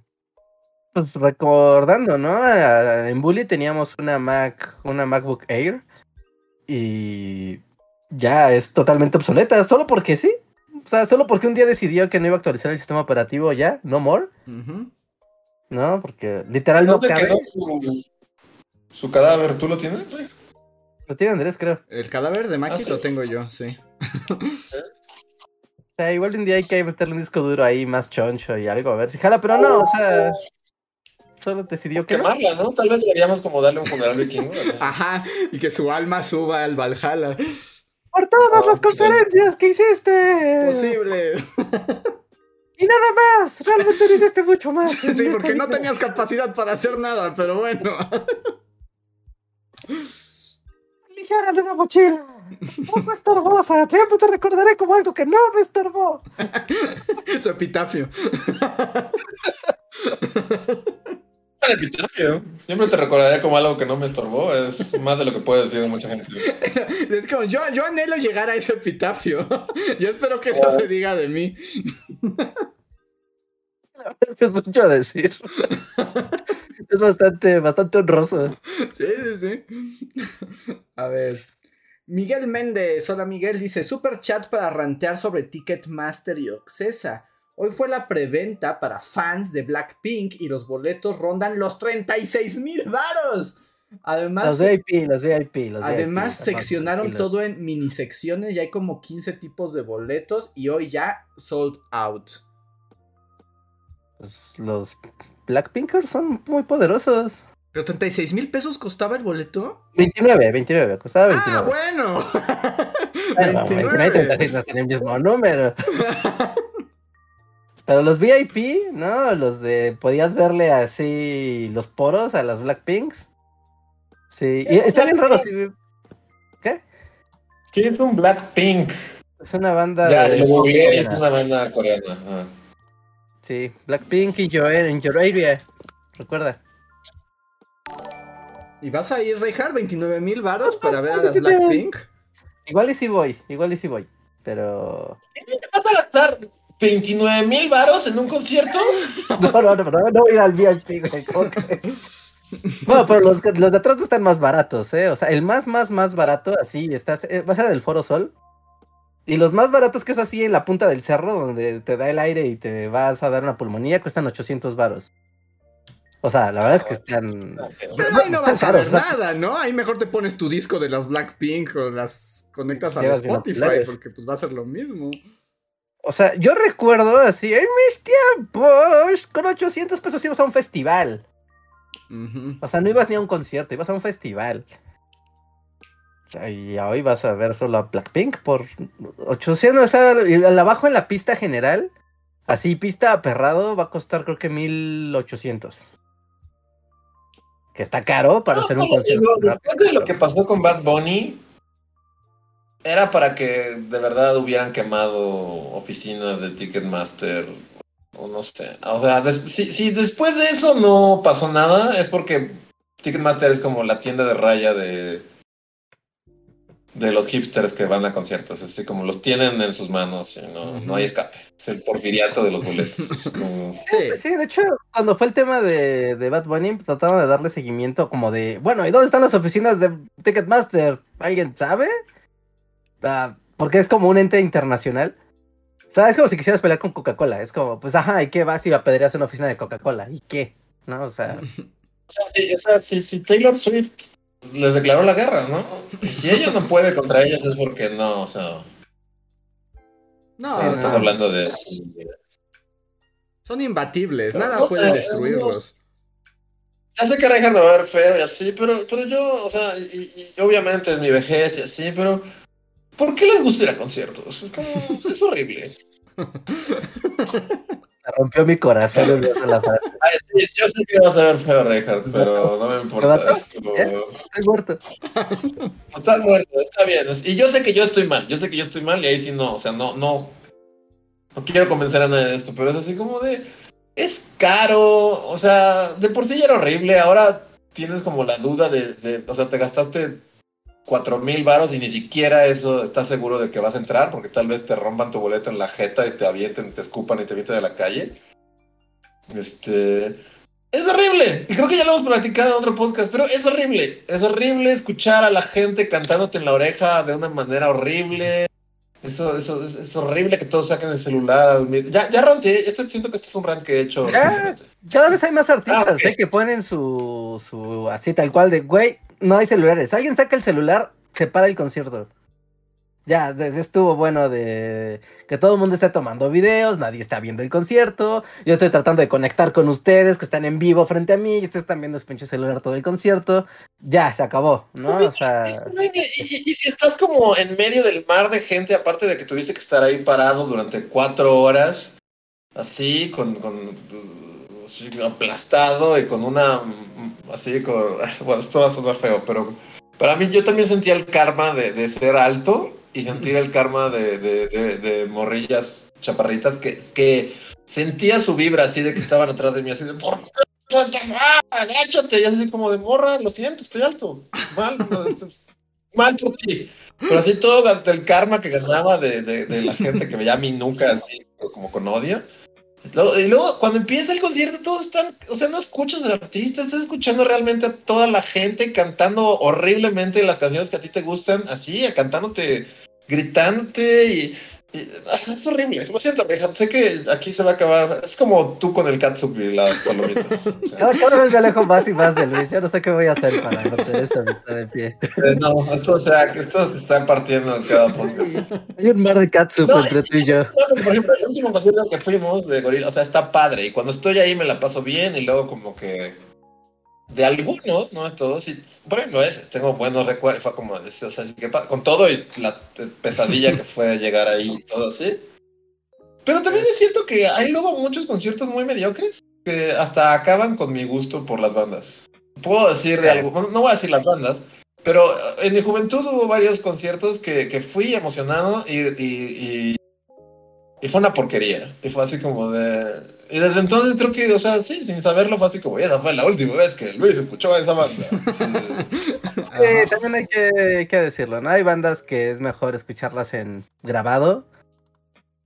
Pues recordando, ¿no? A- En Bully teníamos una Mac, una MacBook Air y ya es totalmente obsoleta, solo porque sí. O sea, solo porque un día decidió que no iba a actualizar el sistema operativo ya, no more. ¿no? Porque literal no ¿Dónde cabe. quedó su, su cadáver? ¿Tú lo tienes? Rey? Lo tiene Andrés, creo. El cadáver de Maki Ah, sí. lo tengo yo, sí. O sea, igual un día hay que meterle un disco duro ahí más choncho y algo, a ver si jala, pero no, o sea, solo decidió que no. Quemarla, ¿no? Tal vez deberíamos como darle un funeral vikingo. ¿no? Ajá, y que su alma suba al Valhalla. Por todas las conferencias que hiciste. Posible. Y nada más, realmente no hiciste mucho más. Sí, porque no tenías capacidad para hacer nada, pero bueno. Ligera en una mochila. Poco estorbosa. Siempre te recordaré como algo que no me estorbó. Su epitafio. Siempre te recordaré como algo que no me estorbó. Es más de lo que puede decir de mucha gente. Es como, yo, yo anhelo llegar a ese epitafio. Yo espero que eso se diga de mí. La verdad es que es mucho a decir. Es bastante, bastante honroso. Sí, sí, sí. A ver. Miguel Méndez, hola Miguel, dice super chat para rantear sobre Ticketmaster y Oxesa. Hoy fue la preventa para fans de Blackpink y los boletos rondan los 36 mil varos. Además, Los VIP, los VIP, los además VIP, seccionaron tranquilos. todo en mini secciones. Ya hay como 15 tipos de boletos. Y hoy ya sold out. Pues, los Blackpinkers son muy poderosos. ¿Pero 36 mil pesos costaba el boleto? 29, 29, costaba 29. Ah, bueno. Bueno, 29 y 36 no están en el mismo número. Pero los VIP, ¿no? Los de. Podías verle así los poros a las Blackpinks. Sí, y está bien raro. sí. ¿Qué? ¿Qué es un Blackpink? Es una banda. Ya, de lo googleé, es una banda coreana. ajá. Sí, Blackpink in your, in your area. Recuerda. ¿Y vas a ir, Reinhardt, 29 mil varos para ver a las Blackpink? Igual y sí voy, igual y sí voy. Pero. ¿Vas a gastar 29 mil varos en un concierto? No, no, no, no, no voy a ir al VIP, güey. ¿cómo crees? Bueno, pero los, los de atrás no están más baratos, ¿eh? O sea, el más, más, más barato, así, estás, eh, va a ser del Foro Sol. Y los más baratos que es así en la punta del cerro, donde te da el aire y te vas a dar una pulmonía, cuestan 800 varos. O sea, la verdad es que están... Pero ahí no vas a ver nada, ¿no? Ahí mejor te pones tu disco de las Blackpink o las conectas a Spotify porque pues va a ser lo mismo. O sea, yo recuerdo así, en mis tiempos, con 800 pesos ibas a un festival. O sea, no ibas ni a un concierto, ibas a un festival. O sea, y hoy vas a ver solo a Blackpink por 800, o sea, al abajo en la pista general, así pista aperrado, va a costar creo que 1800. Que está caro para hacer un concierto. digo, Después de lo que pasó con Bad Bunny, era para que de verdad hubieran quemado oficinas de Ticketmaster. O no sé. O sea, des- si, si después de eso no pasó nada, es porque Ticketmaster es como la tienda de raya de. De los hipsters que van a conciertos, así como los tienen en sus manos y no, no hay escape. Es el porfiriato de los boletos. como- Sí. Sí, de hecho, cuando fue el tema de, de Bad Bunny, pues, trataban de darle seguimiento como de, bueno, ¿y dónde están las oficinas de Ticketmaster? ¿Alguien sabe? Porque es como un ente internacional. O sea, es como si quisieras pelear con Coca-Cola. Es como, pues, ajá, ¿y qué vas y apedreas una oficina de Coca-Cola? ¿Y qué? ¿No? O sea, O sea, eh, o sea, si, si Taylor Swift les declaró la guerra, ¿no? Si ella no puede contra ellos es porque no, o sea, No, o sea, estás no. hablando de... Son imbatibles, Pero nada no puede sé, destruirlos. Ya sé que Reinhardt va a ver feo y así, pero, pero yo, o sea, y, y obviamente es mi vejez y así, pero ¿por qué les gusta ir a conciertos? Es como, es horrible. me rompió mi corazón. la frase. Ay, sí, yo sé que vas a ver feo, Reinhardt, pero no me importa. Es como, Estoy muerto. Estás muerto, está bien. Y yo sé que yo estoy mal, yo sé que yo estoy mal y ahí sí no, o sea, no, no. No quiero convencer a nadie de esto, pero es así como de. Es caro, o sea, de por sí ya era horrible, ahora tienes como la duda de. de- o sea, te gastaste cuatro mil varos y ni siquiera eso estás seguro de que vas a entrar, porque tal vez te rompan tu boleto en la jeta y te avienten, te escupan y te avienten de la calle. Este. Es horrible. Y creo que ya lo hemos platicado en otro podcast, pero es horrible. Es horrible escuchar a la gente cantándote en la oreja de una manera horrible. Eso, eso, es, es horrible que todos saquen el celular. Ya, ya ranté. Este, siento que este es un rant que he hecho. Ya. recientemente. Cada vez hay más artistas, Ah, ok. ¿eh? Que ponen su, su, así tal cual de, güey, no hay celulares. Alguien saca el celular, se para el concierto. Ya, estuvo bueno de que todo el mundo esté tomando videos, nadie está viendo el concierto. Yo estoy tratando de conectar con ustedes que están en vivo frente a mí y ustedes están viendo su pinche celular todo el concierto. Ya, se acabó, ¿no? O sea. Y, si estás como en medio del mar de gente, aparte de que tuviste que estar ahí parado durante cuatro horas, así, con, con así, aplastado y con una, mm, así, con, bueno, esto va a sonar feo, pero para mí yo también sentía el karma de, de ser alto y sentir el karma de, de, de- morrillas chaparritas que, que sentía su vibra así de que estaban atrás de mí, así de, por agáchate, y así como de morra, lo siento, estoy alto. Mal, no, es mal por ti. Pero así todo el karma que ganaba de, de, de la gente que veía a mi nuca así como con odio. Y luego cuando empieza el concierto todos están, o sea, no escuchas al artista, estás escuchando realmente a toda la gente cantando horriblemente las canciones que a ti te gustan, así, cantándote, gritándote y, es horrible, lo siento, Reja, sé que aquí se va a acabar. Es como tú con el catsup y las palomitas. O sea, Cada, vez me alejo más y más de Luis. Yo no sé qué voy a hacer para mantener esta amistad de pie. eh, no, esto, o sea, que esto se está partiendo en cada podcast. Hay un mar de catsup No, entre tú y yo. no, por ejemplo, el último concierto que fuimos de Gorila, o sea, está padre. Y cuando estoy ahí me la paso bien y luego como que de algunos, no de todos, y por ejemplo, ese, tengo buenos recuerdos, fue como, o sea, con todo y la pesadilla que fue llegar ahí y todo así. Pero también es cierto que hay luego muchos conciertos muy mediocres que hasta acaban con mi gusto por las bandas. Puedo decir de algo, no no voy a decir las bandas, pero en mi juventud hubo varios conciertos que, que fui emocionado y, y, y, fue una porquería. Y fue así como de... Y desde entonces creo que, o sea, sí, sin saberlo fue así como, esa fue la última vez que Luis escuchó a esa banda. Sí, también hay que, hay que decirlo, ¿no? Hay bandas que es mejor escucharlas en grabado.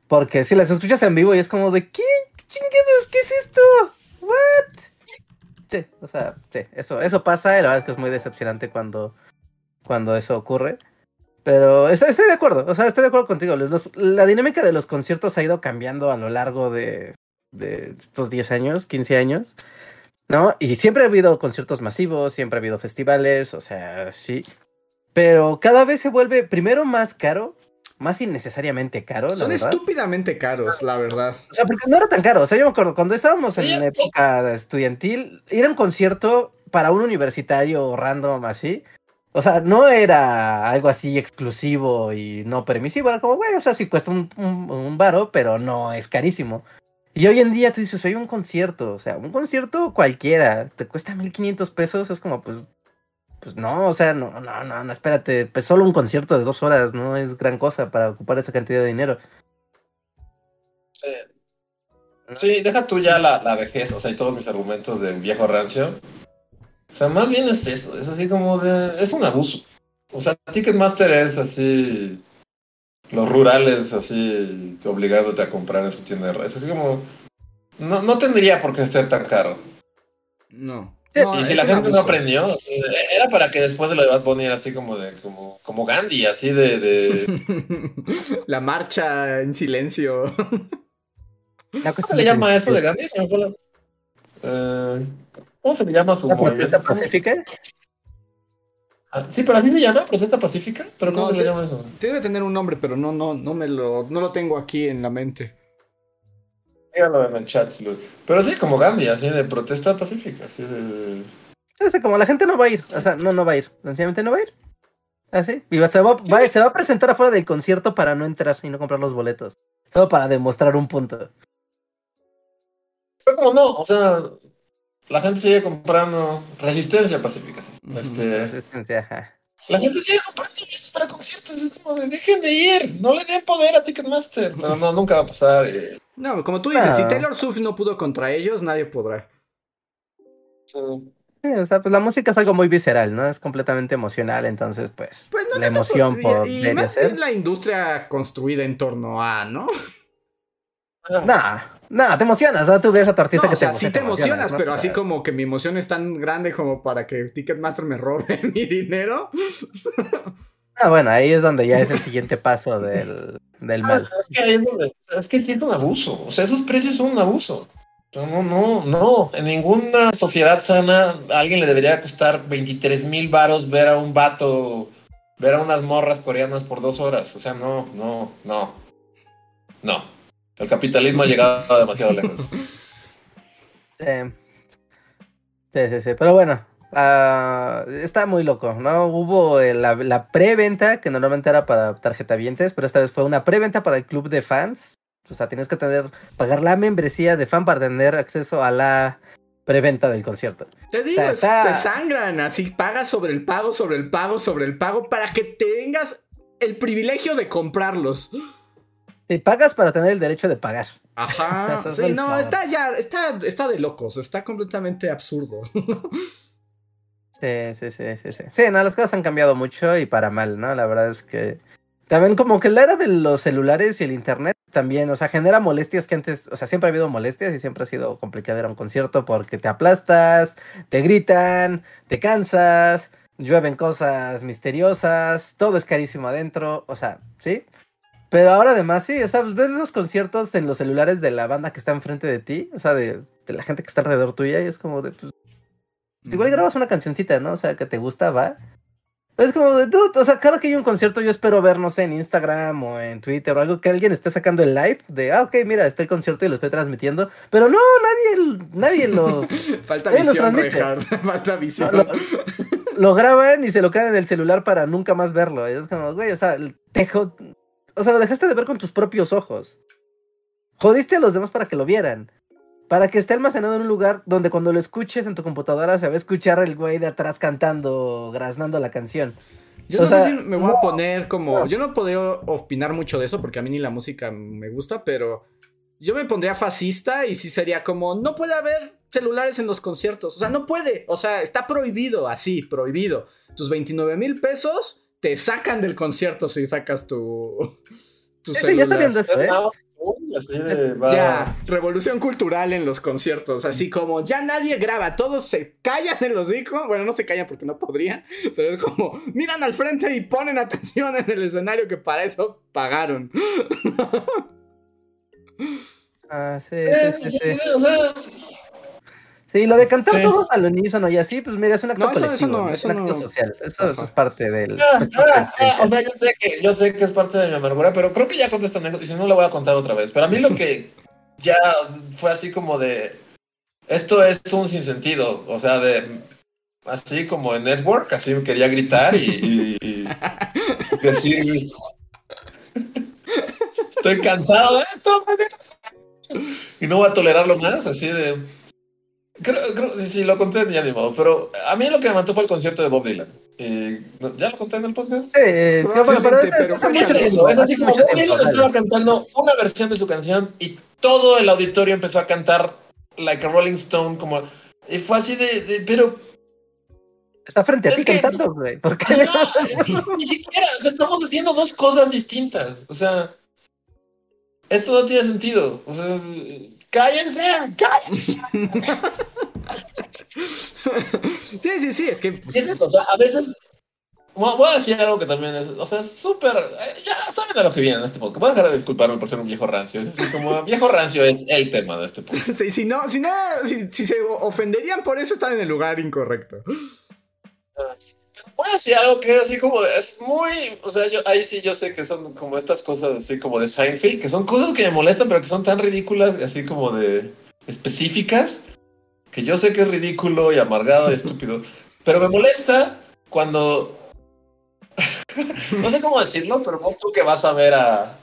Porque si las escuchas en vivo y es como de, ¿qué? ¿Qué chingados? ¿Qué es esto? ¿What? Sí, o sea, sí, eso, eso pasa y la verdad es que es muy decepcionante cuando, cuando eso ocurre. Pero estoy, estoy de acuerdo, o sea, estoy de acuerdo contigo. Los- la dinámica de los conciertos ha ido cambiando a lo largo de, de estos 10 años, 15 años. ¿no? Y siempre ha habido conciertos masivos, siempre ha habido festivales, o sea, sí. Pero cada vez se vuelve primero más caro, más innecesariamente caro, Son verdad. estúpidamente caros, la verdad. O sea, porque no era tan caro. O sea, yo me acuerdo, cuando estábamos en la época estudiantil, ir a un concierto para un universitario random así, o sea, no era algo así exclusivo y no permisivo. Era como, güey, o sea, sí cuesta un, un, un varo, pero no es carísimo. Y hoy en día tú dices, oye, un concierto, o sea, un concierto cualquiera, te cuesta 1500 pesos, es como, pues, pues no, o sea, no, no, no, no, espérate, pues solo un concierto de dos horas no es gran cosa para ocupar esa cantidad de dinero. Sí. Sí, deja tú ya la, la vejez, o sea, y todos mis argumentos de viejo rancio. O sea, más bien es eso, es así como de... Es un abuso. O sea, Ticketmaster es así... Los rurales así obligándote a comprar en su tienda de redes. Es así como... No, no tendría por qué ser tan caro. No. Y si la gente no aprendió, o sea, era para que después de lo de Bad Bunny era así como de... Como, como Gandhi, así de... de... La marcha en silencio. La ¿Cómo se le llama eso de. Gandhi? Se me fue la- Eh, ¿Cómo se le llama su ¿La protesta pacífica? Ah, sí, pero así se llama, protesta pacífica. ¿Pero cómo No, se le llama eso? Debe tener un nombre, pero no, no, no me lo, no lo tengo aquí en la mente. Díganlo en el chat. Pero sí, como Gandhi, así de protesta pacífica, así de... O sea, como la gente no va a ir, o sea, no, no va a ir, sencillamente no va a ir. Así. Y va- se, va, va- se va a presentar afuera del concierto para no entrar y no comprar los boletos. Solo para demostrar un punto. Fue como no, o sea, la gente sigue comprando resistencia pacífica. sí. Este, Resistencia, ajá. la gente sigue comprando boletos para conciertos. Es como de, dejen de ir, no le den poder a Ticketmaster. Pero no, nunca va a pasar. eh. No, como tú dices, si Ah. Taylor Swift no pudo contra ellos, nadie podrá. Sí. Sí, o sea, pues la música es algo muy visceral, ¿no? Es completamente emocional, entonces, pues, Pues no la emoción por- por y, y más bien la industria construida en torno a, ¿no? Ah, Nah, nah, te emocionas, ¿no? Tú ves a tu artista No, que o sea, te, sí te emocionas, ¿no? pero así como que mi emoción es tan grande como para que Ticketmaster me robe mi dinero. Ah, bueno, ahí es donde ya es el siguiente paso del, del mal. Es que, es donde- es que sí es un abuso. O sea, esos precios son un abuso. No, no, no. En ninguna sociedad sana a alguien le debería costar 23 mil varos ver a un vato, ver a unas morras coreanas por dos horas. O sea, no, no, no. No. El capitalismo ha llegado demasiado lejos. Sí. Sí, sí, sí. Pero bueno, ah, está muy loco, ¿no? Hubo eh, la, la preventa, que normalmente era para tarjetavientes, pero esta vez fue una preventa para el club de fans. O sea, tienes que tener, pagar la membresía de fan para tener acceso a la preventa del concierto. Te digo, sea, es- está- te sangran, así pagas sobre el pago, sobre el pago, sobre el pago, para que tengas el privilegio de comprarlos. Pagas para tener el derecho de pagar. Ajá. Eso sí, no, está ya, está, está de locos, está completamente absurdo. Sí, sí, sí, sí, sí. Sí, no, las cosas han cambiado mucho y para mal, ¿no? La verdad es que también como que la era de los celulares y el internet también, o sea, genera molestias que antes, o sea, siempre ha habido molestias y siempre ha sido complicado ir a un concierto porque te aplastas, te gritan, te cansas, llueven cosas misteriosas, todo es carísimo adentro, o sea, ¿sí? Pero ahora además sí, o sea, pues ves los conciertos en los celulares de la banda que está enfrente de ti, o sea, de, de la gente que está alrededor tuya, y es como de, pues, pues igual grabas una cancioncita, ¿no? O sea, que te gusta, va. Pero es como de, dude, o sea, cada que hay un concierto yo espero ver, no sé, en Instagram o en Twitter o algo que alguien esté sacando el live de, ah, ok, mira, está el concierto y lo estoy transmitiendo. Pero no, nadie, nadie los... Falta Nadie los visión. Reinhardt. Falta visión. lo, lo graban y se lo quedan en el celular para nunca más verlo. Y es como, güey, o sea, te jo- o sea, lo dejaste de ver con tus propios ojos. Jodiste a los demás para que lo vieran. Para que esté almacenado en un lugar donde cuando lo escuches en tu computadora se va a escuchar el güey de atrás cantando, graznando la canción. Yo O no sea, sé si me voy a poner como. no. Yo no podría opinar mucho de eso porque a mí ni la música me gusta, pero yo me pondría fascista y sí sería como: no puede haber celulares en los conciertos. O sea, no puede. O sea, está prohibido, así, prohibido. Tus 29 mil pesos te sacan del concierto si sacas tu. tu Sí, ya está viendo esto, ¿eh? Así de, va- Ya, revolución cultural en los conciertos, así como ya nadie graba, todos se callan en los hocico, bueno, no se callan porque no podrían, pero es como miran al frente y ponen atención en el escenario que para eso pagaron. Ah, sí, Eh, sí, sí, sí. Sí, lo de cantar Sí. todos al unísono y así, pues mira, es un acto No, eso- eso colectivo, no, ¿no? eso es un acto no. social. Eso, eso Ajá. es parte del... Pues, ah, ah, o sea, yo sé, que, yo sé que es parte de mi amargura, pero creo que ya contesté anécdota y si no la voy a contar otra vez. Pero a mí lo que ya fue así como de. Esto es un sinsentido. O sea, de. Así como en Network, así me quería gritar y, y- y decir. Estoy cansado de esto, maldita sea". Y no voy a tolerarlo más, así de. Creo, creo, si lo conté ya ni modo, pero a mí lo que me mató fue el concierto de Bob Dylan. ¿Ya lo conté en el podcast? Sí, sí, bueno, pero, pero es hace ¿qué Es mucho es eso, tiempo, es así como Bob Dylan estaba cantando una versión de su canción y todo el auditorio empezó a cantar like a Rolling Stone, como y fue así de, de- pero Está frente a Es ti que- cantando, güey. ¿Por qué? no, que ni siquiera, o sea, estamos haciendo dos cosas distintas, o sea, esto no tiene sentido, o sea, cállense, cállense. sí, sí, sí, es que pues, Es eso, o sea, a veces voy a decir algo que también es, o sea, súper, eh, ya saben a lo que viene en este podcast. Voy a dejar de disculparme por ser un viejo rancio. Es así como viejo rancio es el tema de este podcast. sí, si no, si no, si, si se ofenderían por eso están en el lugar incorrecto. Voy a decir algo que es así como de- es muy, o sea, yo ahí sí yo sé que son como estas cosas así como de Seinfeld, que son cosas que me molestan, pero que son tan ridículas, así como de específicas, que yo sé que es ridículo y amargado y estúpido, pero me molesta cuando no sé cómo decirlo, pero pon tú que vas a ver a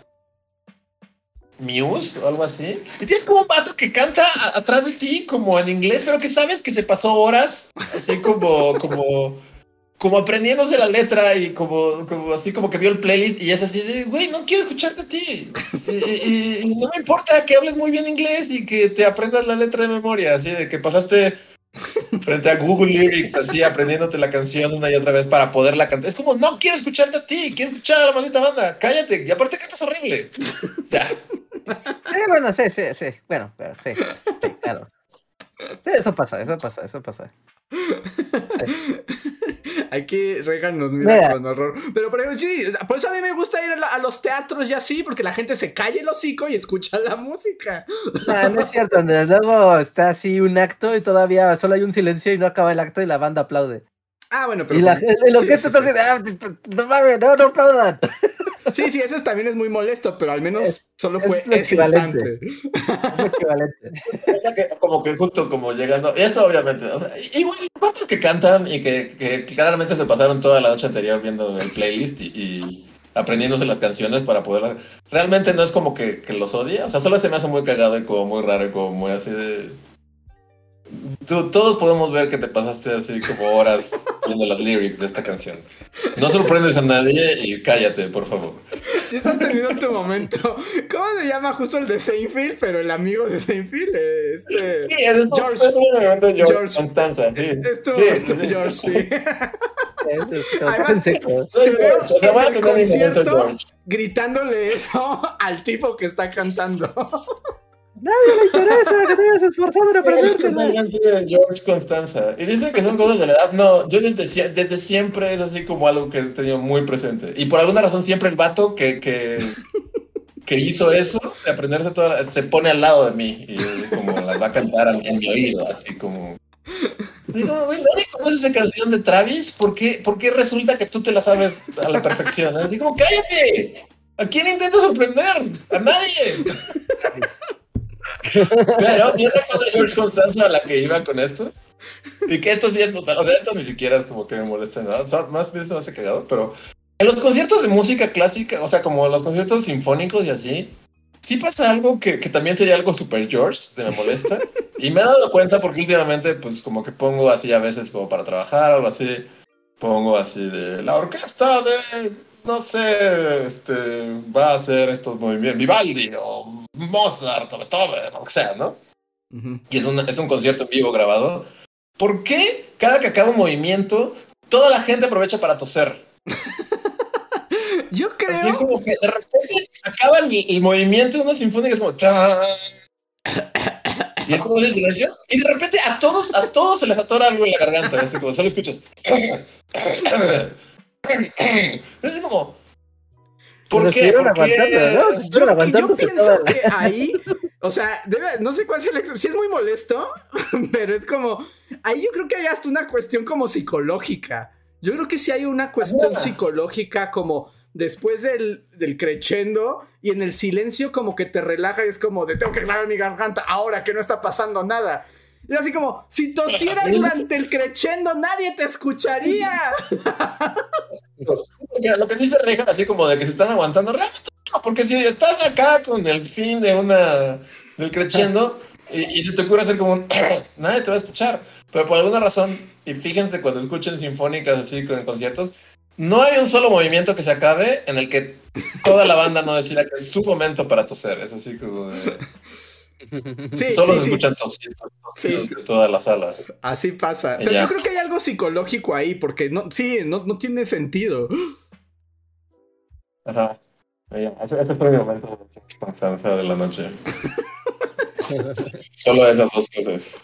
Muse o algo así, y tienes como un vato que canta atrás de ti como en inglés, pero que sabes que se pasó horas así como como como aprendiéndose la letra y como, como así como que vio el playlist y es así de, güey, no quiero escucharte a ti. Y, no me importa que hables muy bien inglés y que te aprendas la letra de memoria, así de que pasaste frente a Google Lyrics, así aprendiéndote la canción una y otra vez para poderla cantar. Es como, no quiero escucharte a ti, quiero escuchar a la maldita banda, cállate. Y aparte cantas horrible. Ya. Eh, bueno, sí, sí, sí. Bueno, pero sí, sí, claro. Sí, eso pasa, eso pasa, eso pasa. Aquí Regan nos mira Mira. con horror. Pero, pero sí, por eso a mí me gusta ir a, la- a los teatros y así, porque la gente se calla el hocico y escucha la música. No, no es cierto, Andrés. Luego está así un acto y todavía solo hay un silencio y no acaba el acto y la banda aplaude. Ah, bueno, pero. Y la, con- el, el sí, sí, así "Ah, no mames, no, no aplaudan. Sí, sí, eso también es muy molesto, pero al menos Es- solo es fue lo ese equivalente. instante. Es lo equivalente. O sea que como que justo como llegando, y esto obviamente, o sea, igual cuantos que cantan y que, que claramente se pasaron toda la noche anterior viendo el playlist y, y aprendiéndose las canciones para poderlas, realmente no es como que, que los odie, o sea, solo se me hace muy cagado y como muy raro y como muy así de... Tú- todos podemos ver que te pasaste así como horas viendo las lyrics de esta canción. No sorprendes a nadie y cállate, por favor. Si has tenido tu momento. ¿Cómo se llama justo el de Seinfeld? Pero el amigo de Seinfeld, eh, este. Sí, es George- es George, George- Constanza, sí. Es tu Sí, momento, sí. George, sí. Además. Soy Te veo en el concierto. Gritándole eso al tipo que está cantando. Nadie le interesa que te hayas esforzado en de George Constanza. Y dicen que son cosas de la edad. No, yo desde, desde siempre es así como algo que he tenido muy presente. Y por alguna razón siempre el vato que, que, que hizo eso, de aprenderse toda, se pone al lado de mí y como las va a cantar en mi oído, así como. Digo, güey, nadie conoce esa canción de Travis, ¿por qué, ¿por qué resulta que tú te la sabes a la perfección? Digo, cállate. ¿A quién intenta sorprender? A nadie. Pero mi otra cosa, George Constanza, a la que iba con esto, y que estos días, o sea, esto ni siquiera es como que me molesta nada, más bien se me hace cagado, pero en los conciertos de música clásica, o sea, como los conciertos sinfónicos y así, sí pasa algo que, que también sería algo super George, de me molesta, y me he dado cuenta porque últimamente, pues como que pongo así a veces como para trabajar o algo así, pongo así de la orquesta de no sé, este, va a hacer estos movimientos, Vivaldi o Mozart o Beethoven, o lo que sea, ¿no? Y es un, es un concierto en vivo grabado. ¿Por qué cada que acaba un movimiento, toda la gente aprovecha para toser? Yo creo. como que de repente acaba el, movimiento de una sinfónica, es como. Y es como silencio. Y de repente a todos, a todos se les atora algo en la garganta. Así como solo escuchas. Es como. ¿Por qué? Yo, pienso que ahí, o sea, no sé cuál es el si es muy molesto, pero es como, ahí yo creo que hay hasta una cuestión como psicológica. Yo creo que sí hay una cuestión psicológica como después del, del crescendo y en el silencio como que te relaja y es como de tengo que aclarar mi garganta ahora que no está pasando nada. Y así como, si tosieras durante el crescendo, nadie te escucharía. Lo que dice Rejan, así como de que se están aguantando, porque si estás acá con el fin de una del crescendo y, y se te ocurre hacer como un, nadie te va a escuchar. Pero por alguna razón, y fíjense cuando escuchen sinfónicas así con conciertos, no hay un solo movimiento que se acabe en el que toda la banda no decida que es su momento para toser. Es así como de... Sí, Solo se escuchan tosidos, de todas las salas. Así pasa. Pero yo creo que hay algo psicológico ahí, porque no, sí, no, no tiene sentido. Ajá. Ese, ese fue mi momento de la noche. Solo esas dos cosas.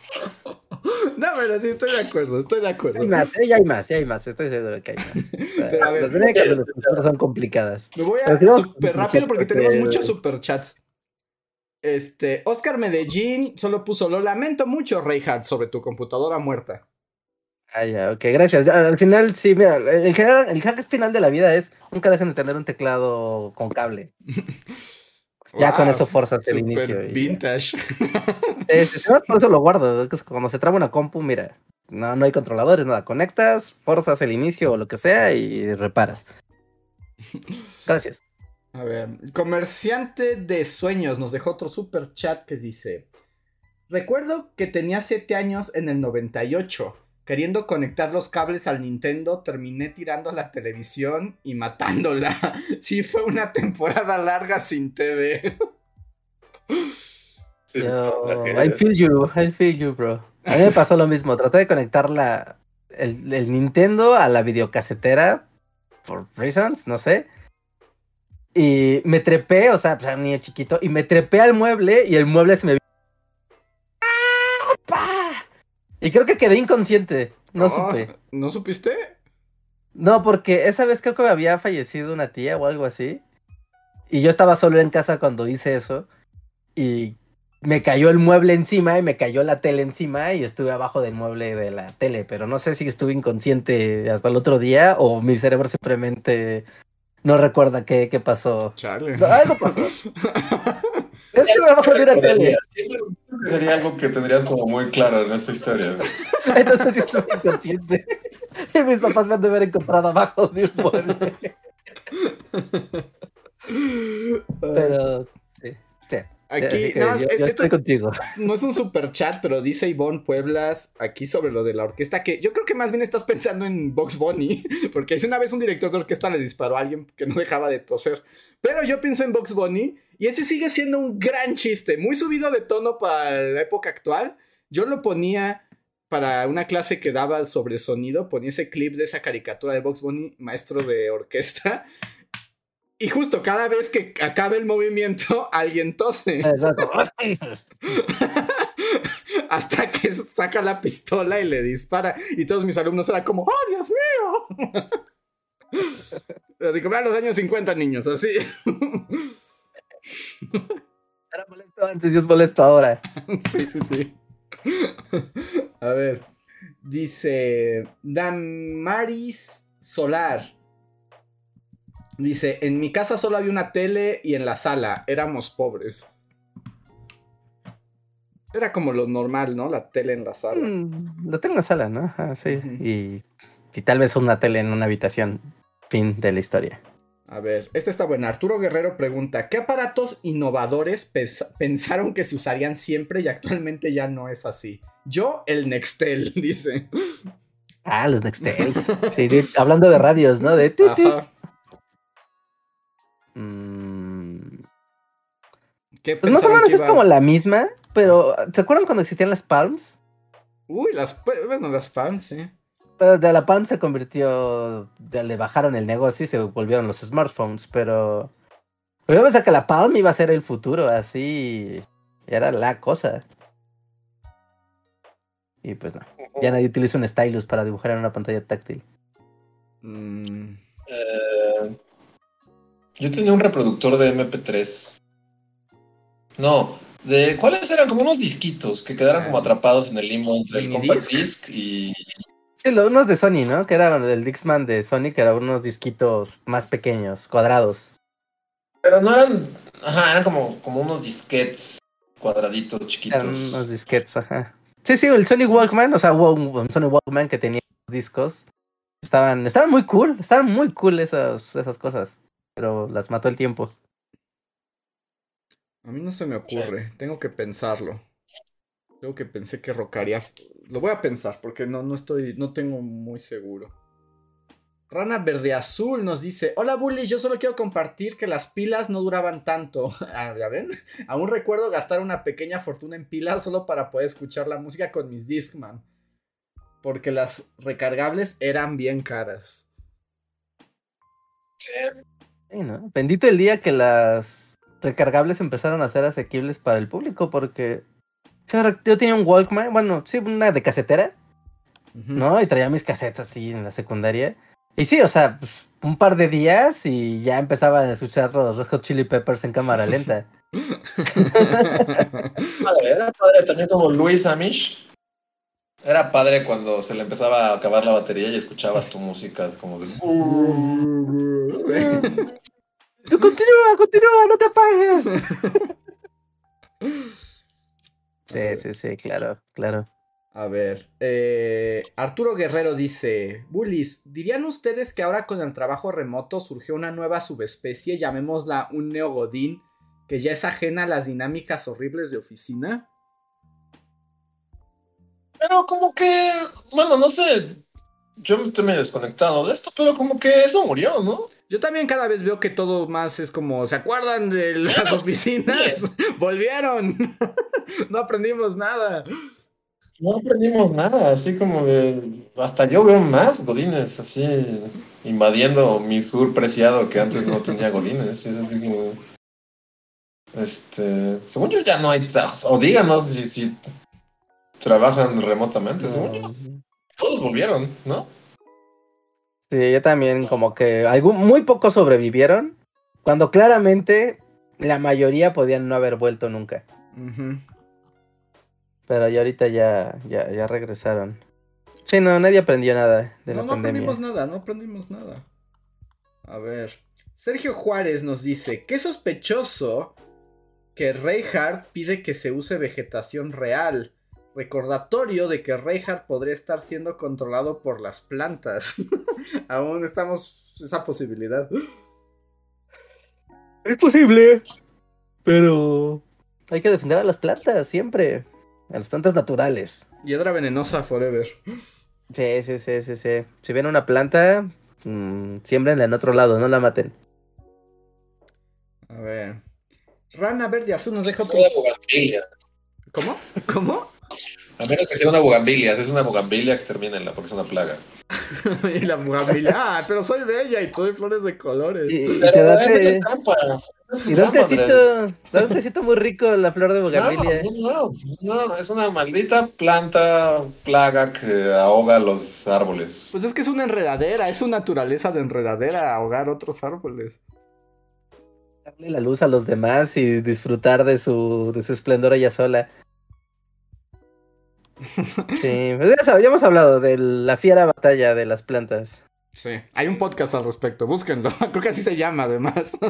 No, pero sí estoy de acuerdo, estoy de acuerdo. Hay más, ¿eh? hay más, hay más, estoy seguro que hay más. pero a ver, las dinámicas de los son complicadas. Me voy a súper rápido porque tenemos muchos superchats. Este, Oscar Medellín solo puso, lo lamento mucho, Reinhardt, sobre tu computadora muerta. Ah, ya, ok, gracias. al final, sí, mira, el, el hack final de la vida es nunca dejen de tener un teclado con cable. ya con eso forzas el inicio. Vintage. Sí, por eso lo guardo. Cuando se traba una compu, mira, no, no hay controladores, nada. Conectas, forzas el inicio o lo que sea y reparas. Gracias. A ver, comerciante de sueños nos dejó otro super chat que dice: Recuerdo que tenía 7 años en el 98. Queriendo conectar los cables al Nintendo, terminé tirando la televisión y matándola. Sí, fue una temporada larga sin TV. I feel you, I feel you, bro. A mí me pasó lo mismo. Traté de conectar la, el, el Nintendo a la videocasetera. Por reasons, no sé. Y me trepé, o sea, pues era un niño chiquito, y me trepé al mueble y el mueble se me... Y creo que quedé inconsciente, no supe. ¿No supiste? No, porque esa vez creo que había fallecido una tía o algo así. Y yo estaba solo en casa cuando hice eso. Y me cayó el mueble encima y me cayó la tele encima y estuve abajo del mueble de la tele. Pero no sé si estuve inconsciente hasta el otro día o mi cerebro simplemente no recuerda qué, qué pasó. Chale. algo pasó. es que me va a poner a tele. Sería algo que tendrías como muy claro en esta historia. Entonces sí estoy inconsciente. Y mis papás me han de haber encontrado abajo de un mueble. Pero Aquí, no, yo, estoy contigo. No es un super chat, pero dice Ivonne Pueblas aquí sobre lo de la orquesta, que yo creo que más bien estás pensando en Box Bunny, porque es una vez un director de orquesta le disparó a alguien que no dejaba de toser. Pero yo pienso en Box Bunny, y ese sigue siendo un gran chiste, muy subido de tono para la época actual. Yo lo ponía para una clase que daba sobre sonido, ponía ese clip de esa caricatura de Box Bunny, maestro de orquesta, y justo cada vez que acabe el movimiento, alguien tose. Hasta que saca la pistola y le dispara. Y todos mis alumnos eran como, ¡Oh, Dios mío! Así como a los años 50, niños, así. Era molesto antes y es molesto ahora. sí, sí, sí. A ver. Dice Damaris Solar. Dice, en mi casa solo había una tele y en la sala éramos pobres. Era como lo normal, ¿no? La tele en la sala. Mm, la tele en la sala, ¿no? Sí. Y, y tal vez una tele en una habitación. Fin de la historia. A ver, esta está buena. Arturo Guerrero pregunta, ¿qué aparatos innovadores pensaron que se usarían siempre y actualmente ya no es así? Yo, el Nextel, dice. Ah, los Nextels. Sí, hablando de radios, ¿no? De tut, tut. Mm, ¿Qué Pues más o menos es iba- como la misma, pero ¿se acuerdan cuando existían las Palms? Uy, las, bueno, las fans, sí. Pero de la Palm se convirtió, de- le bajaron el negocio y se volvieron los smartphones, pero... Pero yo pensaba que la Palm iba a ser el futuro, así era la cosa. Y pues no, ya nadie utiliza un stylus para dibujar en una pantalla táctil. Mm, Eh, yo tenía un reproductor de MP3. No, de ¿cuáles eran? Como unos disquitos que quedaran como atrapados en el limbo entre el compact disc y Sí, lo- unos de Sony, ¿no? Que eran el Dixman de Sony, que eran unos disquitos más pequeños, cuadrados. pero no eran, ajá, eran como como unos disquetes cuadraditos Eran chiquitos. unos disquetes, ajá. Sí, sí, el Sony Walkman, o sea, un Sony Walkman que tenía los discos. Estaban, estaban muy cool, estaban muy cool esas, esas cosas. Pero las mató el tiempo. a mí no se me ocurre, tengo que pensarlo. Creo que pensé que rocaría. Lo voy a pensar porque no, no estoy, no tengo muy seguro. Rana Verde Azul nos dice: Hola Bully, yo solo quiero compartir que las pilas no duraban tanto. Ah, ¿Ya ven? Aún recuerdo gastar una pequeña fortuna en pilas solo para poder escuchar la música con mis Discman. Porque las recargables eran bien caras. Sí, ¿no? Bendito el día que las recargables empezaron a ser asequibles para el público, porque yo tenía un Walkman, bueno, sí, una de casetera, Ujú. ¿no? Y traía mis cassettes así en la secundaria. Y sí, o sea, pues, un par de días y ya empezaban a escuchar los Red Hot Chili Peppers en cámara lenta. Padre, Era padre también como Luis Amish. Era padre cuando se le empezaba a acabar la batería y escuchabas tu música como de... Tú continúa, continúa, no te apagues. Sí, sí, sí, claro, claro. A ver, eh, Arturo Guerrero dice, Bullies, ¿dirían ustedes que ahora con el trabajo remoto surgió una nueva subespecie, llamémosla un neogodín, que ya es ajena a las dinámicas horribles de oficina? Pero como que, bueno, no sé, yo estoy medio desconectado de esto, pero como que eso murió, ¿no? Yo también cada vez veo que todo más es como, ¿se acuerdan de las oficinas? Volvieron. no aprendimos nada. No aprendimos nada, así como de... Hasta yo veo más godines, así, invadiendo mi sur preciado que antes no tenía godines. Es así como... Este... Según yo ya no hay... O díganos si, si trabajan remotamente. Según yo, todos volvieron, ¿no? Sí, yo también como que algún, muy pocos sobrevivieron, cuando claramente la mayoría podían no haber vuelto nunca. Pero ya ahorita ya, ya, ya regresaron. Sí, no, nadie aprendió nada de No, la no pandemia. aprendimos nada, no aprendimos nada. A ver. Sergio Juárez nos dice, qué sospechoso que Reinhardt pide que se use vegetación real. Recordatorio de que Reinhardt podría estar siendo controlado por las plantas. Aún estamos esa posibilidad. Es posible, pero hay que defender a las plantas siempre. A las plantas naturales. Hiedra venenosa forever. Sí, sí, sí, sí, sí. Si ven una planta, mm, siembrenla en otro lado, no la maten. A ver. Rana Verde Azul nos deja otro... ¿Cómo? ¿Cómo? A menos que sea una bugambilia. Si es una bugambilia, extermínenla porque es una plaga. y la bugambilia. Ah, pero soy bella y doy flores de colores. Y, y Pero te da, esa es es y da un tecito, da un tecito muy rico la flor de bugambilia. No, no, no, es una maldita planta plaga que ahoga los árboles. Pues es que es una enredadera, es su naturaleza de enredadera, ahogar otros árboles. darle la luz a los demás y disfrutar de su, de su esplendor ella sola. Sí, pues ya, ya hemos hablado de la fiera batalla de las plantas. Sí, hay un podcast al respecto, búsquenlo. Creo que así se llama, además.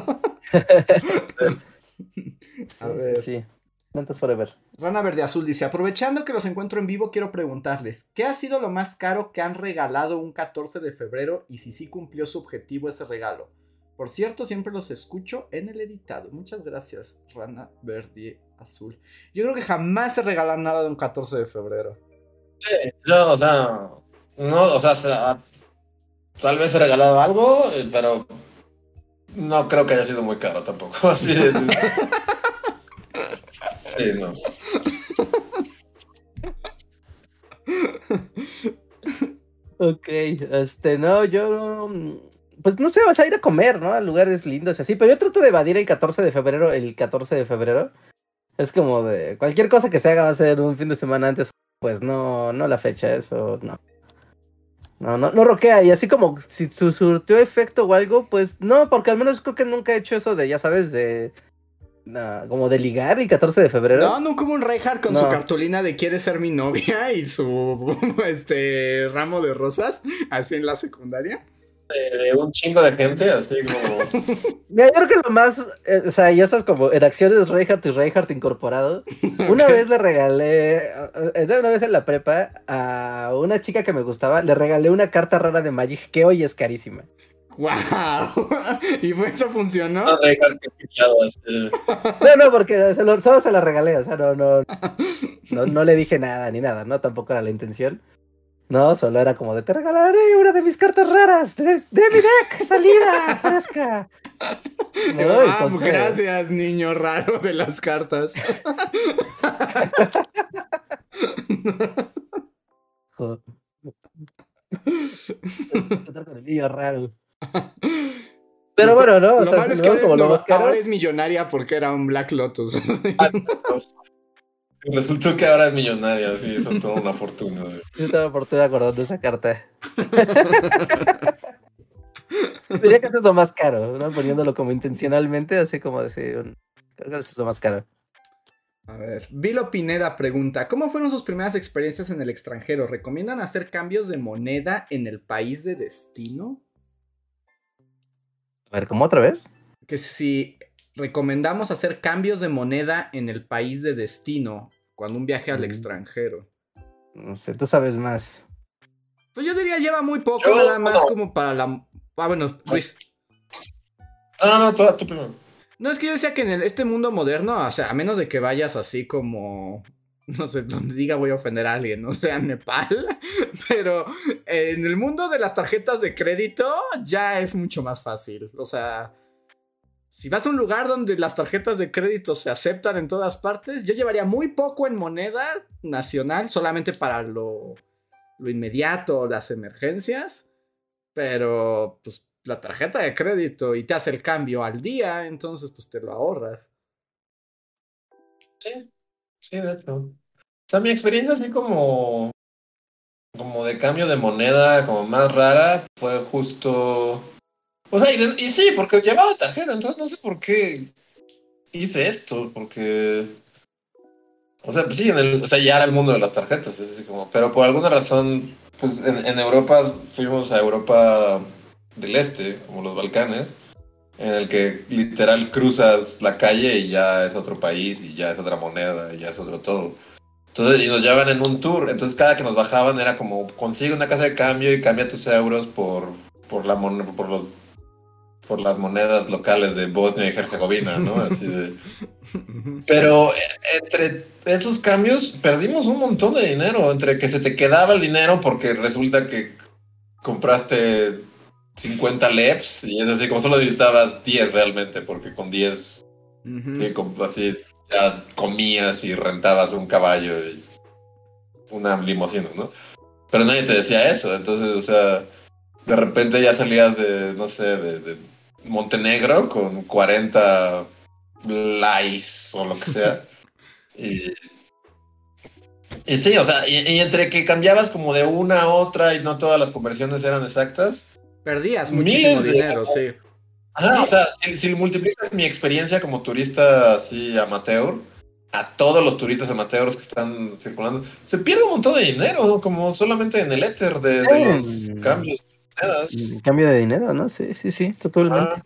A ver. Sí, Plantas Forever. Rana Verde Azul dice: Aprovechando que los encuentro en vivo, quiero preguntarles: ¿Qué ha sido lo más caro que han regalado un 14 de febrero y si sí cumplió su objetivo ese regalo? Por cierto, siempre los escucho en el editado. Muchas gracias, Rana Verde Azul. Yo creo que jamás se regalan nada de un 14 de febrero. Sí, yo, o sea, no, o sea, tal vez he regalado algo, eh, pero no creo que haya sido muy caro tampoco. Así de... Sí, no. Ok, este, no, yo, pues no sé, vas a ir a comer, ¿no? A lugares lindos y así, pero yo trato de evadir el 14 de febrero, el 14 de febrero. Es como de, cualquier cosa que se haga va a ser un fin de semana antes, pues no, no la fecha, eso, no. No, no, no roquea, y así como si su surtió efecto o algo, pues no, porque al menos creo que nunca he hecho eso de, ya sabes, de como de ligar el 14 de febrero. No, nunca como un Reinhardt con su cartulina de quiere ser mi novia y su este ramo de rosas, así en la secundaria. Eh, un chingo de gente, así como. Yo creo que lo más, eh, o sea, y esas como en acciones Reinhardt y Reinhardt incorporado. Una vez le regalé, eh, una vez en la prepa, a una chica que me gustaba, le regalé una carta rara de Magic que hoy es carísima. ¡Wow! ¿Y eso funcionó? No, no, porque se lo, solo se la regalé, o sea, no, no, no, le dije nada ni nada, ¿no? Tampoco era la intención. No, solo era como de te regalaré una de mis cartas raras de, mi deck, salida, fresca. No, gracias, niño raro de las cartas. el niño raro. Pero bueno, ¿no? O sea, es que como lo ahora es millonaria porque era un Black Lotus. Resultó que ahora es millonaria, sí, eso toda una fortuna. Yo estaba por fortuna acordando esa carta. Diría que es lo más caro, ¿no? Poniéndolo como intencionalmente, así como decir, un... creo que es lo más caro. A ver, Vilo Pineda pregunta, ¿cómo fueron sus primeras experiencias en el extranjero? ¿Recomiendan hacer cambios de moneda en el país de destino? A ver, ¿cómo otra vez? Que si recomendamos hacer cambios de moneda en el país de destino cuando un viaje al mm. extranjero. No sé, tú sabes más. Pues yo diría lleva muy poco, nada más como para la. Ah, bueno, Luis. No, no, no, tú primero. No, es que yo decía que en este mundo moderno, o sea, a menos de que vayas así como no sé, donde diga voy a ofender a alguien, no sea Nepal, pero en el mundo de las tarjetas de crédito ya es mucho más fácil. O sea, si vas a un lugar donde las tarjetas de crédito se aceptan en todas partes, yo llevaría muy poco en moneda nacional, solamente para lo, lo inmediato, las emergencias, pero pues la tarjeta de crédito y te hace el cambio al día, entonces pues te lo ahorras. Sí, Sí, de hecho. O sea, mi experiencia así como, como de cambio de moneda, como más rara, fue justo... O sea, y, sí, porque llevaba tarjeta, entonces no sé por qué hice esto, porque... O sea, pues sí, en el, o sea, ya era el mundo de las tarjetas, es así como, pero por alguna razón, pues en, en Europa, fuimos a Europa del Este, como los Balcanes, en el que literal cruzas la calle y ya es otro país y ya es otra moneda y ya es otro todo. Entonces, y nos llevaban en un tour, entonces cada que nos bajaban era como consigue una casa de cambio y cambia tus euros por, por la por los por las monedas locales de Bosnia y Herzegovina, ¿no? Así de... Pero entre esos cambios perdimos un montón de dinero, entre que se te quedaba el dinero porque resulta que compraste 50 lefs y es así, como solo necesitabas 10 realmente, porque con 10, así ya comías y rentabas un caballo y una limosina, ¿no? Pero nadie te decía eso, entonces, o sea, de repente ya salías de, no sé, de, Montenegro con 40 likes o lo que sea. y, y sí, o sea, y, entre que cambiabas como de una a otra y no todas las conversiones eran exactas, Perdías muchísimo dinero, sí. Ajá, o sea, si, si multiplicas mi experiencia como turista así amateur a todos los turistas amateurs que están circulando, se pierde un montón de dinero, como solamente en el éter de, de los cambios. Cambio de dinero, ¿no? Sí, sí, sí, totalmente. Ah.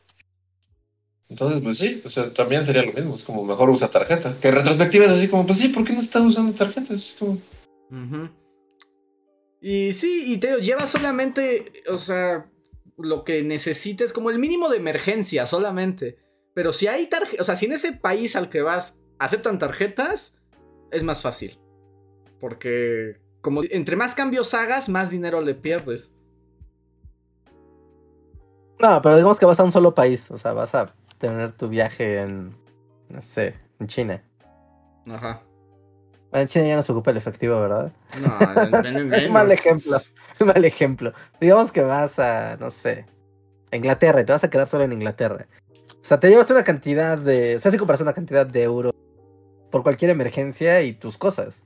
Entonces, pues sí, o sea, también sería lo mismo, es como mejor usa tarjeta. Que en retrospectiva es así como, pues sí, ¿por qué no están usando tarjetas? Es como. Y sí, y te digo, lleva solamente, o sea, lo que necesites, como el mínimo de emergencia solamente. Pero si hay tarjetas, o sea, si en ese país al que vas aceptan tarjetas, es más fácil. Porque como entre más cambios hagas, más dinero le pierdes. No, pero digamos que vas a un solo país, o sea, vas a tener tu viaje en, no sé, en China. Ajá. Bueno, en China ya no se ocupa el efectivo, ¿verdad? No, ven- Es mal ejemplo, mal ejemplo. Digamos que vas a, no sé, a Inglaterra y te vas a quedar solo en Inglaterra. O sea, te llevas una cantidad de, o sea, si compras una cantidad de euros por cualquier emergencia y tus cosas.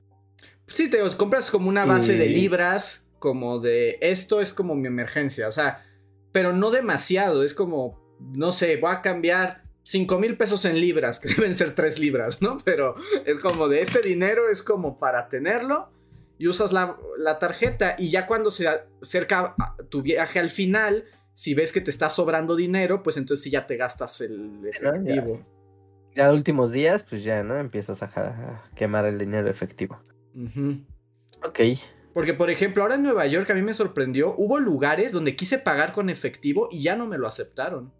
Sí, te compras como una base de libras, como de esto es como mi emergencia, o sea, pero no demasiado, es como, no sé, voy a cambiar 5 mil pesos en libras, que deben ser 3 libras, ¿no? Pero es como de este dinero es como para tenerlo y usas la, la tarjeta y ya cuando se acerca a tu viaje al final, si ves que te está sobrando dinero, pues entonces sí ya te gastas el efectivo. Ya últimos días, pues ya, ¿no? Empiezas a, quemar el dinero efectivo. Ujú. Ok. Porque, por ejemplo, ahora en Nueva York a mí me sorprendió, hubo lugares donde quise pagar con efectivo y ya no me lo aceptaron.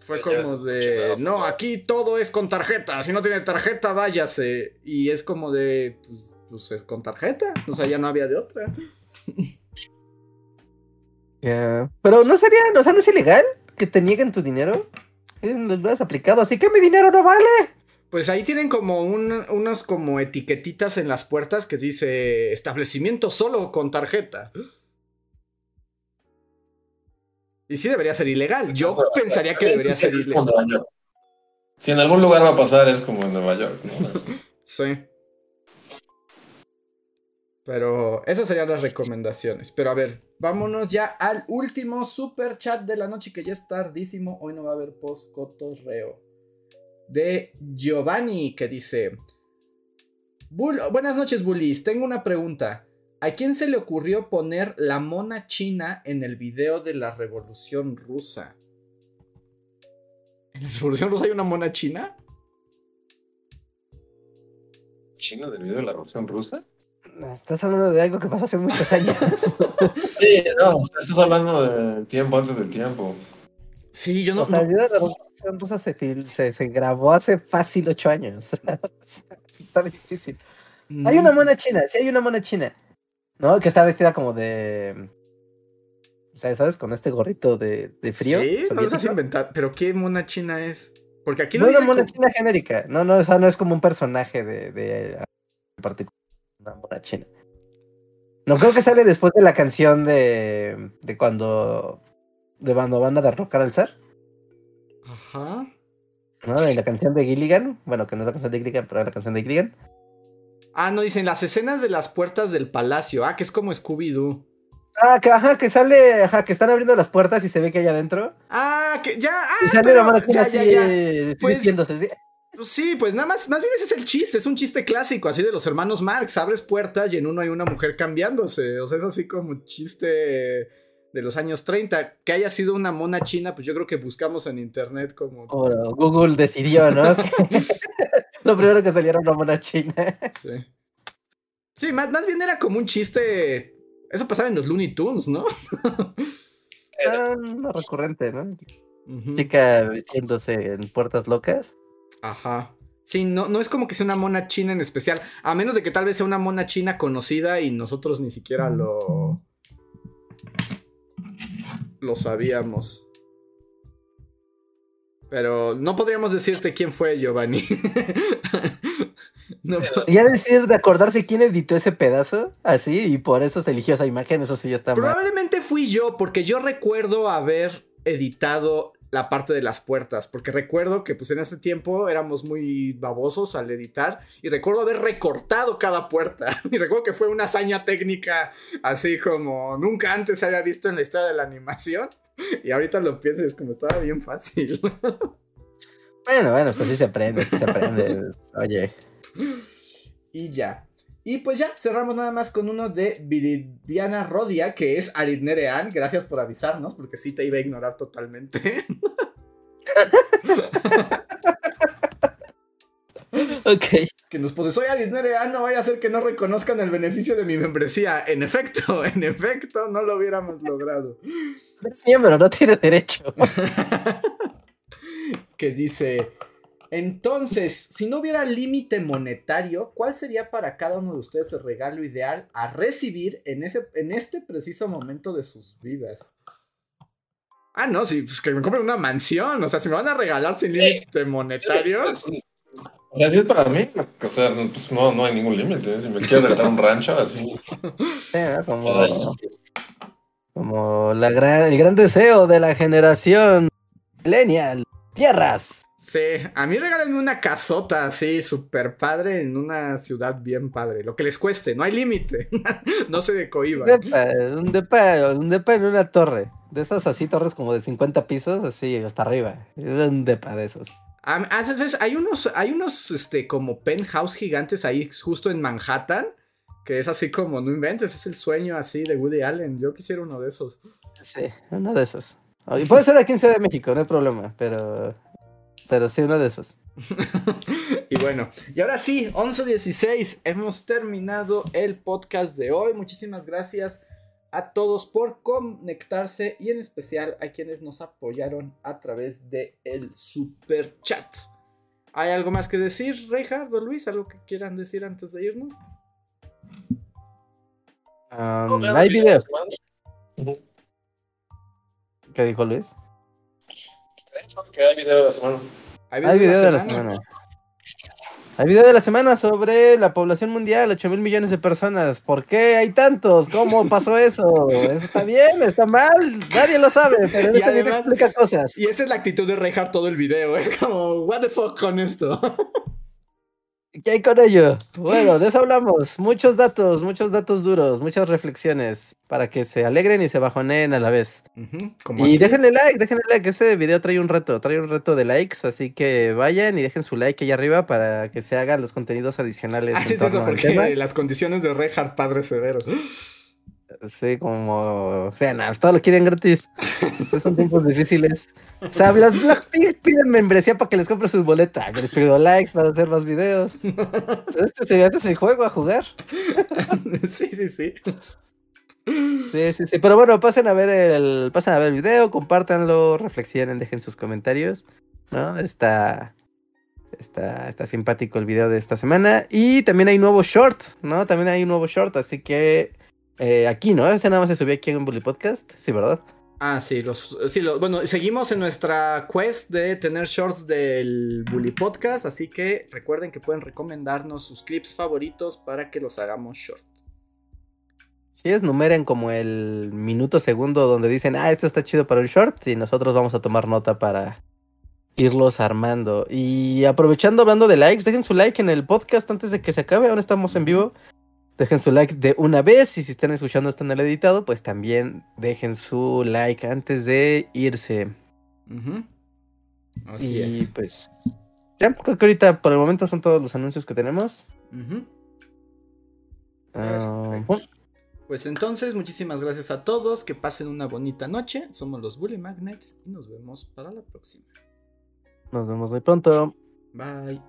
Fue como de, no, aquí todo es con tarjeta, si no tiene tarjeta, váyase. Y es como de, pues, pues es con tarjeta, o sea, ya no había de otra. Ya. Pero no sería, o sea, no es ilegal que te nieguen tu dinero. Lo hubieras aplicado, así que mi dinero no vale. Pues ahí tienen como un, unos como etiquetitas en las puertas que dice establecimiento solo con tarjeta. Y sí debería ser ilegal. Yo pensaría que debería ser ilegal. Si en algún lugar va a pasar, es como en Nueva York, Sí. Pero esas serían las recomendaciones. Pero a ver, vámonos ya al último super chat de la noche que ya es tardísimo. Hoy no va a haber post cotorreo. De Giovanni que dice: "Bull- Buenas noches, Bullies. Tengo una pregunta. ¿A quién se le ocurrió poner la mona china en el video de la revolución rusa? ¿En la revolución rusa hay una mona china? ¿China del video de la Revolución Rusa? Estás hablando de algo que pasó hace muchos años. Sí, no, estás hablando del tiempo antes del tiempo. Sí, yo no. o sea, no- de la Revolución Rusa se, se, se grabó hace fácil ocho años. Está difícil. Hay una mona china, sí hay una mona china. ¿No? Que está vestida como de. O sea, ¿sabes? Con este gorrito de, de frío. Sí, no lo vas a soviético. inventar. Pero ¿qué mona china es? Porque aquí No lo una dice mona como- china genérica. No, no, o sea, no es como un personaje de, de en particular. Una mona china. No creo que sale después de la canción de, de cuando. De van a derrocar al zar. Ajá. ¿No? De la canción de Gilligan. Bueno, que no es la canción de Gilligan, pero es la canción de Gilligan. Ah, no, dicen las escenas de las puertas del palacio. Ah, que es como Scooby-Doo. Ah, que, ajá, que sale, ajá, que están abriendo las puertas y se ve que hay adentro. Ah, que ya. Ah, y sale pero- china ya, así, ya, ya. eh, Pues- ¿sí? Sí, pues nada más, más bien ese es el chiste, es un chiste clásico, así de los hermanos Marx, abres puertas y en uno hay una mujer cambiándose, o sea, es así como chiste de los años 30, que haya sido una mona china, pues yo creo que buscamos en internet como... O Google decidió, ¿no? Lo primero que saliera una mona china. Sí, Sí, más, más bien era como un chiste, eso pasaba en los Looney Tunes, ¿no? Ah, Una recurrente, ¿no? Chica vistiéndose en puertas locas. Ajá. Sí, no, no es como que sea una mona china en especial, a menos de que tal vez sea una mona china conocida y nosotros ni siquiera lo... lo sabíamos. Pero no podríamos decirte quién fue Giovanni. No, Ya decir de acordarse quién editó ese pedazo, así, y por eso se eligió esa imagen, eso sí ya está mal. probablemente fui yo, porque yo recuerdo haber editado la parte de las puertas, porque recuerdo que pues en ese tiempo éramos muy babosos al editar y recuerdo haber recortado cada puerta y recuerdo que fue una hazaña técnica así como nunca antes se había visto en la historia de la animación. Y ahorita lo pienso y es como estaba bien fácil. Bueno, bueno, pues así se aprende, así se aprende. Oye. Y ya. Y pues ya, cerramos nada más con uno de Viridiana Rodia, que es Aridnerean. Gracias por avisarnos, porque sí te iba a ignorar totalmente. ok. Que nos pose, soy Aridnerean, no vaya a ser que no reconozcan el beneficio de mi membresía. En efecto, en efecto, no lo hubiéramos logrado. Es miembro, no tiene derecho. que dice, entonces, si no hubiera límite monetario, ¿cuál sería para cada uno de ustedes el regalo ideal a recibir en, ese, en este preciso momento de sus vidas? Ah, no, sí, pues que me compren una mansión. O sea, si me van a regalar sin límite monetario. Sí, sí. para mí, o sea, pues no, no hay ningún límite. ¿eh? Si me quiero regalar un rancho, así. Como, como la gran, el gran deseo de la generación millennial. Tierras. Sí, a mí regálenme una casota así, súper padre, en una ciudad bien padre. Lo que les cueste, no hay límite. no se decohiban. Un depa, un depa, en una torre. De esas así, torres como de 50 pisos, así, hasta arriba. Un depa de esos. Ah, hay unos, hay unos, este, como penthouse gigantes ahí justo en Manhattan. Que es así como, no inventes, es el sueño así de Woody Allen. Yo quisiera uno de esos. Sí, uno de esos. Y puede ser aquí en Ciudad de México, no hay problema, pero pero sí, uno de esos. y bueno, y ahora sí, 11.16, hemos terminado el podcast de hoy. Muchísimas gracias a todos por conectarse y en especial a quienes nos apoyaron a través de el super chat. ¿Hay algo más que decir, Reinhardo, Luis? ¿Algo que quieran decir antes de irnos? Um, hay videos. ¿Qué dijo Luis? Que hay video de la semana. Hay Hay video de la semana. Hay video de la semana sobre la población mundial, 8 mil millones de personas. ¿Por qué hay tantos? ¿Cómo pasó eso? ¿Eso está bien? ¿Está mal? Nadie lo sabe, pero en Y este video explica cosas. Y esa es la actitud de Reinhardt todo el video. Es como, what the fuck con esto. ¿Qué hay con ello? Bueno, de eso hablamos. Muchos datos, muchos datos duros, muchas reflexiones para que se alegren y se bajoneen a la vez. Y aquí. déjenle like, déjenle like. Ese video trae un reto, trae un reto de likes, así que vayan y dejen su like ahí arriba para que se hagan los contenidos adicionales. Ah, en sí, torno al tema. porque las condiciones de Reinhardt padre severo. Sí, como. O sea, nada, todo lo quieren gratis. Son tiempos difíciles. O sea, las Blackpink piden membresía para que les compre sus boletas. Les pido likes para hacer más videos. Este, es- este es el juego a jugar. sí, sí, sí. Sí, sí, sí. Pero bueno, pasen a ver el, pasen a ver el video, compártanlo, reflexionen, dejen sus comentarios. ¿No? Está. Está, está simpático el video de esta semana. Y también hay nuevo short, ¿no? También hay un nuevo short, así que. Eh, aquí, ¿no? Ese nada más se subió aquí en Bully Podcast. Sí, ¿verdad? Ah, sí, los, sí lo- bueno, seguimos en nuestra quest de tener shorts del Bully Podcast, así que recuerden que pueden recomendarnos sus clips favoritos para que los hagamos short. Si es, numeren como el minuto segundo donde dicen, ah, esto está chido para un short, y nosotros vamos a tomar nota para irlos armando. Y aprovechando hablando de likes, dejen su like en el podcast antes de que se acabe, aún estamos en vivo. Dejen su like de una vez y si están escuchando esto en el editado, pues también dejen su like antes de irse. Ujú. Así y es. pues ya, creo que ahorita por el momento son todos los anuncios que tenemos. Ah, Pues entonces, muchísimas gracias a todos, que pasen una bonita noche. Somos los Bully Magnets y nos vemos para la próxima. nos vemos muy pronto. Bye.